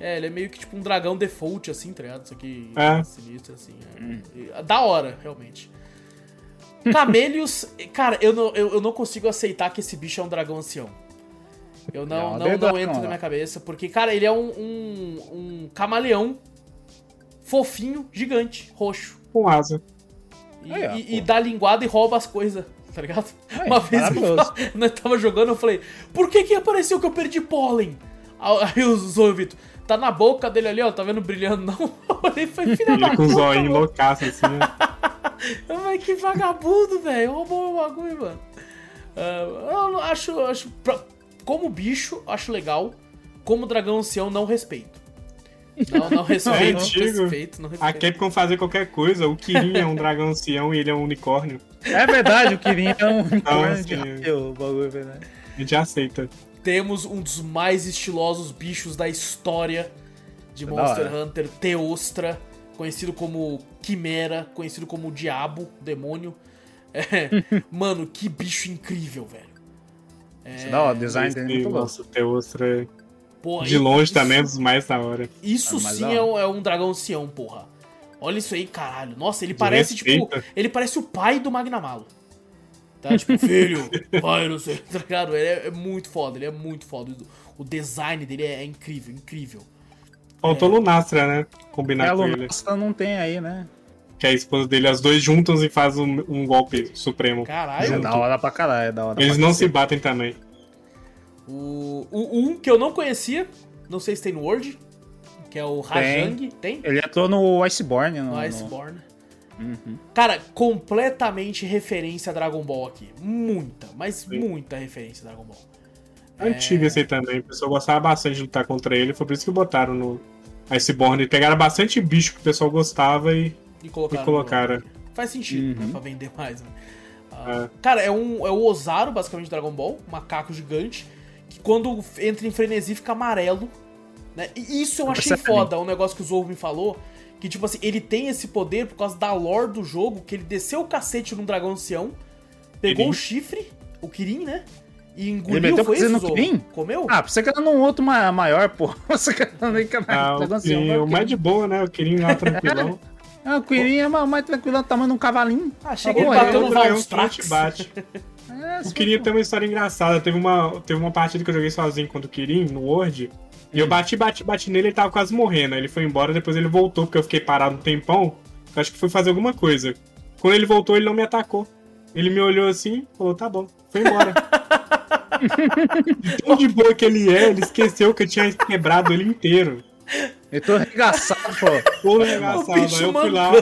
É, ele é meio que tipo um dragão default, assim, tá ligado? Isso aqui É. sinistro, assim. é. E- Da hora, realmente. Camelios, cara, eu não, eu, eu não consigo aceitar que esse bicho é um dragão ancião. Eu É não, uma não, não não, na minha né? cabeça, porque, cara, ele é um, um, um camaleão fofinho, gigante, roxo. Com asa. E, Aí, ó, e- e dá linguada e rouba as coisas, tá ligado? Aí, Uma vez eu tava, nós tava jogando, eu falei, por que que apareceu que eu perdi pólen? Aí o Vitor, tá na boca dele ali, ó, tá vendo brilhando? Não, eu olhei e falei, filha da Ele com o puta, zoinho loucaço assim. ó. Eu falei, que vagabundo, velho, roubou meu bagulho, mano. Ah, eu acho, acho, pra- como bicho, acho legal, como dragão ancião, não respeito. Não, não respeito, É não respeito, não A respeito. Capcom fazer qualquer coisa. O Kirin é um dragão ancião e ele é um unicórnio. É verdade, o Kirin é um corno de sim. raio, o bagulho é verdade. A gente aceita. Temos um dos mais estilosos bichos da história de Da Monster. Hunter, Teostra, conhecido como Quimera, conhecido como Diabo, Demônio. É, mano, que bicho incrível, velho. Isso é da hora, o design dele é muito louco. Nossa, o Teostra Porra, de longe isso, também é dos mais da hora. Isso É, sim é hora. um, é um dragão ancião, porra. Olha isso aí, caralho. Nossa, ele parece, respeita. tipo. Ele parece o pai do Magnamalo. Tá? Tipo, filho, pai, não sei, tá ligado? Ele é, é muito foda, ele é muito foda. O design dele é, é incrível, incrível. Faltou Lunastra, né? É, Combinar a com ele. Lunastra não tem aí, né? Que é a esposa dele, as dois juntam e fazem um, um golpe supremo. Caralho. É da hora pra caralho, é da hora Eles pra não se batem também. O, o um que eu não conhecia, não sei se tem no World, que é o Rajang. Tem? Ele entrou no Iceborne. No, No no- Iceborne. Uhum. Cara, completamente referência a Dragon Ball aqui. Muita, mas Sim. muita referência a Dragon Ball. Antigo esse aí também. O pessoal gostava bastante de lutar contra ele. Foi por isso que botaram no Iceborne. Pegaram bastante bicho que o pessoal gostava e. E colocaram. E colocaram. Faz sentido, Uhum. né, pra vender mais. Né? Ah, Cara, é, um, é o Ozaru, basicamente, Dragon Ball, macaco gigante, que quando entra em frenesi fica amarelo. Né? E isso eu achei Percebe? foda, um negócio que o Zorro me falou. Que, tipo assim, ele tem esse poder por causa da lore do jogo, que ele desceu o cacete num dragão ancião, pegou Kirin. o chifre, o Kirin, né? E Ele engoliu, meteu foi isso, no? Kirin? Comeu? Ah, pensei que era num outro ma- maior, pô. Você nem que Ah, o, o mais de boa, né? O Kirin lá tranquilão. Ah, o Kirin é mais do tamanho de um cavalinho. Ah, chega Ah, ele bateu é no o dragão Valstrax. que bate. É, O Kirin tem uma história engraçada. Teve uma, teve uma partida que eu joguei sozinho contra o Kirin, no World. E eu bati, bati, bati nele e ele tava quase morrendo. Aí ele foi embora, depois ele voltou, porque eu fiquei parado um tempão. Eu acho que foi fazer alguma coisa. Quando ele voltou, ele não me atacou. Ele me olhou assim, falou, tá bom, foi embora. De tão de boa que ele é, ele esqueceu que eu tinha quebrado ele inteiro. Eu tô arregaçado, pô. Todo O engraçado. Aí eu fui lá.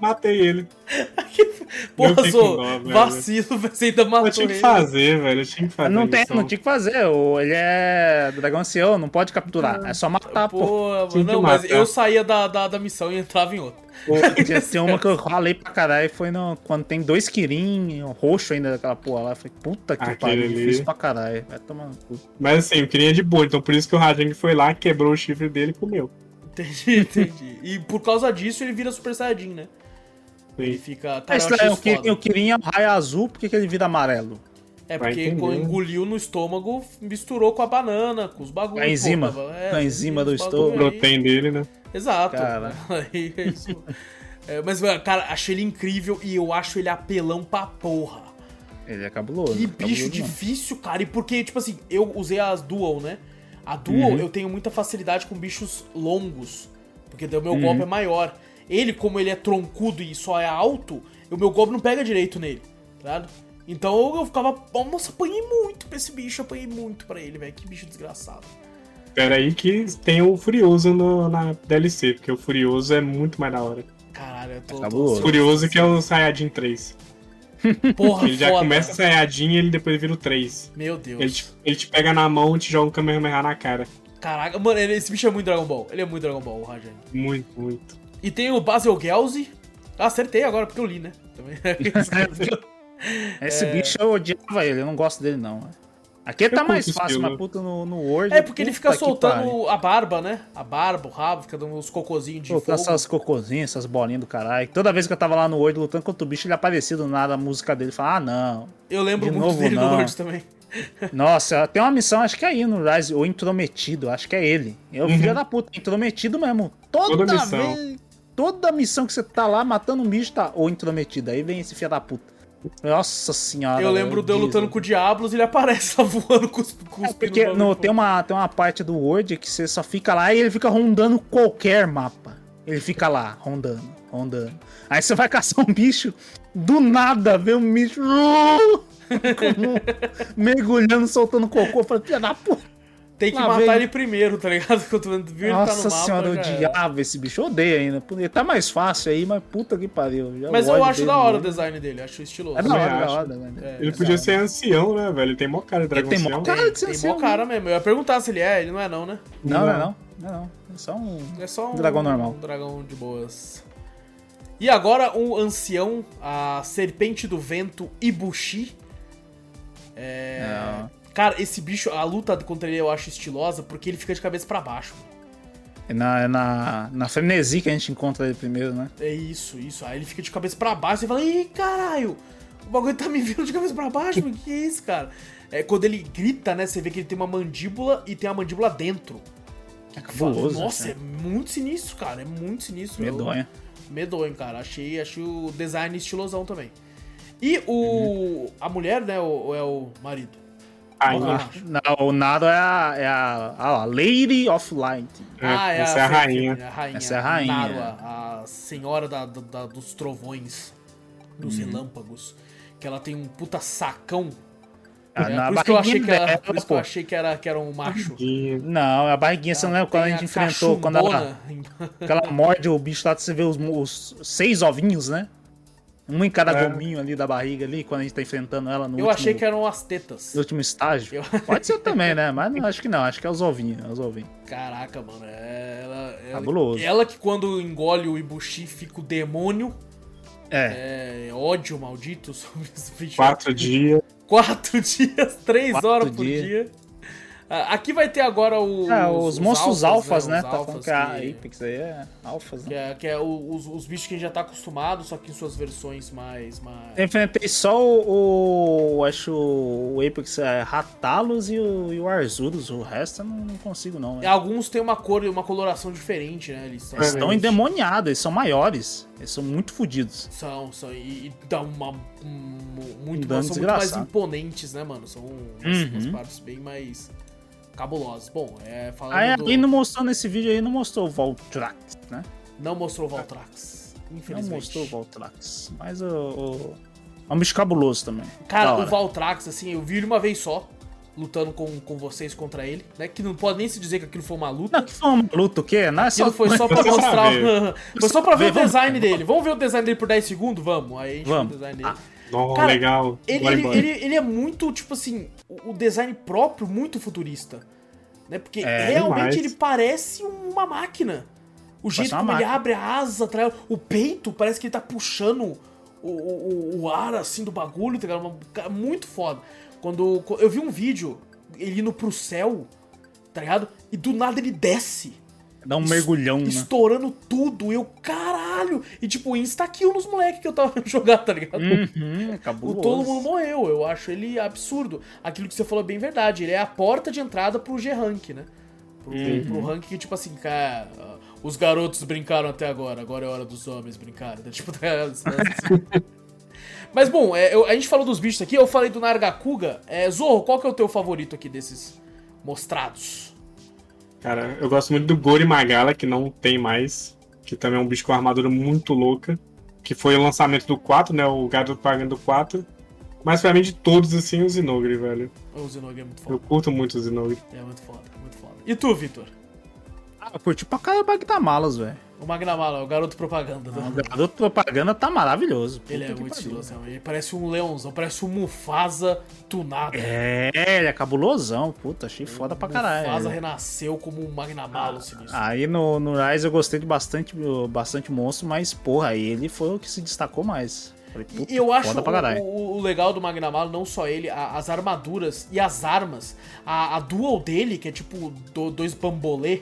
Matei ele. Porra, velho. vacilo, você ainda matou Eu tinha que ele. fazer, velho. Eu tinha que fazer. Não, tem, não tinha que fazer. o- Ele é dragão ancião, não pode capturar. É só matar, pô. Pô, não, mas eu saía da, da, da missão e entrava em outra. Tinha, tinha uma que eu ralei pra caralho. Foi no, quando tem dois Kirin, um roxo ainda daquela porra lá. Eu falei, puta que pariu, difícil pra caralho. Vai tomar no cu. Mas assim, eu queria de boa, então por isso que o Rajang foi lá, quebrou o chifre dele e comeu. Entendi, entendi. E por causa disso ele vira Super Saiyajin, né? Ele fica. Cara, Esse eu achei daí, o, Kirin, é um raio azul, por que, que ele vira amarelo? É porque quando engoliu no estômago, misturou com a banana, com os bagulhos. A enzima. pô, Com a enzima do estômago. Protein dele, né? Exato. Cara. Aí, é isso. É, mas, mano, cara, achei ele incrível e eu acho ele apelão pra porra. Ele é cabuloso. Que cabuloso bicho não. difícil, cara. E porque, tipo assim, eu usei as Dual, né? A Dual Uhum. eu tenho muita facilidade com bichos longos. Porque daí o meu Uhum. golpe é maior. Ele, como ele é troncudo e só é alto, o meu golpe não pega direito nele, tá ligado? Então eu ficava. Nossa, apanhei muito pra esse bicho, apanhei muito pra ele, velho. Que bicho desgraçado. Espera aí que tem o Furioso no- na DLC, porque o Furioso é muito mais da hora. Caralho, eu tô. Tô- Furioso que é o Saiyajin 3. Porra, Ele já foda. começa Saiyajin e ele depois vira o 3. Meu Deus. Ele te, ele te pega na mão e te joga um Kamehameha na cara. Caraca, mano, esse bicho é muito Dragon Ball. Ele é muito Dragon Ball, o Rajang. Muito, muito. E tem o Basil Gelsi. Ah, acertei agora, porque eu li, né? Também. Esse bicho eu odiava ele, eu não gosto dele não. Aqui tá mais fácil, mas puta no, no Word. É, porque ele fica soltando a barba, né? A barba, o rabo, fica dando uns cocôzinhos de Pô, fogo. essas cocôzinhas, essas bolinhas do caralho. Toda vez que eu tava lá no Word lutando contra o bicho, ele aparecia do nada a música dele. Falava, ah, não. Eu lembro De muito novo, dele no não. Lorde também. Nossa, tem uma missão, acho que é aí no Rise, o intrometido, acho que é ele. É o Uhum. filho da puta, intrometido mesmo. Toda, Toda missão. vez, toda missão que você tá lá matando um bicho, tá o intrometido. Aí vem esse filho da puta. Nossa senhora. eu lembro de eu lutando com o Diablos e ele aparece lá voando com os, com É porque no, tem, uma, tem uma parte do Word que você só fica lá e ele fica rondando qualquer mapa. Ele fica lá, rondando, rondando. Aí você vai caçar um bicho, do nada vê um bicho mergulhando, soltando cocô. Falei, filha da puta. Tem que Lá matar vem. ele primeiro, tá ligado? Quando viu ele tá no Nossa mapa. senhora, eu odiava esse bicho. Eu odeio ainda. Ele tá mais fácil aí, mas puta que pariu. Já Mas eu acho dele da hora o mesmo. design dele, acho estiloso. É da hora, Também da hora. né? É, Ele é podia ser ancião, né, velho? Ele tem mó cara de Ele dragão tem mó ancião. cara de ser Tem assim. mó cara mesmo. Eu ia perguntar se ele é, ele não é não, né? Não, não, é Não. não. Não, é não. É só um. É só um Dragão normal. Um dragão de boas. E agora um ancião, a serpente do vento Ibushi. É... É. Cara, esse bicho, a luta contra ele eu acho estilosa porque ele fica de cabeça pra baixo. É na, é na, na frenesi que a gente encontra ele primeiro, né? É isso, isso. Aí ele fica de cabeça pra baixo e fala: Ih, caralho, o bagulho tá me vindo de cabeça pra baixo, mano, que é isso, cara? É quando ele grita, né? Você vê que ele tem uma mandíbula e tem a mandíbula dentro. É cabuloso. Nossa, né? é muito sinistro, cara. É muito sinistro. Medonha. Eu- Medonho, cara. Achei, achei o design estilosão também. E o. Uhum. A mulher, né? Ou é o marido? Não, o Nado é a, é a, a Lady of Light. É, essa é a rainha. Fê- a rainha. Essa é a rainha. Narua, a senhora da, da- dos trovões, dos Uhum. relâmpagos. Que ela tem um puta sacão. Ah, É, na por isso que eu achei barriguinha que, era, dela, por isso que eu pô. achei que era, que era um macho. Não, a barriguinha, você não lembra quando a gente enfrentou, quando ela, cachumbona. quando ela morde o bicho lá, você vê os, os seis ovinhos, né? Um em cada É. gominho ali da barriga ali, quando a gente tá enfrentando ela no, Eu último, achei que eram as tetas. no último estágio. Eu- Pode ser também, né? Mas não, acho que não, acho que é os ovinhos, é os ovinhos. Caraca, mano. é- Ela, ela, ela que quando engole o Ibushi fica o demônio. É, É, ódio maldito sobre esse bicho. Quatro dias. Quatro dias, três Quatro horas por dias. dia. Ah, Aqui vai ter agora os. É, os, monstros alfas, né? Os Tá falando alfas que a que- Apex aí é alfas, Que né? é, que é o- os, os bichos que a gente já tá acostumado, só que em suas versões mais. mais... Eu enfrentei só o, o- acho o Apex é Ratalos e o, e o Arzuros, o resto eu não, não consigo não. Né? Alguns têm uma cor e uma coloração diferente, né? Eles são. Eles estão endemoniados, eles são maiores, eles são muito fodidos. São, são. E, e dá uma. Um, muito, Um são muito mais imponentes, né, mano? São umas, Uhum. umas partes bem mais cabulosas. Bom, é. Falando Aí do... ali não mostrou nesse vídeo aí, não mostrou o Valtrax, né? Não mostrou o Valtrax. Não Infelizmente. mostrou o Valtrax. Mas o. o... É um bicho cabuloso também. Cara, o. Valtrax, assim, eu vi ele uma vez só, lutando com, com vocês contra ele, né? Que não pode nem se dizer que aquilo foi uma luta. Não, que foi uma luta o quê? Não é Aquilo só. foi só pra mostrar. ver. foi só pra ver o Vamos design dele. Vamos ver o design dele por 10 segundos? Vamos. Aí a gente Vamos. vê o design dele. Nossa, Cara, legal. Ele, ele, ele, ele é muito, tipo assim, o design próprio, muito futurista. Né? Porque É, realmente demais. ele parece uma máquina. O jeito como ele máquina. abre a asa, tá ligado? o peito, parece que ele tá puxando o, o, o- ar assim do bagulho, tá ligado? Uma- Muito foda. Quando eu vi um vídeo, ele indo pro céu, tá ligado? E do nada ele desce. Dá um mergulhão, né? Estourando tudo, eu, caralho! E tipo, insta-kill nos moleques que eu tava jogar, tá ligado? Uhum, O todo mundo morreu, eu acho ele absurdo. Aquilo que você falou é bem verdade, ele é a porta de entrada pro G-Rank, né? Pro, pro rank que, tipo assim, cara, os garotos brincaram até agora, agora é hora dos homens brincarem. né? Tipo, tá assim. Mas bom, é, eu- a gente falou dos bichos aqui, eu falei do Nargacuga. É, Zorro, qual que é o teu favorito aqui desses mostrados? Cara, eu gosto muito do Gori Magala, que não tem mais. Que também é um bicho com armadura muito louca. Que foi o lançamento do 4, né? O Garoto Pagando do 4. Mas pra mim, de todos, assim, o Zinogre, velho. O Zenogre é muito Eu foda. curto muito o Zinogre. É muito foda, muito foda. E tu, Vitor? Ah, eu curti pra caramba que tá malas, velho. O Magnamala, o garoto propaganda. O né? garoto propaganda tá maravilhoso. Ele é muito estiloso, ele parece um leãozão, parece um Mufasa tunado. É, ele é cabulosão. Puta, achei foda pra caralho. Mufasa renasceu como um Magnamalo sinistro. Aí no, no Rise eu gostei de bastante, bastante monstro, mas porra, ele foi o que se destacou mais. Falei, E eu acho o, o- o legal do Magnamalo, não só ele, a- as armaduras e as armas. A, a dual dele, que é tipo do- dois bambolê.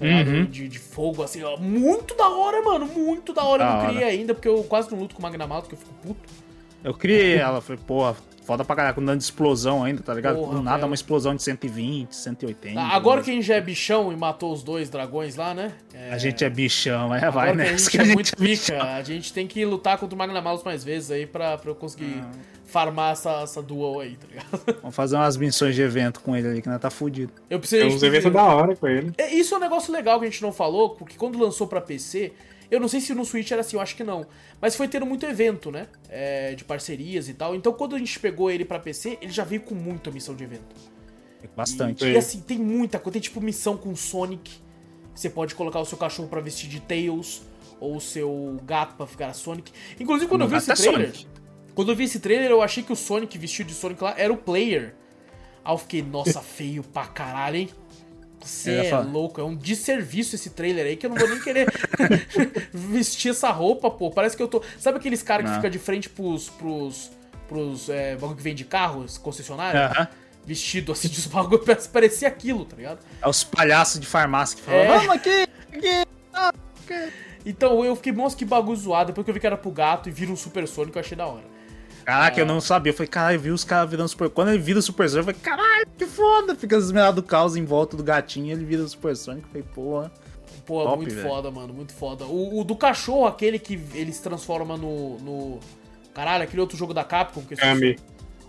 Tá? Uhum. De, de fogo, assim, ó. Muito da hora, mano. Muito da hora. Da eu não hora. criei ainda, porque eu quase não luto com o Magnamalo, porque eu fico puto. Eu criei ela, falei, porra, foda pra caralho, com dano de explosão ainda, tá ligado? Porra, Do nada velho. uma explosão de 120, 180. Ah, Agora quem já é bichão e matou os dois dragões lá, né? É, A gente é bichão, é, vai, que né? a gente é muito pica, a gente tem que lutar contra o Magnamalos mais vezes aí pra, pra eu conseguir Ah. Farmar essa, essa dual aí, tá ligado? Vamos fazer umas missões de evento com ele ali, que nós tá fudido. Eu preciso. Tem uns eventos da hora com ele. É, Isso é um negócio legal que a gente não falou, porque quando lançou pra PC, eu não sei se no Switch era assim, eu acho que não. Mas foi tendo muito evento, né? É, de parcerias e tal. Então quando a gente pegou ele pra PC, ele já veio com muita missão de evento. Bastante. Sim. E assim, tem muita coisa. Tem tipo missão com Sonic. Você pode colocar o seu cachorro pra vestir de Tails. Ou o seu gato pra ficar a Sonic. Inclusive, quando eu vi esse é trailer. Sonic. Quando eu vi esse trailer, eu achei que o Sonic vestido de Sonic lá era o player. Aí eu fiquei, nossa, feio pra caralho, hein? Você é falar. louco, é um desserviço esse trailer aí que eu não vou nem querer vestir essa roupa, pô. Parece que eu tô. Sabe aqueles caras que ficam de frente pros. pros. pros. É, bagulho que vende carros, concessionário? Aham. Vestido assim de bagulho, parecia aquilo, tá ligado? É os palhaços de farmácia que falam, É. vamos aqui, aqui. Então eu fiquei, nossa, que bagulho zoado. Depois que eu vi que era pro gato e vira um Super Sonic, eu achei da hora. Caraca, eu não sabia. Eu falei, caralho, eu vi os caras virando Super... Quando ele vira o Super Sonic, eu falei, caralho, que foda. Fica esmerado do caos em volta do gatinho e ele vira o Super Sonic. Eu falei, porra. Pô, Top, muito velho. foda, mano, muito foda. O, o do cachorro, aquele que ele se transforma no. no... Caralho, aquele outro jogo da Capcom que. Kami.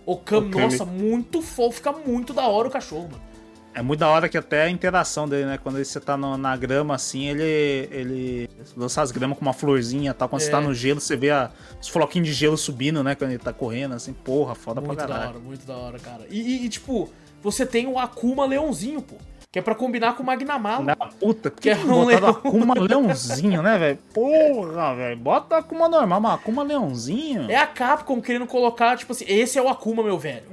O Okami. nossa, muito fofo, fica muito da hora o cachorro, mano. É muito da hora que até a interação dele, né? Quando você tá no- na grama, assim, ele, ele lança as gramas com uma florzinha e tal. Quando É. você tá no gelo, você vê a- os floquinhos de gelo subindo, né? Quando ele tá correndo, assim, porra, foda Muito pra da caralho. hora, muito da hora, cara. E, e- e, tipo, você tem o Akuma Leãozinho, pô. Que é pra combinar com o Magnamalo. Na puta, por Que que, é um leão. Akuma Leãozinho, né, velho? Porra, velho. Bota Akuma normal, mas Akuma Leãozinho. É a Capcom querendo colocar, tipo assim, esse é o Akuma, meu velho.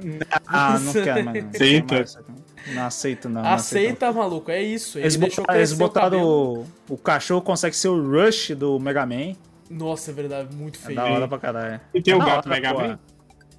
Ah, não quero mais. Não, Aceita. quero mais aqui. Não aceito, não. não aceito, Aceita, maluco, é isso. Ele Eles deixou botaram, eles o botaram cabelo. o, o cachorro consegue ser o Rush do Mega Man. Nossa, é verdade, muito É feio. da hora pra caralho. E tem É o da gato hora, Mega porra. Man?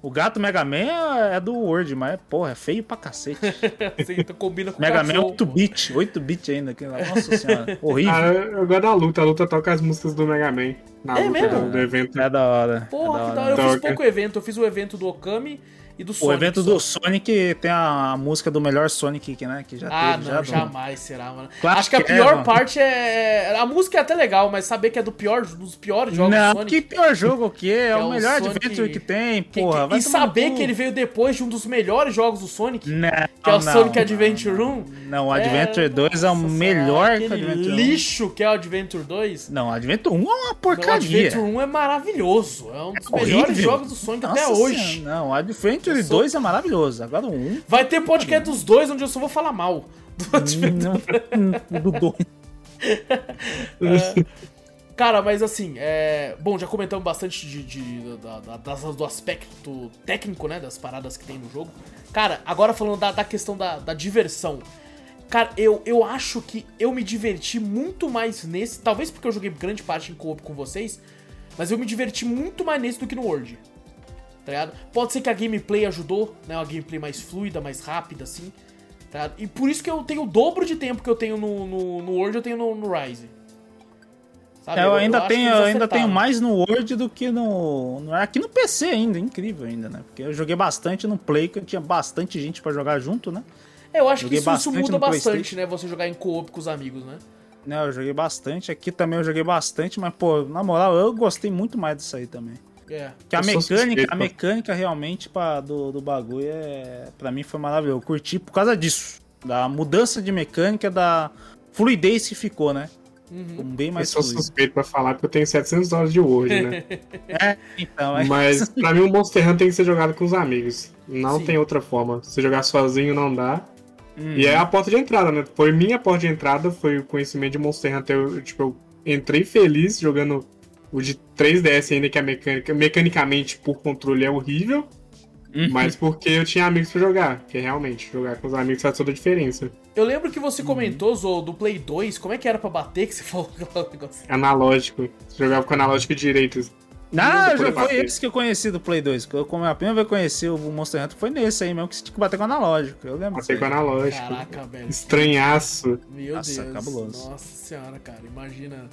O gato Mega Man é, é do Word, mas porra, é feio pra cacete. Aceita, combina com o Mega Man é cachorro, 8 pô. bit, 8 bit ainda. que- Nossa senhora, horrível. Ah, eu gosto da luta. A luta toca as músicas do Mega Man. Na É luta mesmo? do, evento. É da hora. Porra, é que da da hora. hora. Eu fiz pouco evento. Eu fiz o evento do Okami e do O Sonic. evento só. do Sonic tem a, a música do melhor Sonic que, né, que já Ah, teve. não, já, jamais será, mano. Claro Acho que a que é, pior mano. parte é. A música é até legal, mas saber que é do pior, dos piores jogos Não, do Sonic. que pior jogo o quê? É, é o o melhor Sonic- adventure que tem, Que- porra. que- vai e saber que ele veio depois de um dos melhores jogos do Sonic, Não, que é o não, Sonic Adventure não. 1. Não, o Adventure 2 é o nossa melhor que o Adventure 1. lixo que é o Adventure 2. Não, o Adventure 1 é uma O porcaria. Adventure 1 é maravilhoso. É um dos melhores jogos do Sonic até Nossa hoje. Senhora, Não, o Adventure Eu sou- 2 é maravilhoso. Agora o 1. Vai ter podcast dos dois onde eu só vou falar mal. Do Adventure do 2. Cara, mas assim, é... bom, já comentamos bastante de, de- da- da- das- do aspecto técnico, né, das paradas que tem no jogo. Cara, agora falando da, da questão da, da diversão. Cara, eu, eu acho que eu me diverti muito mais nesse, talvez porque eu joguei grande parte em co-op com vocês, mas eu me diverti muito mais nesse do que no World. Tá ligado? Pode ser que a gameplay ajudou, né, uma gameplay mais fluida, mais rápida, assim. Tá ligado? E por isso que eu tenho o dobro de tempo que eu tenho no, no, no World, eu tenho no, no Rise. Sabe? É, eu ainda acho que tenho, eu ainda tenho mais no Word do que no, no- Aqui no PC ainda, incrível ainda, né? Porque eu joguei bastante no Play, que eu tinha bastante gente pra jogar junto, né? É, Eu acho Joguei que isso, isso muda bastante, né? Você jogar em co-op com os amigos, né? Né, eu joguei bastante. Aqui também eu joguei bastante, mas, pô, na moral, eu gostei muito mais disso aí também. É. Que a Eu sou mecânica, a mecânica realmente pra, do, do bagulho é. Pra mim foi maravilhoso. Eu curti por causa disso. Da mudança de mecânica, da fluidez que ficou, né? Uhum. Ficou bem Eu mais sou fluido. suspeito pra falar porque eu tenho 700 horas de Word, né? É, então, é. Mas pra mim o Monster Hunter tem que ser jogado com os amigos. Não Sim. tem outra forma. Se jogar sozinho não dá. Hum. E é a porta de entrada, né? Foi minha porta de entrada, foi o conhecimento de Monster Hunter. Eu, tipo, eu entrei feliz jogando o de 3DS ainda, que a mecânica, mecanicamente, por controle, é horrível. Uhum. Mas porque eu tinha amigos pra jogar. Porque realmente, jogar com os amigos faz toda a diferença. Eu lembro que Uhum. você comentou, Zo, do Play 2, como é que era pra bater que você falou aquele negócio? Analógico. Você jogava com analógico direito. Já foi esse que eu conheci do Play 2. que eu- Como a primeira vez que eu conheci o Monster Hunter foi nesse aí mesmo, que você tinha que bater com o analógico. Eu lembro disso com analógico. Caraca, velho. Estranhaço. Meu Nossa, Deus. cabuloso. Nossa senhora, cara. Imagina.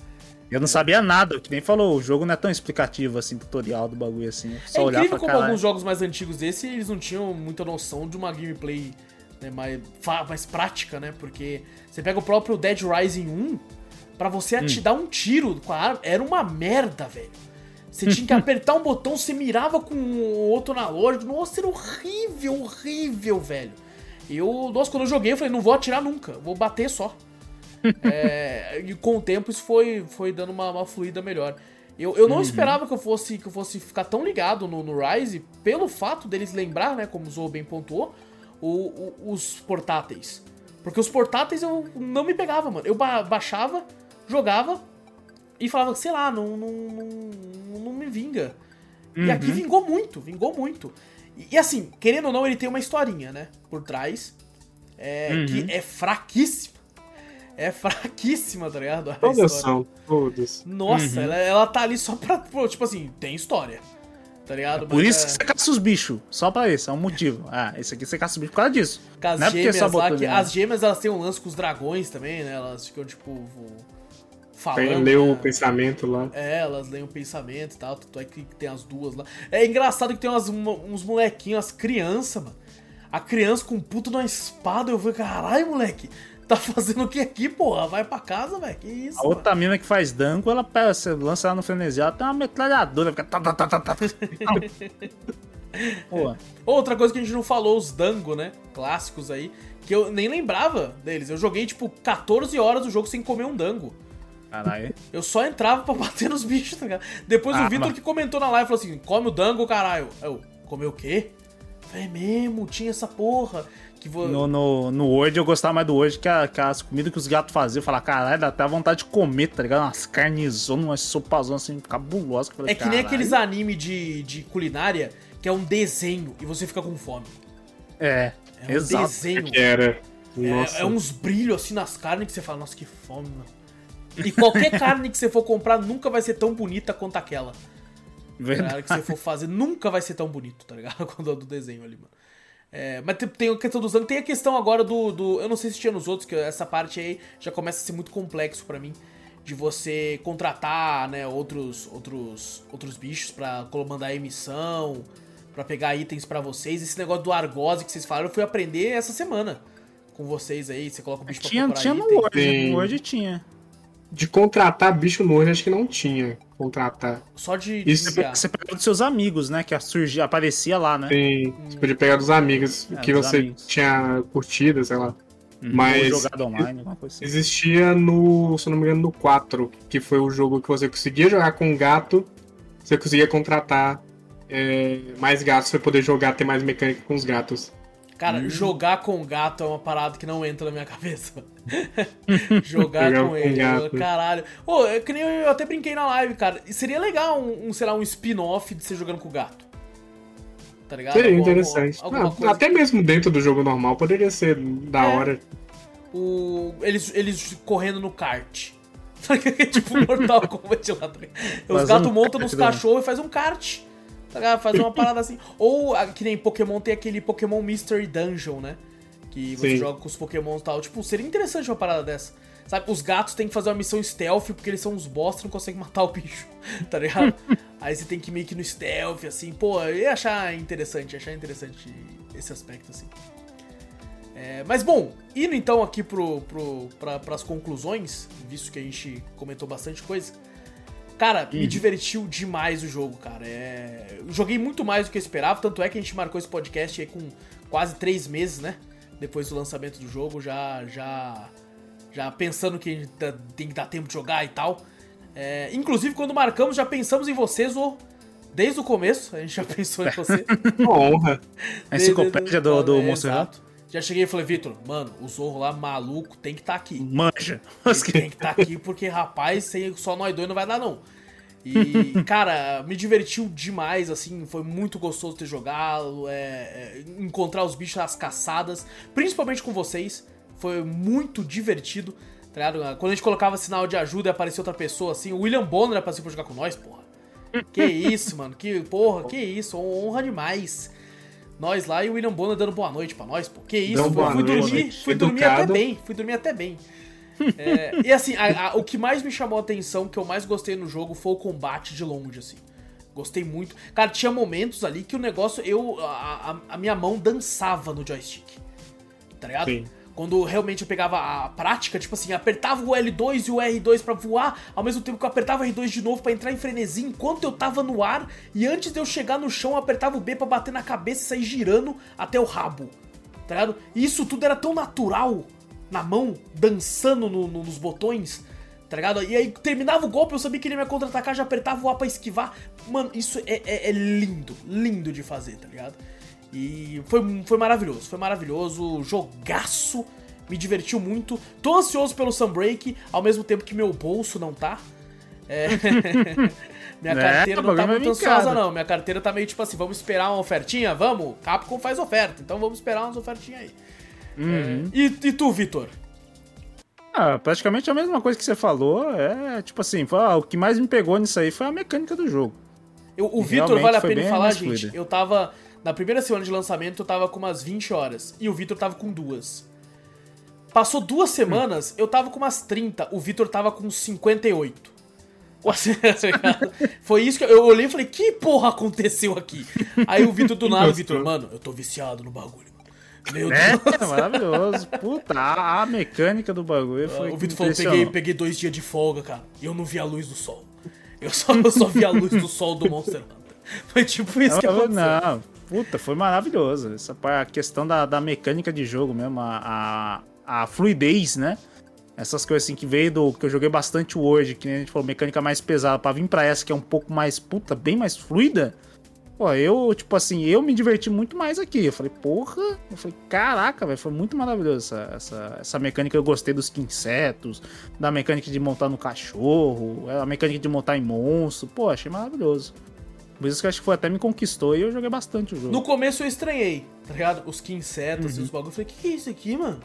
Eu não sabia nada, que nem falou, o jogo não é tão explicativo assim, tutorial do bagulho assim. eu Só é olhar incrível pra como caralho. alguns jogos mais antigos desse, eles não tinham muita noção de uma gameplay né, mais, mais prática, né? Porque você pega o próprio Dead Rising 1, pra você Hum. atirar um tiro com a arma, era uma merda, velho. Você tinha que apertar um botão, você mirava com o outro analógico. Nossa, era horrível, horrível, velho. Eu, nossa, quando eu joguei, eu falei, não vou atirar nunca, vou bater só. É, e com o tempo isso foi, foi dando uma, uma fluida melhor. Eu, eu não esperava que eu fosse que eu fosse ficar tão ligado no, no Rise pelo fato deles lembrar, né, como o Zou bem pontuou, o- o- os portáteis. Porque os portáteis eu não me pegava, mano. Eu ba- baixava, jogava e falava, sei lá, não, não, não, não me vinga. E aqui vingou muito, vingou muito. E, e assim, querendo ou não, ele tem uma historinha, né, por trás, é, que é fraquíssima. É fraquíssima, tá ligado? A Todas história. são, todas. Nossa, ela, ela tá ali só pra. pô, Tipo assim, tem história. Tá ligado? Por Mas, isso é, que você caça os bichos. Só pra isso, é um motivo. Ah, esse aqui você caça os bichos por causa disso. as não é porque gêmeas só lá, que, ali, as gêmeas elas têm um lance com os dragões também, né? Elas ficam, tipo, vo- falando. Tem, leu né? o pensamento lá. É, elas leem o pensamento e tal, tanto é que tem as duas lá. É engraçado que tem umas, uma- uns molequinhos, as crianças, mano. A criança com um puto numa espada, eu falei, caralho, moleque, tá fazendo o que aqui, porra? Vai pra casa, velho, que isso, A mano. outra mina que faz dango, ela pega, você lança ela no frenesi, ela tem uma metralhadora, fica. Tá, tá, tá, tá, tá. Outra coisa que a gente não falou, os dango, né? Clássicos aí, que eu nem lembrava deles. Eu joguei, tipo, 14 horas o jogo sem comer um dango. caralho. Eu só entrava pra bater nos bichos, tá ligado? Depois o Ah, Vitor mas- que comentou na live falou assim: come o dango, caralho. Eu, comeu o quê? É mesmo, tinha essa porra. Que vo... No, no, no Word eu gostava mais do Word que, a- que as comidas que os gatos faziam. Eu falava, caralho, dá até vontade de comer, tá ligado? Umas carnezonas, umas sopazonas assim, cabulosas. que falei, É que nem aqueles anime de, de culinária que é um desenho e você fica com fome. É, É um exato. desenho. Que era. É, Nossa. é uns brilhos assim nas carnes que você fala, nossa, que fome, mano. E qualquer carne que você for comprar nunca vai ser tão bonita quanto aquela. Verdade. ligado? que você for fazer, nunca vai ser tão bonito, tá ligado? Quando é do desenho ali, mano. É, mas tem, tem a questão dos anos, tem a questão agora do, do. Eu não sei se tinha nos outros, que essa parte aí já começa a ser muito complexo pra mim. De você contratar, né, outros, outros, outros bichos pra colo- mandar emissão, pra pegar itens pra vocês. Esse negócio do argose que vocês falaram, eu fui aprender essa semana com vocês aí. Você coloca o bicho pra Tinha, procurar tinha no item. Word, Sim. no Word tinha. De contratar bicho no olho, acho que não tinha. Contratar. Só de, de Isso-. Você pegava dos seus amigos, né? Que surgia, aparecia lá, né? Tem, você podia pegar dos amigos É, que dos você amigos. tinha curtido, sei lá. Uhum. Mas- Ou jogado online, alguma coisa assim. Existia no, se eu não me engano, no 4, que foi o jogo que você conseguia jogar com um gato, você conseguia contratar é, mais gatos pra poder jogar, ter mais mecânica com os gatos. Cara, jogar com gato é uma parada que não entra na minha cabeça. jogar com com ele, gato. caralho. Ô, é que nem eu, eu até brinquei na live, cara. Seria legal um, um, sei lá, um spin-off de você jogando com o gato. Tá ligado? Seria Alguma- interessante. alguma Ah, até mesmo dentro do jogo normal poderia ser da É. hora. o, eles, eles correndo no kart. tipo Mortal Kombat lá. Os gatos um montam nos né? cachorros e faz um kart. Tá ligado? Faz uma parada assim. Ou que nem Pokémon tem aquele Pokémon Mystery Dungeon, né? Que você Sim. joga com os Pokémon e tal. Tipo, seria interessante uma parada dessa. Sabe, os gatos têm que fazer uma missão stealth porque eles são uns bosta e não conseguem matar o bicho. Tá ligado? Aí você tem que ir meio que no stealth, assim. Pô, eu ia achar interessante, ia achar interessante esse aspecto, assim. É, mas bom, indo então aqui pro, pro, pra, pras conclusões, visto que a gente comentou bastante coisa. Cara, me divertiu demais o jogo, cara. É, eu joguei muito mais do que eu esperava, tanto é que a gente marcou esse podcast aí com quase três meses, né? Depois do lançamento do jogo, já já já pensando que tem que dar tempo de jogar e tal. É, inclusive, quando marcamos, já pensamos em vocês, ou desde o começo, a gente já pensou em você. Uma honra. A enciclopédia do, do É, Monster Hunter. Já cheguei e falei, Vitor, mano, o Zorro lá maluco tem que estar aqui. Manja. Ele tem que estar aqui porque, rapaz, sem só nós dois não vai dar, não. E, cara, me divertiu demais, assim, foi muito gostoso ter jogado, é, é, encontrar os bichos nas caçadas, principalmente com vocês, foi muito divertido, tá ligado? Quando a gente colocava sinal de ajuda e aparecia outra pessoa, assim, o William Bonner apareceu pra jogar com nós, porra. Que isso, mano. Que porra, que isso. Honra demais. Nós lá e o William Bonner dando boa noite pra nós, pô. Que isso, pô. Fui noite. dormir, fui dormir até bem. Fui dormir até bem. É, e assim, a- a- o que mais me chamou a atenção, que eu mais gostei no jogo, foi o combate de longe, assim. Gostei muito. Cara, tinha momentos ali que o negócio, eu. A, a- a minha mão dançava no joystick. Tá ligado? Sim. Quando realmente eu pegava a prática, tipo assim, apertava o L2 e o R2 pra voar, ao mesmo tempo que eu apertava o R2 de novo pra entrar em frenesi enquanto eu tava no ar, e antes de eu chegar no chão, eu apertava o B pra bater na cabeça e sair girando até o rabo. Tá ligado? E isso tudo era tão natural na mão, dançando no- no- nos botões. Tá ligado? E aí terminava o golpe, eu sabia que ele ia me contra-atacar, já apertava o A pra esquivar. Mano, isso é, é- é lindo, lindo de fazer, tá ligado? E foi, foi maravilhoso, foi maravilhoso, jogaço, me divertiu muito. Tô ansioso pelo Sunbreak, ao mesmo tempo que meu bolso não tá. É. Minha Né? carteira O não tá é muito ansiosa, não. Minha carteira tá meio tipo assim, vamos esperar uma ofertinha? Vamos? Capcom faz oferta, então vamos esperar umas ofertinhas aí. Uhum. E, e tu, Vitor? Ah, praticamente a mesma coisa que você falou. É tipo assim, ah, o que mais me pegou nisso aí foi a mecânica do jogo. Eu- o Vitor, vale a pena falar, gente. Eu tava. Na primeira semana de lançamento, eu tava com umas 20 horas. E o Vitor tava com duas. Passou duas semanas, eu tava com umas 30. O Vitor tava com 58. Assim, tá? Foi isso que eu, eu olhei e falei: que porra aconteceu aqui? Aí o Vitor do nada. Vitor, mano, eu tô viciado no bagulho. Meu É, Deus. maravilhoso. Puta, a, a mecânica do bagulho foi. O Vitor falou: peguei, peguei dois dias de folga, cara. E eu não vi a luz do sol. Eu só, eu só vi a luz do sol do Monster Hunter. Foi tipo isso que Não, aconteceu. não, puta, foi maravilhoso. Essa a questão da, da mecânica de jogo mesmo, a, a, a fluidez, né? Essas coisas assim que veio do. que eu joguei bastante hoje, que a gente falou, mecânica mais pesada, pra vir pra essa que é um pouco mais, puta, bem mais fluida. Pô, eu, tipo assim, eu me diverti muito mais aqui. Eu falei, porra, eu falei, caraca, velho, foi muito maravilhoso essa, essa, essa mecânica. Eu gostei dos insetos, da mecânica de montar no cachorro, a mecânica de montar em monstro. Pô, achei maravilhoso. Por isso que eu acho que foi até me conquistou e eu joguei bastante o jogo. No começo eu estranhei, tá ligado? Os que insetos Uhum. e os bagulhos. Eu falei, que que é isso aqui, mano?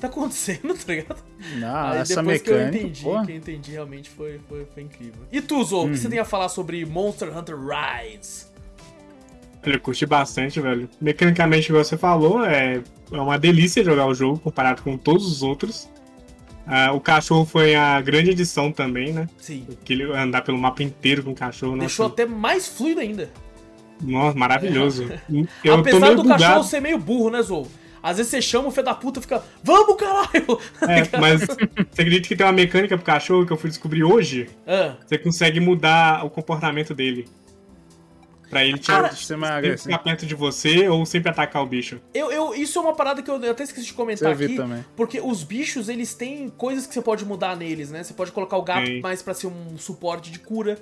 Tá acontecendo, tá ligado? Ah, Aí essa depois mecânica, que eu entendi, pô. que eu entendi, realmente foi, foi, foi incrível. E tu, Zou, o que você Uhum. tem a falar sobre Monster Hunter Rise? Eu curti bastante, velho. Mecanicamente, igual você falou, é, é uma delícia jogar o jogo comparado com todos os outros. Ah, o cachorro foi a grande edição também, né? Sim. Aquele andar pelo mapa inteiro com o cachorro. Deixou Nossa, até mais fluido ainda. nossa maravilhoso. Tô Apesar do bugado. cachorro ser meio burro, né, Zou? Às vezes você chama o filho da puta e fica, vamos, caralho! É, mas você acredita que tem uma mecânica pro cachorro que eu fui descobrir hoje? Ah, Você consegue mudar o comportamento dele. Pra ele é sempre agressivo. ficar perto de você ou sempre atacar o bicho. eu, eu, isso é uma parada que eu até esqueci de comentar aqui. também. Porque os bichos, eles têm coisas que você pode mudar neles, né? Você pode colocar o gato Sim. mais pra ser um suporte de cura.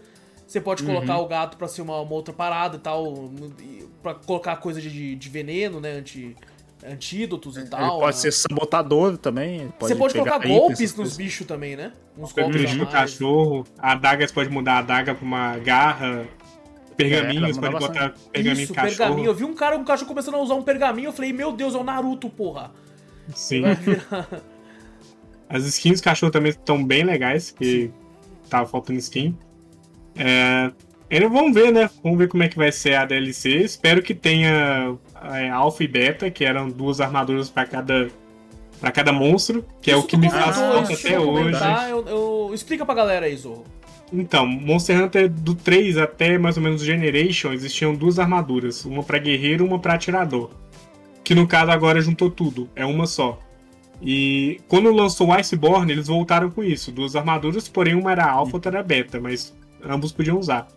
Você pode Uhum. colocar o gato pra ser uma, uma outra parada e tal. Pra colocar coisa de, de veneno, né? Anti, antídotos e Ele tal. pode né? ser sabotador também. ele Você pode colocar golpes nos bichos também, né? Uns golpes a dirige o mais. cachorro, a adaga você pode mudar a adaga pra uma garra, pergaminho, É, pode botar pergaminho Isso, cachorro. pergaminho. Eu vi um cara, um cachorro começando a usar um pergaminho, eu falei, meu Deus, é o Naruto, porra. Sim. As skins do cachorro também estão bem legais, que tava faltando skin. É, ainda vamos ver, né? Vamos ver como é que vai ser a DLC. Espero que tenha é, Alpha e Beta, que eram duas armaduras pra cada para cada monstro, que é Isso o que me faz falta até a hoje. Eu, eu- Explica pra galera aí, Zorro. Então, Monster Hunter do 3 até mais ou menos Generation existiam duas armaduras, uma pra guerreiro e uma pra atirador. Que no caso agora juntou tudo, é uma só. E quando lançou o Iceborne, eles voltaram com isso, duas armaduras, porém uma era alfa, outra era beta, mas ambos podiam usar.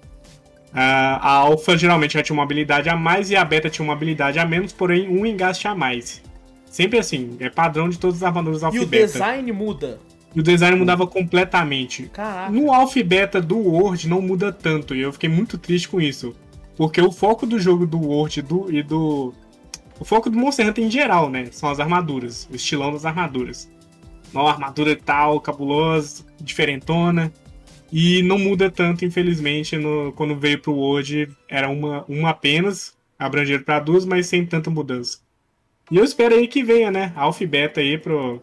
Ah, a alfa geralmente já tinha uma habilidade a mais e a beta tinha uma habilidade a menos, porém um engaste a mais. Sempre assim, é padrão de todas as armaduras alfa E e o beta. design muda. E o design mudava completamente. Caraca. No Alpha Beta do World não muda tanto, e eu fiquei muito triste com isso. Porque o foco do jogo do World e do, e do. O foco do Monster Hunter em geral, né? São as armaduras, o estilão das armaduras. Uma armadura tal, cabulosa, diferentona. E não muda tanto, infelizmente, no, quando veio pro World era uma, uma apenas, abrangeram para duas, mas sem tanta mudança. E eu espero aí que venha, né? Alpha e Beta aí pro,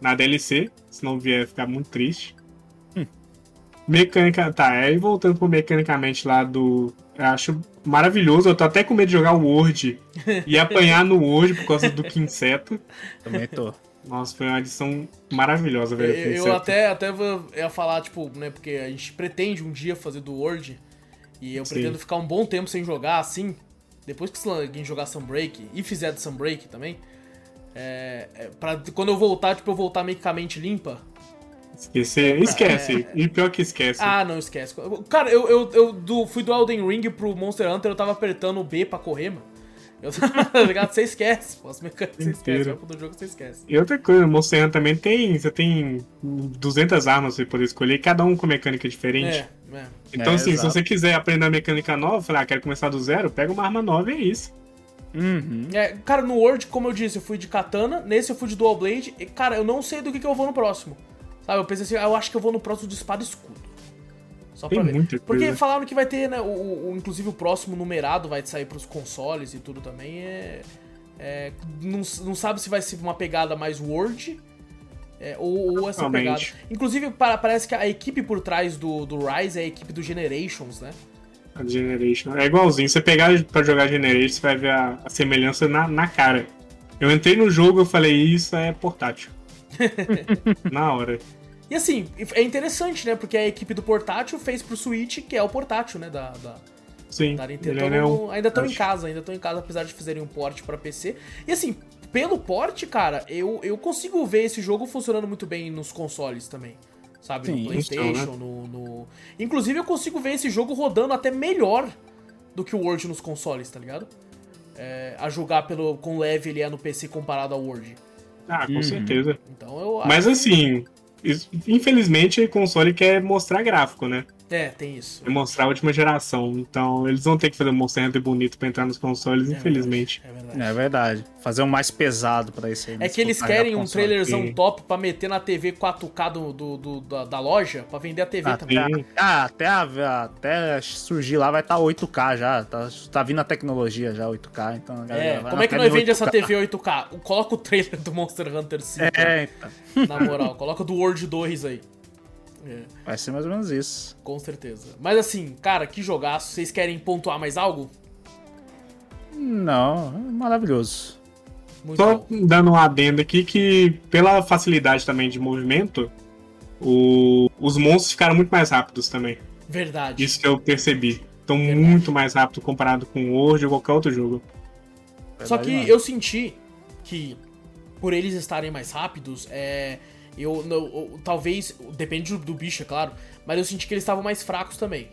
na DLC, se não vier ficar muito triste. Mecânica. Tá, aí voltando pro mecanicamente lá do. Eu acho maravilhoso. Eu tô até com medo de jogar o Word e apanhar no Word por causa do Quinseto. Também tô. Nossa, foi uma edição maravilhosa, velho. Eu, eu até, até ia falar, tipo, né, porque a gente pretende um dia fazer do Word. E eu Sim. pretendo ficar um bom tempo sem jogar assim. Depois que alguém jogar Sunbreak e fizer de Sunbreak também. É, é, pra quando eu voltar, tipo, eu voltar meio que a mente limpa. Esquecer. Esquece. E pior que esquece. Ah, não esquece. Cara, eu, eu, eu do- fui do Elden Ring pro Monster Hunter, eu tava apertando o B pra correr, mano. Eu, tá ligado? Você esquece, pô. As mecânicas você esquece. Pro do jogo você esquece. E outra coisa, o Monster Hunter também tem. Você tem 200 armas pra você poder escolher, cada um com mecânica diferente. É, é. Então, É, assim, exato. se você quiser aprender a mecânica nova, falar, ah, quero começar do zero, pega uma arma nova e é isso. Uhum. É, cara, no Word, como eu disse, eu fui de katana, nesse eu fui de dual blade, e, cara, eu não sei do que, que eu vou no próximo. Sabe, eu pensei assim, eu acho que eu vou no próximo de espada e escudo. Só Tem pra ver. Porque coisa. falaram que vai ter, né, o, o- inclusive o próximo numerado vai sair pros consoles e tudo também, é... é, não, não sabe se vai ser uma pegada mais Word, é, ou, ou essa Provavelmente. pegada. Inclusive, pa- parece que a equipe por trás do, do Rise é a equipe do Generations, né? A Generation. É igualzinho. Você pegar pra jogar Generation, você vai ver a, a semelhança na, na cara. Eu entrei no jogo, eu falei, isso é portátil. na hora. E assim, é interessante, né? Porque a equipe do portátil fez pro Switch, que é o portátil, né? Da, da, Sim. da Nintendo. é um- ainda estão em casa, ainda estão em casa, apesar de fazerem um port pra PC. E assim, pelo port, cara, eu, eu consigo ver esse jogo funcionando muito bem nos consoles também. Sabe? Sim, no PlayStation, então, né? no, no. Inclusive, eu consigo ver esse jogo rodando até melhor do que o Word nos consoles, tá ligado? É, a jogar pelo, com leve ele é no PC comparado ao Word. Ah, com Uhum. certeza. Então eu Mas acho- assim, infelizmente o console quer mostrar gráfico, né? É, tem isso. Quer mostrar a última geração. Então eles vão ter que fazer um Monster Hunter bonito pra entrar nos consoles, É infelizmente. verdade, é verdade. É verdade. Fazer um mais pesado pra esse aí. É que eles querem um trailerzão Sim. top pra meter na TV 4K do, do- do- da, da loja pra vender a TV Ah, também. Ah, até, a- até surgir lá vai estar 8K já. Tá, tá vindo a tecnologia já, 8K. Então, a galera É, vai como é que nós de vende essa 8K. TV 8K? Coloca o trailer do Monster Hunter 5, É, então, na moral. Coloca do World 2 aí. É, vai ser mais ou menos isso. com certeza. Mas assim, cara, que jogaço. Vocês querem pontuar mais algo? Não, é maravilhoso. Muito Só bom. dando um adendo aqui que, pela facilidade também de movimento, o- os monstros ficaram muito mais rápidos também. Verdade. Isso que eu percebi. Estão Verdade. muito mais rápido comparado com o Word ou qualquer outro jogo. Só que Verdade, eu senti que, por eles estarem mais rápidos, é. Eu, não- eu- talvez, depende do, bicho, é claro, mas eu senti que eles estavam mais fracos também.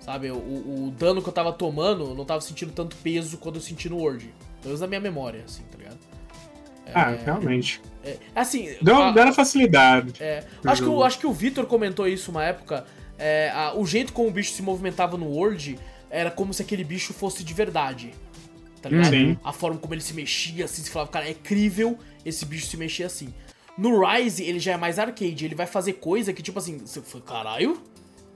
Sabe, o, o dano que eu tava tomando, eu não tava sentindo tanto peso quando eu senti no Word. Pelo menos na minha memória, assim, tá ligado? Ah, realmente. É, assim, Deu, a- deram facilidade. é, acho, que acho que o Vitor comentou isso uma época. é, a- o jeito como o bicho se movimentava no Word era como se aquele bicho fosse de verdade. Tá ligado? Sim. A forma como ele se mexia, assim, você falava, cara, é incrível esse bicho se mexer assim. No Rise, ele já é mais arcade, ele vai fazer coisa que, tipo assim, você foi, caralho,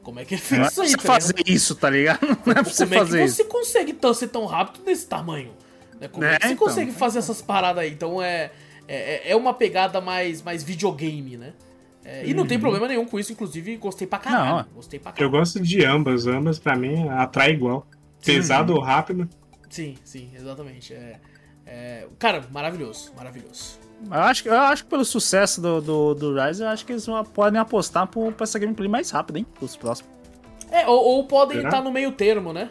como é que ele Não fez é isso pra aí, você tá fazer ligado? isso, tá ligado? Não é pra você Como é fazer que isso. você consegue tão, ser tão rápido nesse tamanho? Né? Como é, É, que você então. consegue fazer essas paradas aí? Então é, é, é uma pegada mais, mais videogame, né? É, e não tem problema nenhum com isso, inclusive gostei pra caralho. Não. Gostei pra Eu caralho. gosto de ambas. Ambas, pra mim, atrai igual. Pesado ou rápido. Sim, sim, exatamente. É, é, cara, maravilhoso, maravilhoso. Eu acho, que- eu acho que pelo sucesso do, do, do Rise, eu acho que eles podem apostar pro, pra essa gameplay mais rápida, hein? Os próximos. É, ou, ou podem Será? estar no meio termo, né?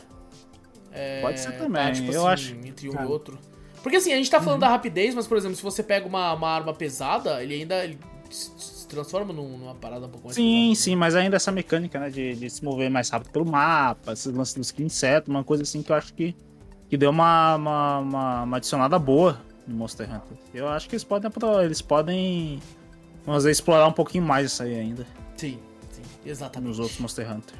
É, Pode ser também, tá, tipo eu assim, acho. Entre um Cara. e outro. Porque assim, a gente tá Uhum. falando da rapidez, mas, por exemplo, se você pega uma, uma arma pesada, ele ainda ele se transforma num- numa parada um pouco mais Sim, pesada. sim, mas ainda essa mecânica, né, de, de se mover mais rápido pelo mapa, esse lance dos insetos, uma coisa assim que eu acho que, que deu uma, uma, uma, uma adicionada boa no Monster Hunter. Eu acho que eles podem, eles podem vamos dizer, explorar um pouquinho mais isso aí ainda Sim, sim, exatamente. nos outros Monster Hunter.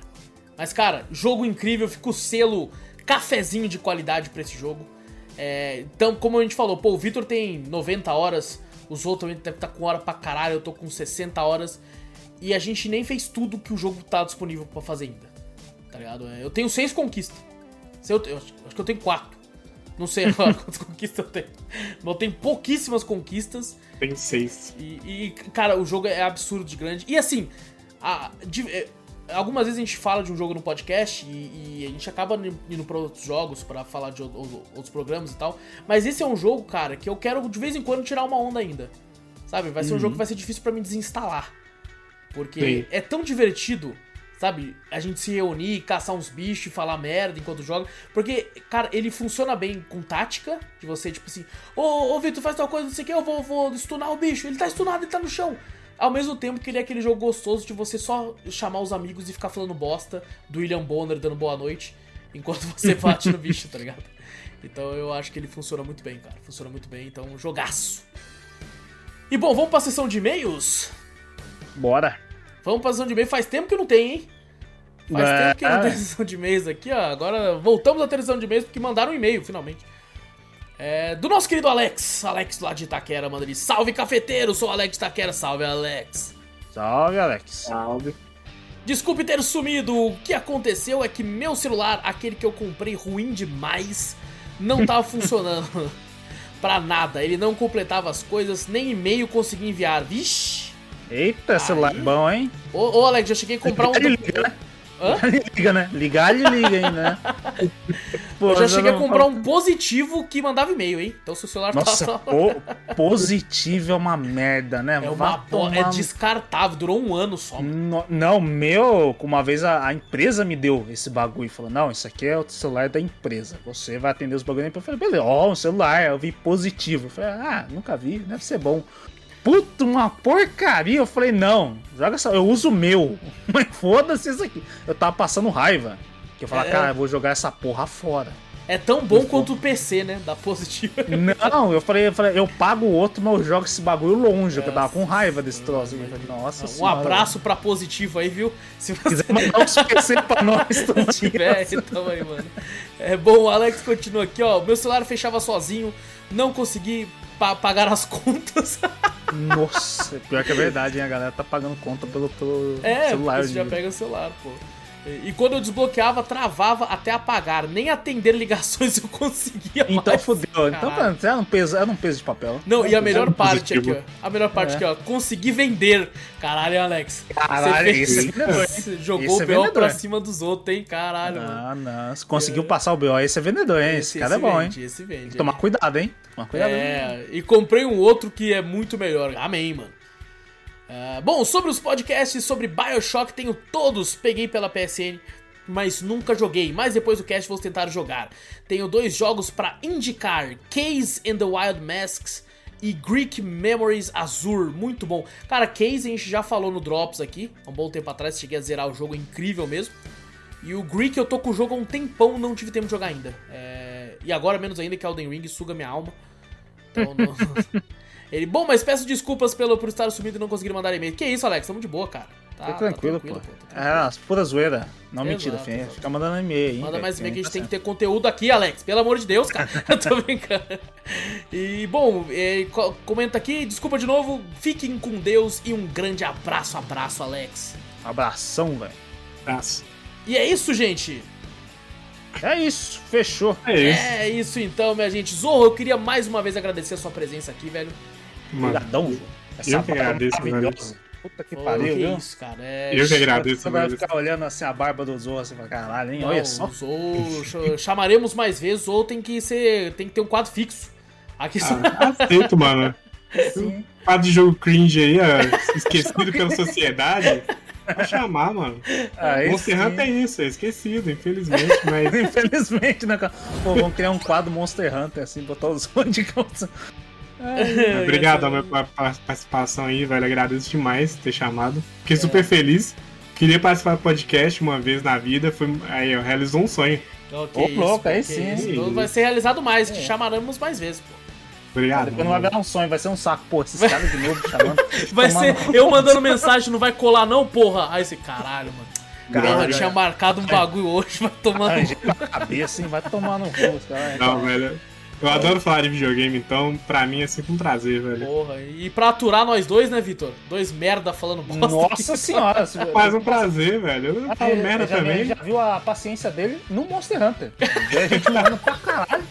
Mas, cara, jogo incrível, fica o selo cafezinho de qualidade pra esse jogo. É, então, como a gente falou, pô, o Vitor tem 90 horas, os outros também devem estar com hora pra caralho, eu tô com 60 horas. E a gente nem fez tudo que o jogo tá disponível pra fazer ainda. Tá ligado? Eu tenho seis conquistas. Eu, eu acho acho que eu tenho quatro. Não sei agora quantas conquistas eu tenho. Mas eu tenho pouquíssimas conquistas. Tem seis. E, e, cara, o jogo é absurdo de grande. E assim, a- de- é, algumas vezes a gente fala de um jogo no podcast e, e a gente acaba indo pra outros jogos pra falar de outros programas e tal. Mas esse é um jogo, cara, que eu quero de vez em quando tirar uma onda ainda. Sabe? Vai ser um jogo que vai ser difícil pra mim desinstalar. Porque Sim. é tão divertido, sabe? A gente se reunir, caçar uns bichos e falar merda enquanto joga. Porque, cara, ele funciona bem com tática, de você, tipo assim, ô, ô Vitor, faz tal coisa, não sei o que, eu vou, vou stunar o bicho. Ele tá stunado, ele tá no chão. Ao mesmo tempo que ele é aquele jogo gostoso de você só chamar os amigos e ficar falando bosta do William Bonner dando boa noite enquanto você bate no bicho, tá ligado? Então eu acho que ele funciona muito bem, cara. Funciona muito bem, então jogaço. E bom, vamos pra sessão de e-mails? Bora. Vamos pra sessão de e-mails. Faz tempo que não tem, hein? Faz É. tempo que não tem sessão de e-mails aqui, ó. Agora voltamos a ter sessão de e-mails porque mandaram um e-mail, finalmente. É, do nosso querido Alex. Alex lá de Itaquera, manda ele. Salve, cafeteiro! Sou o Alex Itaquera. Salve, Alex. Salve, Alex. Salve. Desculpe ter sumido. O que aconteceu é que meu celular, aquele que eu comprei ruim demais, não tava funcionando. pra nada. Ele não completava as coisas, nem e-mail conseguia enviar. Vixe! Eita, celular Aí. bom, hein? Ô, ô Alex, já cheguei a comprar um. Liga, né? Hã? Liga, né? Ligar, ele liga ainda, né? Pô, Eu já cheguei a comprar um positivo que mandava e-mail, hein? Então se o celular Nossa, tá. po- positivo é uma merda, né? É uma é descartável, durou um ano só. No- Não, meu, uma vez a, a empresa me deu esse bagulho e falou: Não, isso aqui é o celular da empresa. Você vai atender os bagulhos. Eu falei: Beleza, ó, um celular. Eu vi positivo. Eu falei: Ah, nunca vi, deve ser bom. Puta, uma porcaria. Eu falei: Não, joga essa. Eu uso o meu. Mas foda-se isso aqui. Eu tava passando raiva. Que eu falei: É. Cara, eu vou jogar essa porra fora. É tão bom quanto o PC, né? Da positiva. Não, eu falei, eu falei, eu pago o outro, mas eu jogo esse bagulho longe, que eu tava Nossa, com raiva desse troço. Eu falei, Nossa Um senhora. abraço pra positivo aí, viu? Se Se você quiser mandar uns PC pra nós, não tiver, então aí, mano. É bom, o Alex continua aqui, ó. Meu celular fechava sozinho, não consegui pa- pagar as contas. Nossa, pior que é verdade, hein? A galera tá pagando conta pelo, pelo É, celular. porque você já pega o celular, pô. E quando eu desbloqueava, travava até apagar. Nem atender ligações eu conseguia Então mais. fodeu. Então, Caralho. mano, era um peso, era um peso de papel. Não, e a melhor um parte aqui, positivo. ó. A melhor parte É. aqui, ó. Consegui vender. Caralho, Alex. Caralho, Você fez- esse é hein? Você jogou Esse é o B.O. pra cima dos outros, hein? Caralho, mano. Não, não. Se conseguiu passar o BO, esse é vendedor, hein? Esse, cara é bom, vende, hein? Esse vende. Tomar cuidado, hein? Tomar cuidado. hein? É, e comprei um outro que é muito melhor. Amém, mano. É, bom, sobre os podcasts sobre Bioshock, tenho todos, peguei pela PSN, mas nunca joguei. Mas depois do cast vou tentar jogar. Tenho dois jogos pra indicar: Case and the Wild Masks e Greek Memories Azure. Muito bom. Cara, Case a gente já falou no Drops aqui, há um bom tempo atrás, cheguei a zerar o jogo, é incrível mesmo. E o Greek eu tô com o jogo há um tempão, não tive tempo de jogar ainda. É, E agora menos ainda que Elden Ring suga minha alma. Então não. Ele, bom, mas peço desculpas pelo, por estar sumido e não conseguir mandar e-mail. Que isso, Alex? Tamo de boa, cara. Tá, Tá tá tranquilo, pô. tá tranquilo. É, as pura zoeira. Não, Exato, mentira, filho. exato. Fica mandando e-mail aí. Manda velho, mais e-mail que a gente tá tem que ter conteúdo aqui, Alex. Pelo amor de Deus, cara. Eu tô brincando. E, bom, é, co- comenta aqui. Desculpa de novo. Fiquem com Deus e um grande abraço, abraço, Alex. Abração, velho. Abraço. E é isso, gente. É isso, fechou. É isso. É isso então, minha gente. Zorro, eu queria mais uma vez agradecer a sua presença aqui, velho. Obrigadão, João. Essa eu que barba agradeço, maravilhosa. Puta que pariu, que viu? isso, cara. É... Eu que agradeço, Você vai ficar olhando assim a barba do Zorro, fala, caralho, hein? Não, Olha só. Zou, ch- chamaremos mais vezes ou tem que ser. Tem que ter um quadro fixo. Aqui só. Ah, aceito, mano. Sim. Quadro de jogo cringe aí, ó, esquecido pela sociedade. Vai chamar, mano. Aí Monster sim. Hunter é isso, é esquecido, infelizmente, mas. Infelizmente, né, cara? Pô, vamos criar um quadro Monster Hunter, assim, botar os fãs de calça. Obrigado a minha pa- pa- participação aí, velho. Agradeço demais ter chamado. Fiquei super feliz. Queria participar do podcast uma vez na vida. Foi, aí, ó, realizou um sonho. Ô, louco, aí sim. isso. Vai ser realizado mais, te É. chamaremos mais vezes, pô. Obrigado. Depois não vai virar um sonho, vai ser um saco. Pô, esses caras de novo chamando. Vai ser no- eu mandando mensagem, não vai colar não, porra. Aí esse caralho, mano. Caralho, Porra, tinha é. marcado um bagulho hoje, vai tomar no pra cabeça, hein? Vai tomar no cu, cara. Não, velho. Eu adoro falar de videogame, então pra mim é sempre um prazer, velho. Porra, e pra aturar nós dois, né, Vitor? Dois merda falando bosta. Nossa senhora. se- Faz um prazer, velho. Eu falo Ele- merda já, também. já viu a paciência dele no Monster Hunter. A gente levando pra caralho.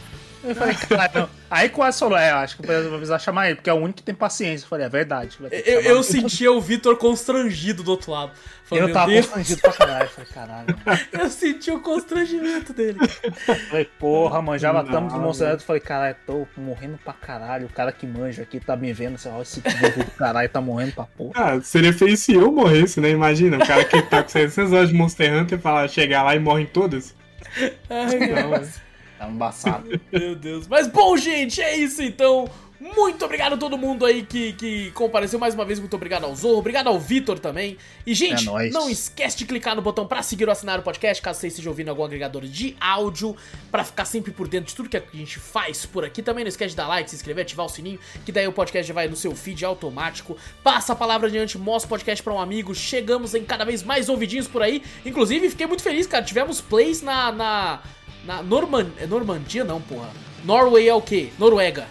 Eu falei, não. Aí quase falou, é, acho que vai precisar chamar ele, porque é o único que tem paciência. Eu falei, é verdade. Eu, eu sentia o Vitor constrangido do outro lado. Falei, Eu tava Deus, constrangido pra caralho. Eu falei, caralho. eu senti o constrangimento dele. Eu Falei, porra, manjava tanto de Monster. Hunter. Eu Falei, caralho, tô morrendo pra caralho. O cara que manja aqui tá me vendo. Você, ó, esse burro do caralho tá morrendo pra porra. Ah, seria feio se eu morresse, né? Imagina, o cara que tá com 600 horas de Monster Hunter fala, chegar lá e morre em todas. Ai, Não, Tá embaçado. Meu Deus. Mas bom, gente, é isso então. Muito obrigado a todo mundo aí que, que compareceu mais uma vez. Muito obrigado ao Zorro, obrigado ao Vitor também. E, gente, É não esquece de clicar no botão pra seguir ou assinar o podcast, caso você esteja ouvindo algum agregador de áudio, pra ficar sempre por dentro de tudo que a gente faz por aqui. Também não esquece de dar like, se inscrever, ativar o sininho, que daí o podcast já vai no seu feed automático. Passa a palavra adiante, mostra o podcast pra um amigo. Chegamos em cada vez mais ouvidinhos por aí. Inclusive, fiquei muito feliz, cara. Tivemos plays na. na na Norman... é Normandia não, porra. Norway é o quê? Noruega.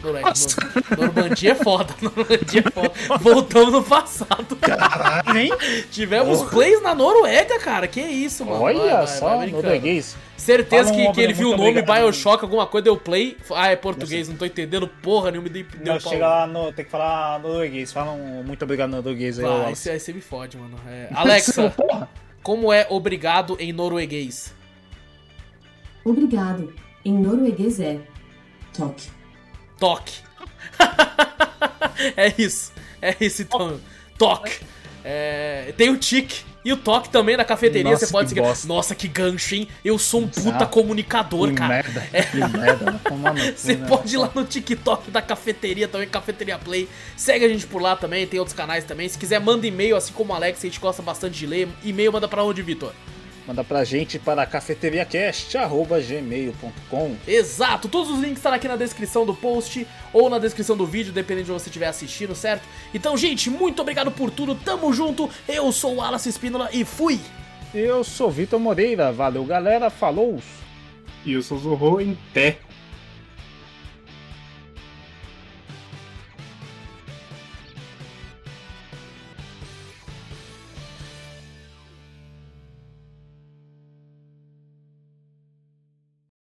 Noruega. Nor- Normandia é foda. Normandia é foda. Voltamos no passado. Caralho, hein? Tivemos Porra. plays na Noruega, cara. Que isso, mano. Olha vai, só, vai norueguês. Certeza Fala um que, que ele viu o nome obrigado. Bioshock, alguma coisa, deu play. Ah, é português, não tô entendendo porra nenhuma. Deu, deu Não, chega lá, no, tem que falar norueguês. Fala um muito obrigado norueguês aí, Ah, aí você me fode, mano. É, Alexa, como é obrigado em norueguês? Obrigado. Em norueguês é toque. Toque. é isso. É isso então. Toque. É, tem o tique. E o toque também na cafeteria, Nossa, você pode que seguir. bosta. Nossa, que gancho, hein? Eu sou um puta Ah, comunicador, Que cara. merda, que merda. Você né? pode ir lá no TikTok da cafeteria também, Cafeteria Play. Segue a gente por lá também, tem outros canais também. Se quiser, manda e-mail, assim como o Alex, a gente gosta bastante de ler. E-mail manda pra onde, Vitor? Manda pra gente para cafeteriacast.gmail.com Exato, todos os links estão aqui na descrição do post ou na descrição do vídeo, dependendo de onde você estiver assistindo, certo? Então, gente, muito obrigado por tudo, tamo junto. Eu sou o Wallace Espínola e fui! Eu sou Vitor Moreira. Valeu, galera. Falou! E eu sou Zorro em pé.